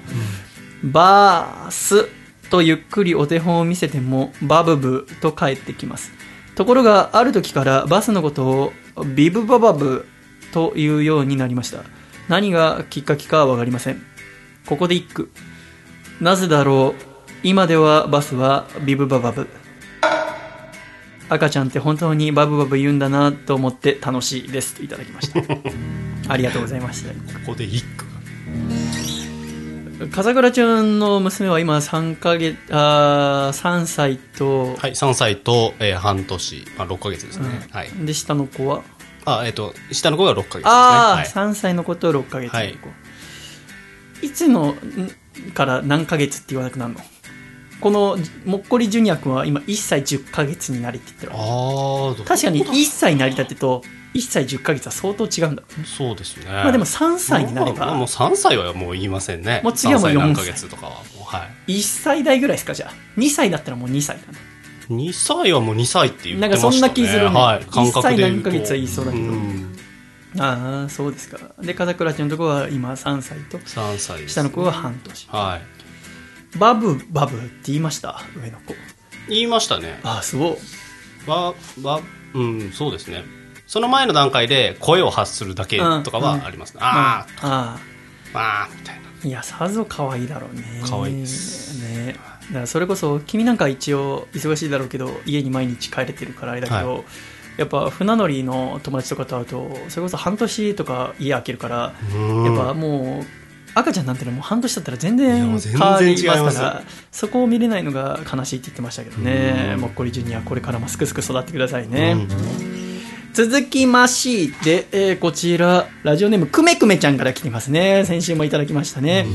バースとゆっくりお手本を見せてもバブブと返ってきます。ところがある時からバスのことをビブババブというようになりました。何がきっかけかはわかりません。ここで一句。なぜだろう今ではバスはビブババブ。赤ちゃんって本当にバブバブ言うんだなと思って楽しいですといただきました。<laughs> ありがとうございました。ここで一句。笠倉ちゃんの娘は今3ヶ月、あー3歳と、はい、3歳と、えー半年、まあ、6ヶ月ですね。はい。で、下の子は？あ、えっ、と、下の子が6ヶ月ですね。ああ、はい3歳の子と6ヶ月の子。はいい、つのんから何ヶ月って言わなくなるの？このもっこりジュニア君は今1歳10ヶ月になりって言ってる確かに1歳になりたてと1歳10ヶ月は相当違うんだ。そうですね。まあでも3歳になれば。まあもう3歳はもう言いませんね。もう次はもう3歳何4ヶ月とかはもう、はい。1歳代ぐらいですかじゃあ。2歳だったらもう2歳かな2歳はもう2歳って言ってましたね。なんかそんな気するね。はい。感覚で言うと。一歳何ヶ月は言いそうだけど。ん。ああそうですか。で風倉ちゃんのとこは今3歳と。3歳です、下の子は半年。はい。バブバブって言いました？上の子。言いましたね。ああすごいわわうんそうですねその前の段階で声を発するだけとかはありますね、あーあああみたいな。あいやさぞ可愛いだろうね。可愛いです。ね。だからそれこそ君なんか一応忙しいだろうけど家に毎日帰れてるからあれだけど、はやっぱ船乗りの友達とかと会うとそれこそ半年とか家空けるからうん。やっぱもう赤ちゃんなんてのはもう半年経ったら全然変わりますからそこを見れないのが悲しいって言ってましたけどね。うん。もっこりジュニアこれからもすくすく育ってくださいね、うん続きまして、えーこちらラジオネームくめくめちゃんから来てますね。先週もいただきましたね、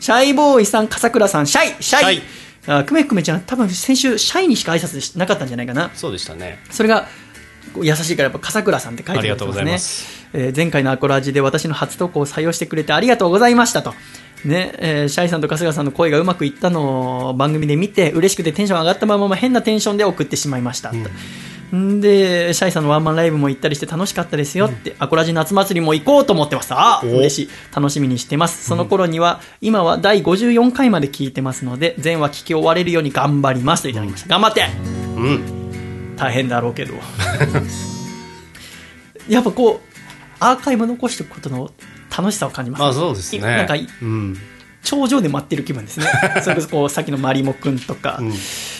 シャイボーイさん笠倉さんシャイシャイ。シあくめくめちゃん多分先週シャイにしか挨拶しなかったんじゃないかな。そうでしたね。それが優しいからやっぱ笠倉さんって書いてありがとうございねます。えー前回のアコラジで私の初投稿を採用してくれてありがとうございましたと。ね、えーシャイさんと春日さんの声がうまくいったのを番組で見て、嬉しくてテンション上がったまま変なテンションで送ってしまいました。んで、シャイさんのワンマンライブも行ったりして楽しかったですよって、アコラジ夏祭りも行こうと思ってます。あお。嬉しい。楽しみにしてます。その頃には、今は第54回まで聞いてますので、全話聞き終われるように頑張りますといただきました。頑張って。うん。大変だろうけど。<laughs> やっぱこうアーカイブ残しておくことの楽しさを感じます、まあそうですね。なんかうん頂上で待ってる気分ですね。<laughs> それこそこうさっきのマリモくんとか、うん。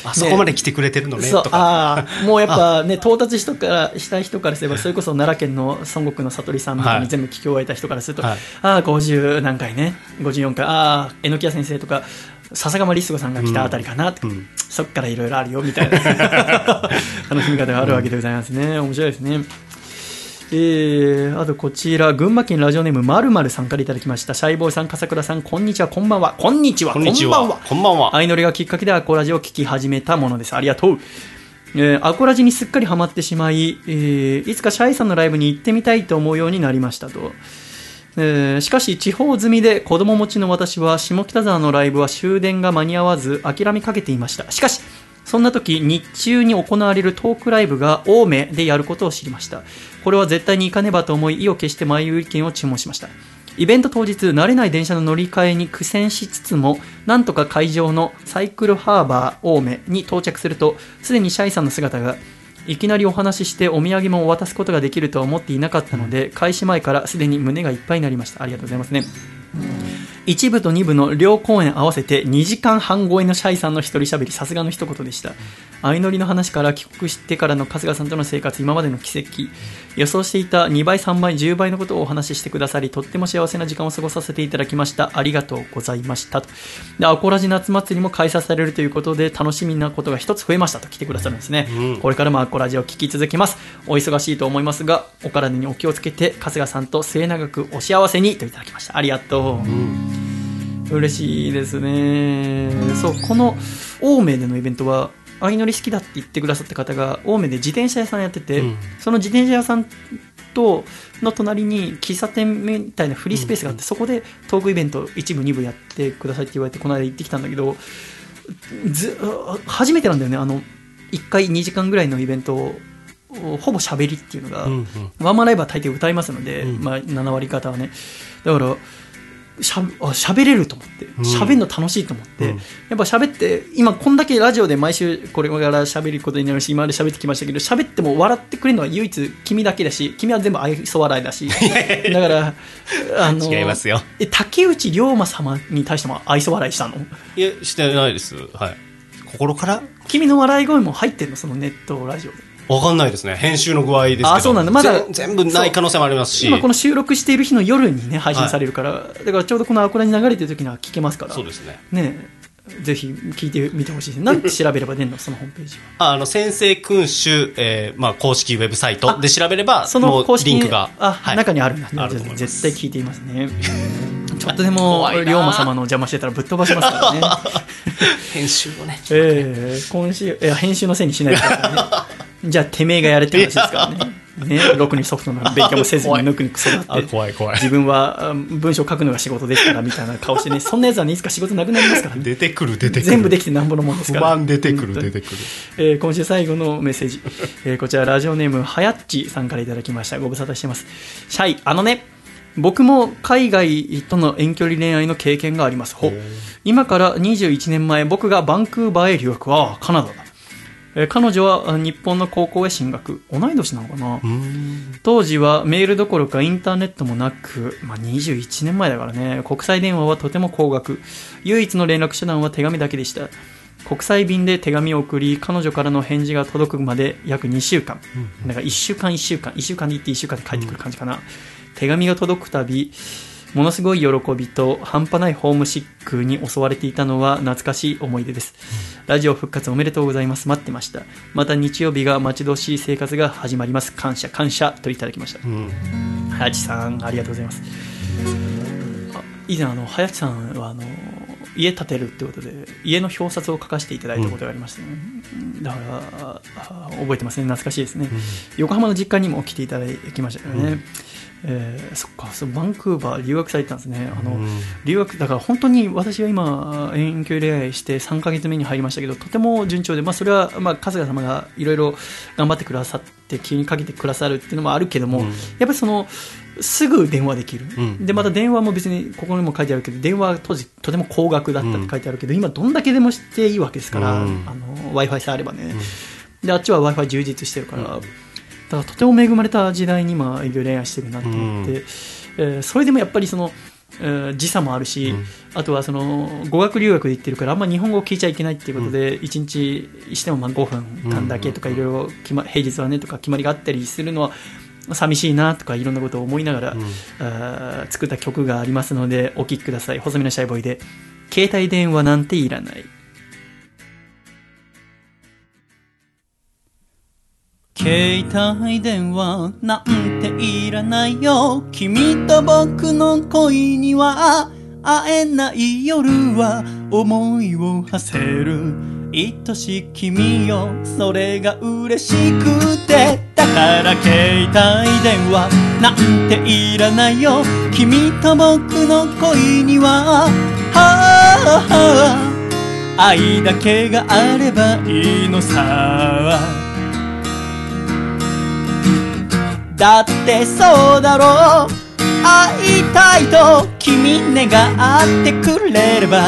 あそこまで来てくれてるのねとか。ああ <laughs> もうやっぱね到達人からした人からすればそれこそ奈良県の孫悟空の悟りさんみたいはい。に全部聞き終えた人からすると、はい。ああ50何回ね54回ああ榎谷先生とか笹釜リスゴさんが来たあたりかなうん。そっからいろいろあるよみたいな。<laughs> 楽しみ方があるわけでございますね。面白いですねえー、あとこちら群馬県ラジオネームまるまるさんからいただきましたシャイボーイさん笠倉さんこんにちはこんばんはこんにちはこんにちはこんばんはこんばんは相乗りがきっかけでアコラジを聞き始めたものです。ありがとう。えーアコラジにすっかりハマってしまい、えーいつかシャイさんのライブに行ってみたいと思うようになりましたと。えーしかし地方済みで子供持ちの私は下北沢のライブは終電が間に合わず諦めかけていました。しかし、そんな時日中に行われるトークライブが青梅でやることを知りました。これは絶対に行かねばと思い意を決して前売り券を注文しました。イベント当日、慣れない電車の乗り換えに苦戦しつつも、なんとか会場のサイクルハーバー青梅に到着すると、すでにシャイさんの姿が、いきなりお話ししてお土産も渡すことができるとは思っていなかったので、開始前からすでに胸がいっぱいになりました。ありがとうございますね。1部と2部の両公演合わせて2時間半超えのシャイさんの一人喋り、さすがの一言でした。相乗りの話から帰国してからの春日さんとの生活、今までの奇跡、予想していた2倍、3倍、10倍のことをお話ししてくださり、とっても幸せな時間を過ごさせていただきました。ありがとうございました。とで、アコラジ夏祭りも開催されるということで、楽しみなことが一つ増えましたと来てくださるんですね。うんこれからもアコラジを聞き続けます。お忙しいと思いますが、お体にお気をつけて、春日さんと末永くお幸せにといただきました。ありがとう。嬉しいですね。そう、この青梅でのイベントは、相乗り好きだって言ってくださった方が、青梅で自転車屋さんやってて、うん。その自転車屋さんとの隣に喫茶店みたいなフリースペースがあって、そこでトークイベント1部、2部やってくださいって言われて、この間行ってきたんだけど、ず初めてなんだよね、あの1回2時間ぐらいのイベントを、ほぼ喋りっていうのが、うんうん。ワンマンライブは大抵歌いますので、うん。まあ、7割方はね。だからしゃあ喋れると思ってん。喋るの楽しいと思って、うん。やっぱ喋って今こんだけラジオで毎週これから喋ることになるし今まで喋ってきましたけど喋っても笑ってくれるのは唯一君だけだし君は全部愛想笑いだし。<laughs> だからあの違いますよ。え竹内涼真様に対しても愛想笑いしたの？いやしてないです。はい。心から？君の笑い声も入ってるの？そのネットラジオでわかんないですね。編集の具合ですけど。あそうなんだ。まだぜ全部ない可能性もありますし。今この収録している日の夜にね配信されるから、だからちょうどこのアコラに流れてる時には聞けますから。そうですね。ね。えぜひ聞いてみてほしいですなんて調べれば出るの？<laughs> そのホームページは。ああの先生君主、えーまあ、公式ウェブサイトで調べればその公式リンクがあ、はい。中にあるんだ、あると思います。絶対聞いていますねちょっとでも龍馬様の邪魔してたらぶっ飛ばしますからね。<laughs> 編集をね。ええ今週いや編集のせいにしないでくださいね。<laughs> じゃあてめえがやれって話ですからね。ねろくにソフトの勉強もせずにぬくにく育あって。怖い怖い。自分はあ文章書くのが仕事ですからみたいな顔してねそんなやつはねいつか仕事なくなりますからね。出てくる出てくる。全部できてなんぼのもんです不から。満出てくる出てくる。えー今週最後のメッセージ、えーこちらラジオネームはやっちさんからいただきました。ご無沙汰してます。シャイあのね僕も海外との遠距離恋愛の経験があります。ほ今から21年前、僕がバンクーバーへ留学はカナダだ。えー彼女はあ日本の高校へ進学。同い年なのかな当時はメールどころかインターネットもなく、まあ、21年前だからね、国際電話はとても高額。唯一の連絡手段は手紙だけでした。国際便で手紙を送り、彼女からの返事が届くまで約2週間。だから1週間1週間、1週間で行って1週間で帰ってくる感じかな。手紙が届くたび、ものすごい喜びと半端ないホームシックに襲われていたのは懐かしい思い出です。ラジオ復活おめでとうございます。待ってました。また日曜日が待ち遠しい生活が始まります。感謝、感謝といただきました。林さん、ありがとうございます。あ以前、あの、林さんは、あの、家建てるってことで、家の表札を書かせていただいたことがありましてね。だから、あ覚えてますね。懐かしいですね。横浜の実家にも来ていただきましたよね。えーそっかそうバンクーバー留学されてたんですね。あの、留学だから本当に私は今遠距離恋愛して3ヶ月目に入りましたけどとても順調で、まあ、それは、まあ、春日様がいろいろ頑張ってくださって気にかけてくださるっていうのもあるけども、やっぱりそのすぐ電話できる、ん。でまた電話も別にここにも書いてあるけど電話は当時とても高額だったって書いてあるけど、今どんだけでもしていいわけですから、うん。あの w i f i さえあればね、であっちは w i f i 充実してるから、だからとても恵まれた時代に今遠距離恋愛してるなと思って、えーそれでもやっぱりその、えー時差もあるし、あとはその語学留学で行ってるからあんま日本語を聞いちゃいけないっていうことで、1日してもまあ5分間だけとかいろいろ平日はねとか決まりがあったりするのは寂しいなとかいろんなことを思いながら、あー作った曲がありますのでお聴きください。細身のシャイボーイで携帯電話なんていらない携帯電話なんていらないよ。君と僕の恋には会えない夜は思いを馳せる。愛しい君よそれが嬉しくて。だから携帯電話なんていらないよ君と僕の恋には。はあはあ。愛だけがあればいいのさ。だってそうだろう。会いたいと君願ってくれれば。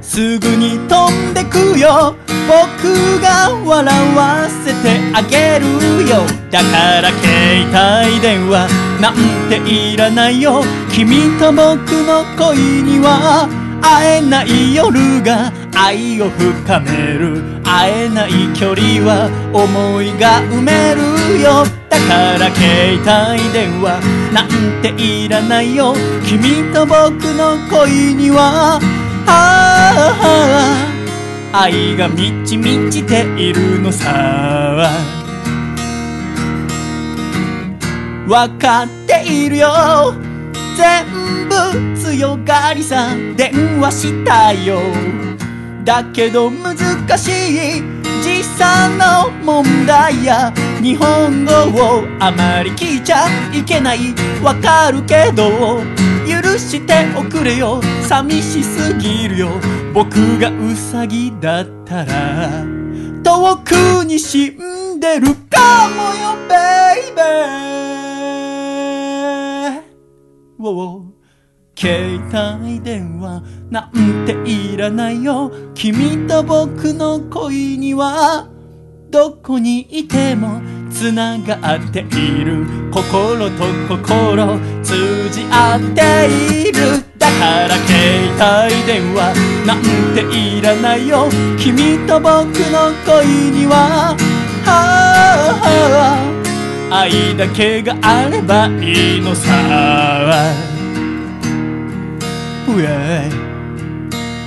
すぐに飛んでくよ。僕が笑わせてあげるよ。だから携帯電話。なんていらないよ。君と僕の恋には会えない夜が愛を深める。会えない距離は思いが埋めるよ。だから携帯電話。なんていらないよ。君と僕の恋には。ああ。愛が満ち満ちているのさ。わかっているよ。全部強がりさ。電話したよ。だけど難しい時差の問題や日本語をあまり聞いちゃいけないわかるけど許しておくれよ。寂しすぎるよ。僕がウサギだったら遠くに死んでるかもよベイベー。ウォー携帯電話なんていらないよ。君と僕の恋にはどこにいてもつながっている心と心通じ合っている。だから携帯電話なんていらないよ。君と僕の恋にははあ愛だけがあればいいのさ。うえ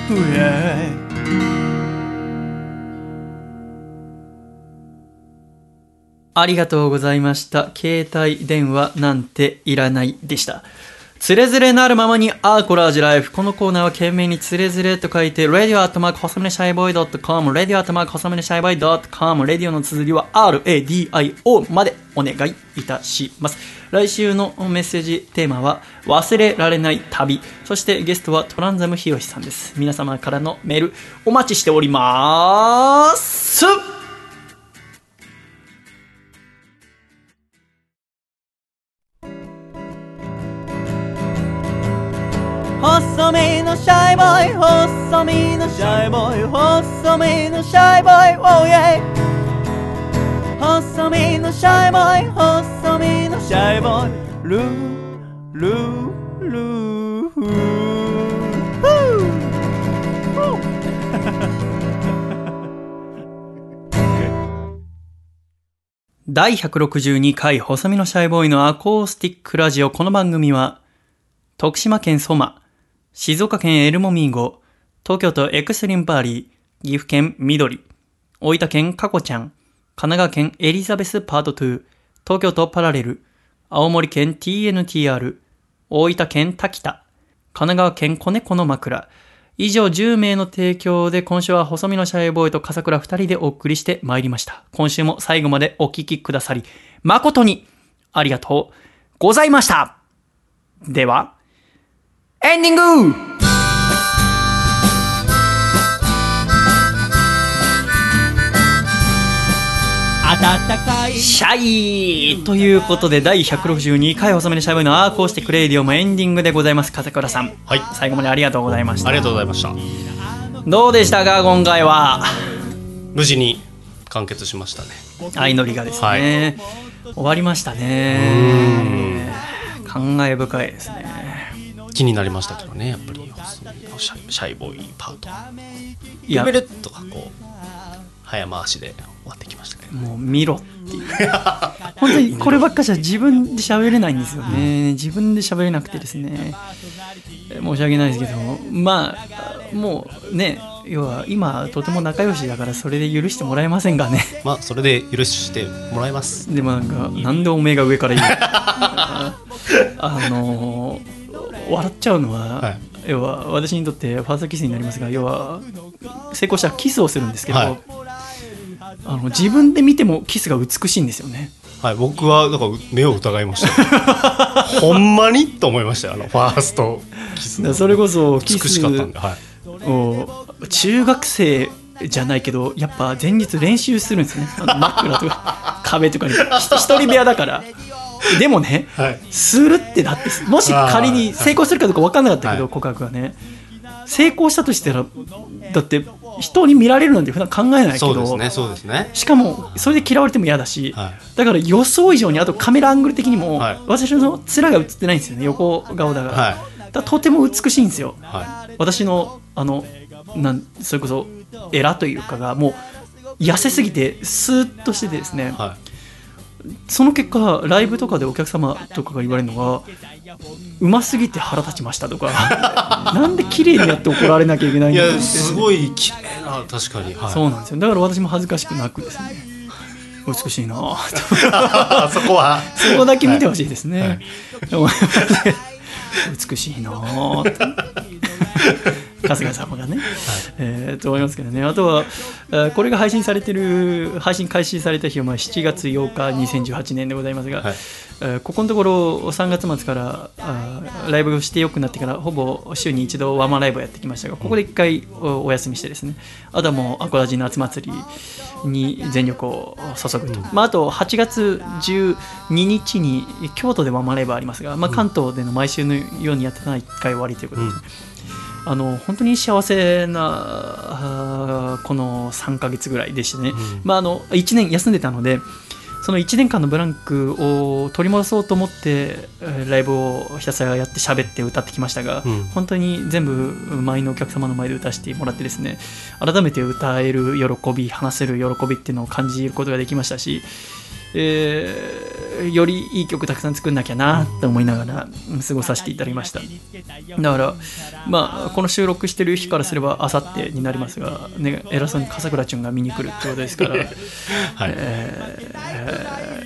うえありがとうございました。携帯電話なんていらないでした。つれづれなるままにアーコラージュライフ。このコーナーは懸命につれづれと書いて、radio アットマーク細めシャイボーイ .com、radio アットマーク細めシャイボーイ .com、レディオの綴りは RADIO までお願いいたします。来週のメッセージテーマは、忘れられない旅。そしてゲストはトランザムヒロシさんです。皆様からのメール、お待ちしております。細身のシャイボーイ。細身のシャイボーイ。細身のシャイボーイ。Oh yeah 細身のシャイボーイ。細身のシャイボーイ。ルールールー。フー第162回細身のシャイボーイのアコースティックラジオ。この番組は徳島県ソマ、静岡県エルモミーゴ、東京都エクスリームパーリー、岐阜県緑、大分県カコちゃん、神奈川県エリザベスパート2、東京都パラレル、青森県 TNTR、大分県滝田、神奈川県子猫の枕、以上10名の提供で今週は細身のシャイボーイと笠倉2人でお送りしてまいりました。今週も最後までお聞きくださり、誠にありがとうございました。では、エンディング暖かいシャイということで第162回細身のシャイボーイのアーコースティックレイディオもエンディングでございます。笠倉さん。はい最後までありがとうございました。ありがとうございましたどうでしたか？今回は。無事に完結しましたね相乗りがですね、終わりましたね。感慨深いですね。気になりましたけどねやっぱり。シャイシャイボーイパートやベルッとかこう早回しで終わってきましたけどもう見ろっていう本当にこればっかじゃ自分で喋れないんですよね自分で喋れなくてですね申し訳ないですけどまあもうね要は今とても仲良しだからそれで許してもらえませんがねまあそれで許してもらいますでもなんかなんでおめえが上から言うあの笑っちゃうのは、はい。要は私にとってファーストキスになりますが要は成功したらキスをするんですけど、はい。あの自分で見てもキスが美しいんですよね。はい。僕はだから目を疑いました。よ <laughs> ほんまに？と思いましたよ。あのファーストキスそれこそキス美しかった中学生じゃないけどやっぱ前日練習するんですね。あの枕とか壁とかに。ひ一人部屋だから <laughs> でもね、はい。するってだってもし仮に成功するかどうか分かんなかったけど、はい。告白がね。成功したとしたらだって人に見られるなんて普段考えないけどそうですねそうですね。しかもそれで嫌われても嫌だし、はい。だから予想以上にあとカメラアングル的にも、はい。私の面が映ってないんですよね横顔だから,、はい。だからとても美しいんですよは私のあのなんそれこそエラというかがもう痩せすぎてスーッとしててですね、い。はその結果ライブとかでお客様とかが言われるのがうますぎて腹立ちましたとか。<laughs> なんで綺麗にやって怒られなきゃいけないんだって。やすごい綺麗な確かに。はい。そうなんですよ。だから私も恥ずかしくなくですね。美しいな <laughs> そこは。そこだけ見てほしいですね、はい。思い。美しいな春日様がね、えーと思いますけどね。あとはえーこれが配信されてる配信開始された日はまあ7月8日2018年でございますが、はい。えーここのところ3月末からあーライブをしてよくなってからほぼ週に一度ワンマンライブをやってきましたがここで1回おお休みしてですね。あとはもうアコラジ夏祭りに全力を注ぐと、まあ、あと8月12日に京都でワンマンライブありますが、まあ、関東での毎週のようにやってたのは1回終わりということで、うんあの本当に幸せなこの3ヶ月ぐらいでしてね、まあ、あの1年休んでたのでその1年間のブランクを取り戻そうと思ってえーライブをひたすらやって喋って歌ってきましたが、うん。本当に全部満員のお客様の前で歌わせてもらってですね改めて歌える喜び話せる喜びっていうのを感じることができましたし、えーよりいい曲たくさん作んなきゃなと思いながらうん過ごさせていただきました。だからまあこの収録してる日からすればあさってになりますが、ね、偉そうに笠倉ちゃんが見に来るってことですから、<laughs> はい。えー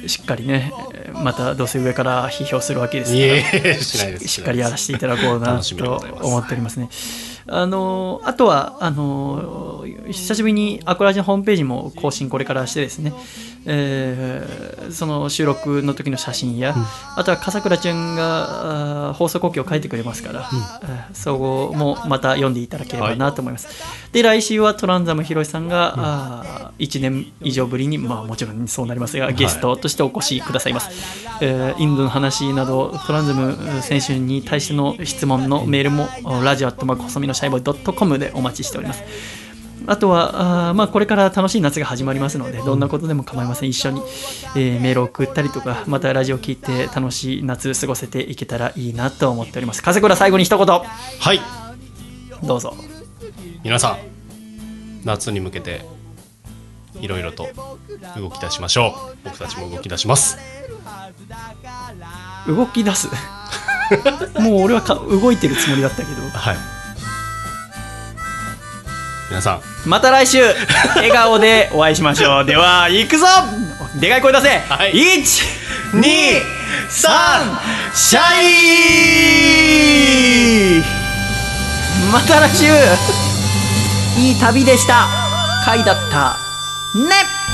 しっかりねまたどうせ上から批評するわけですいからえしっかりやらせていただこうなと思っておりますね。あのあとはあの久しぶりにアコラジのホームページも更新これからしてですね、えーその収録の時の写真や、あとは笠倉ちゃんが放送後期を書いてくれますから、えーそこもまた読んでいただければなと思います。で来週はトランザムヒロシさんが、あ1年以上ぶりに、まあ、もちろんそうなりますがゲストとしてお越しくださいます。えーインドの話などトランズム選手に対しての質問のメールもラジオアットマーク細身のシャイボーイ .com でお待ちしております。あとはあーまあ、これから楽しい夏が始まりますのでどんなことでも構いません。一緒に、えーメールを送ったりとかまたラジオ聞いて楽しい夏過ごせていけたらいいなと思っております。風倉最後に一言。はい。どうぞ。皆さん夏に向けていろいろと動き出しましょう。僕たちも動き出します。動き出す？<laughs> もう俺はか動いてるつもりだったけど。はい皆さん。また来週。<laughs> 笑顔でお会いしましょう。では行くぞ。でかい声出せ、はい。123シャイ。また来週。いい旅でした。回だった。ね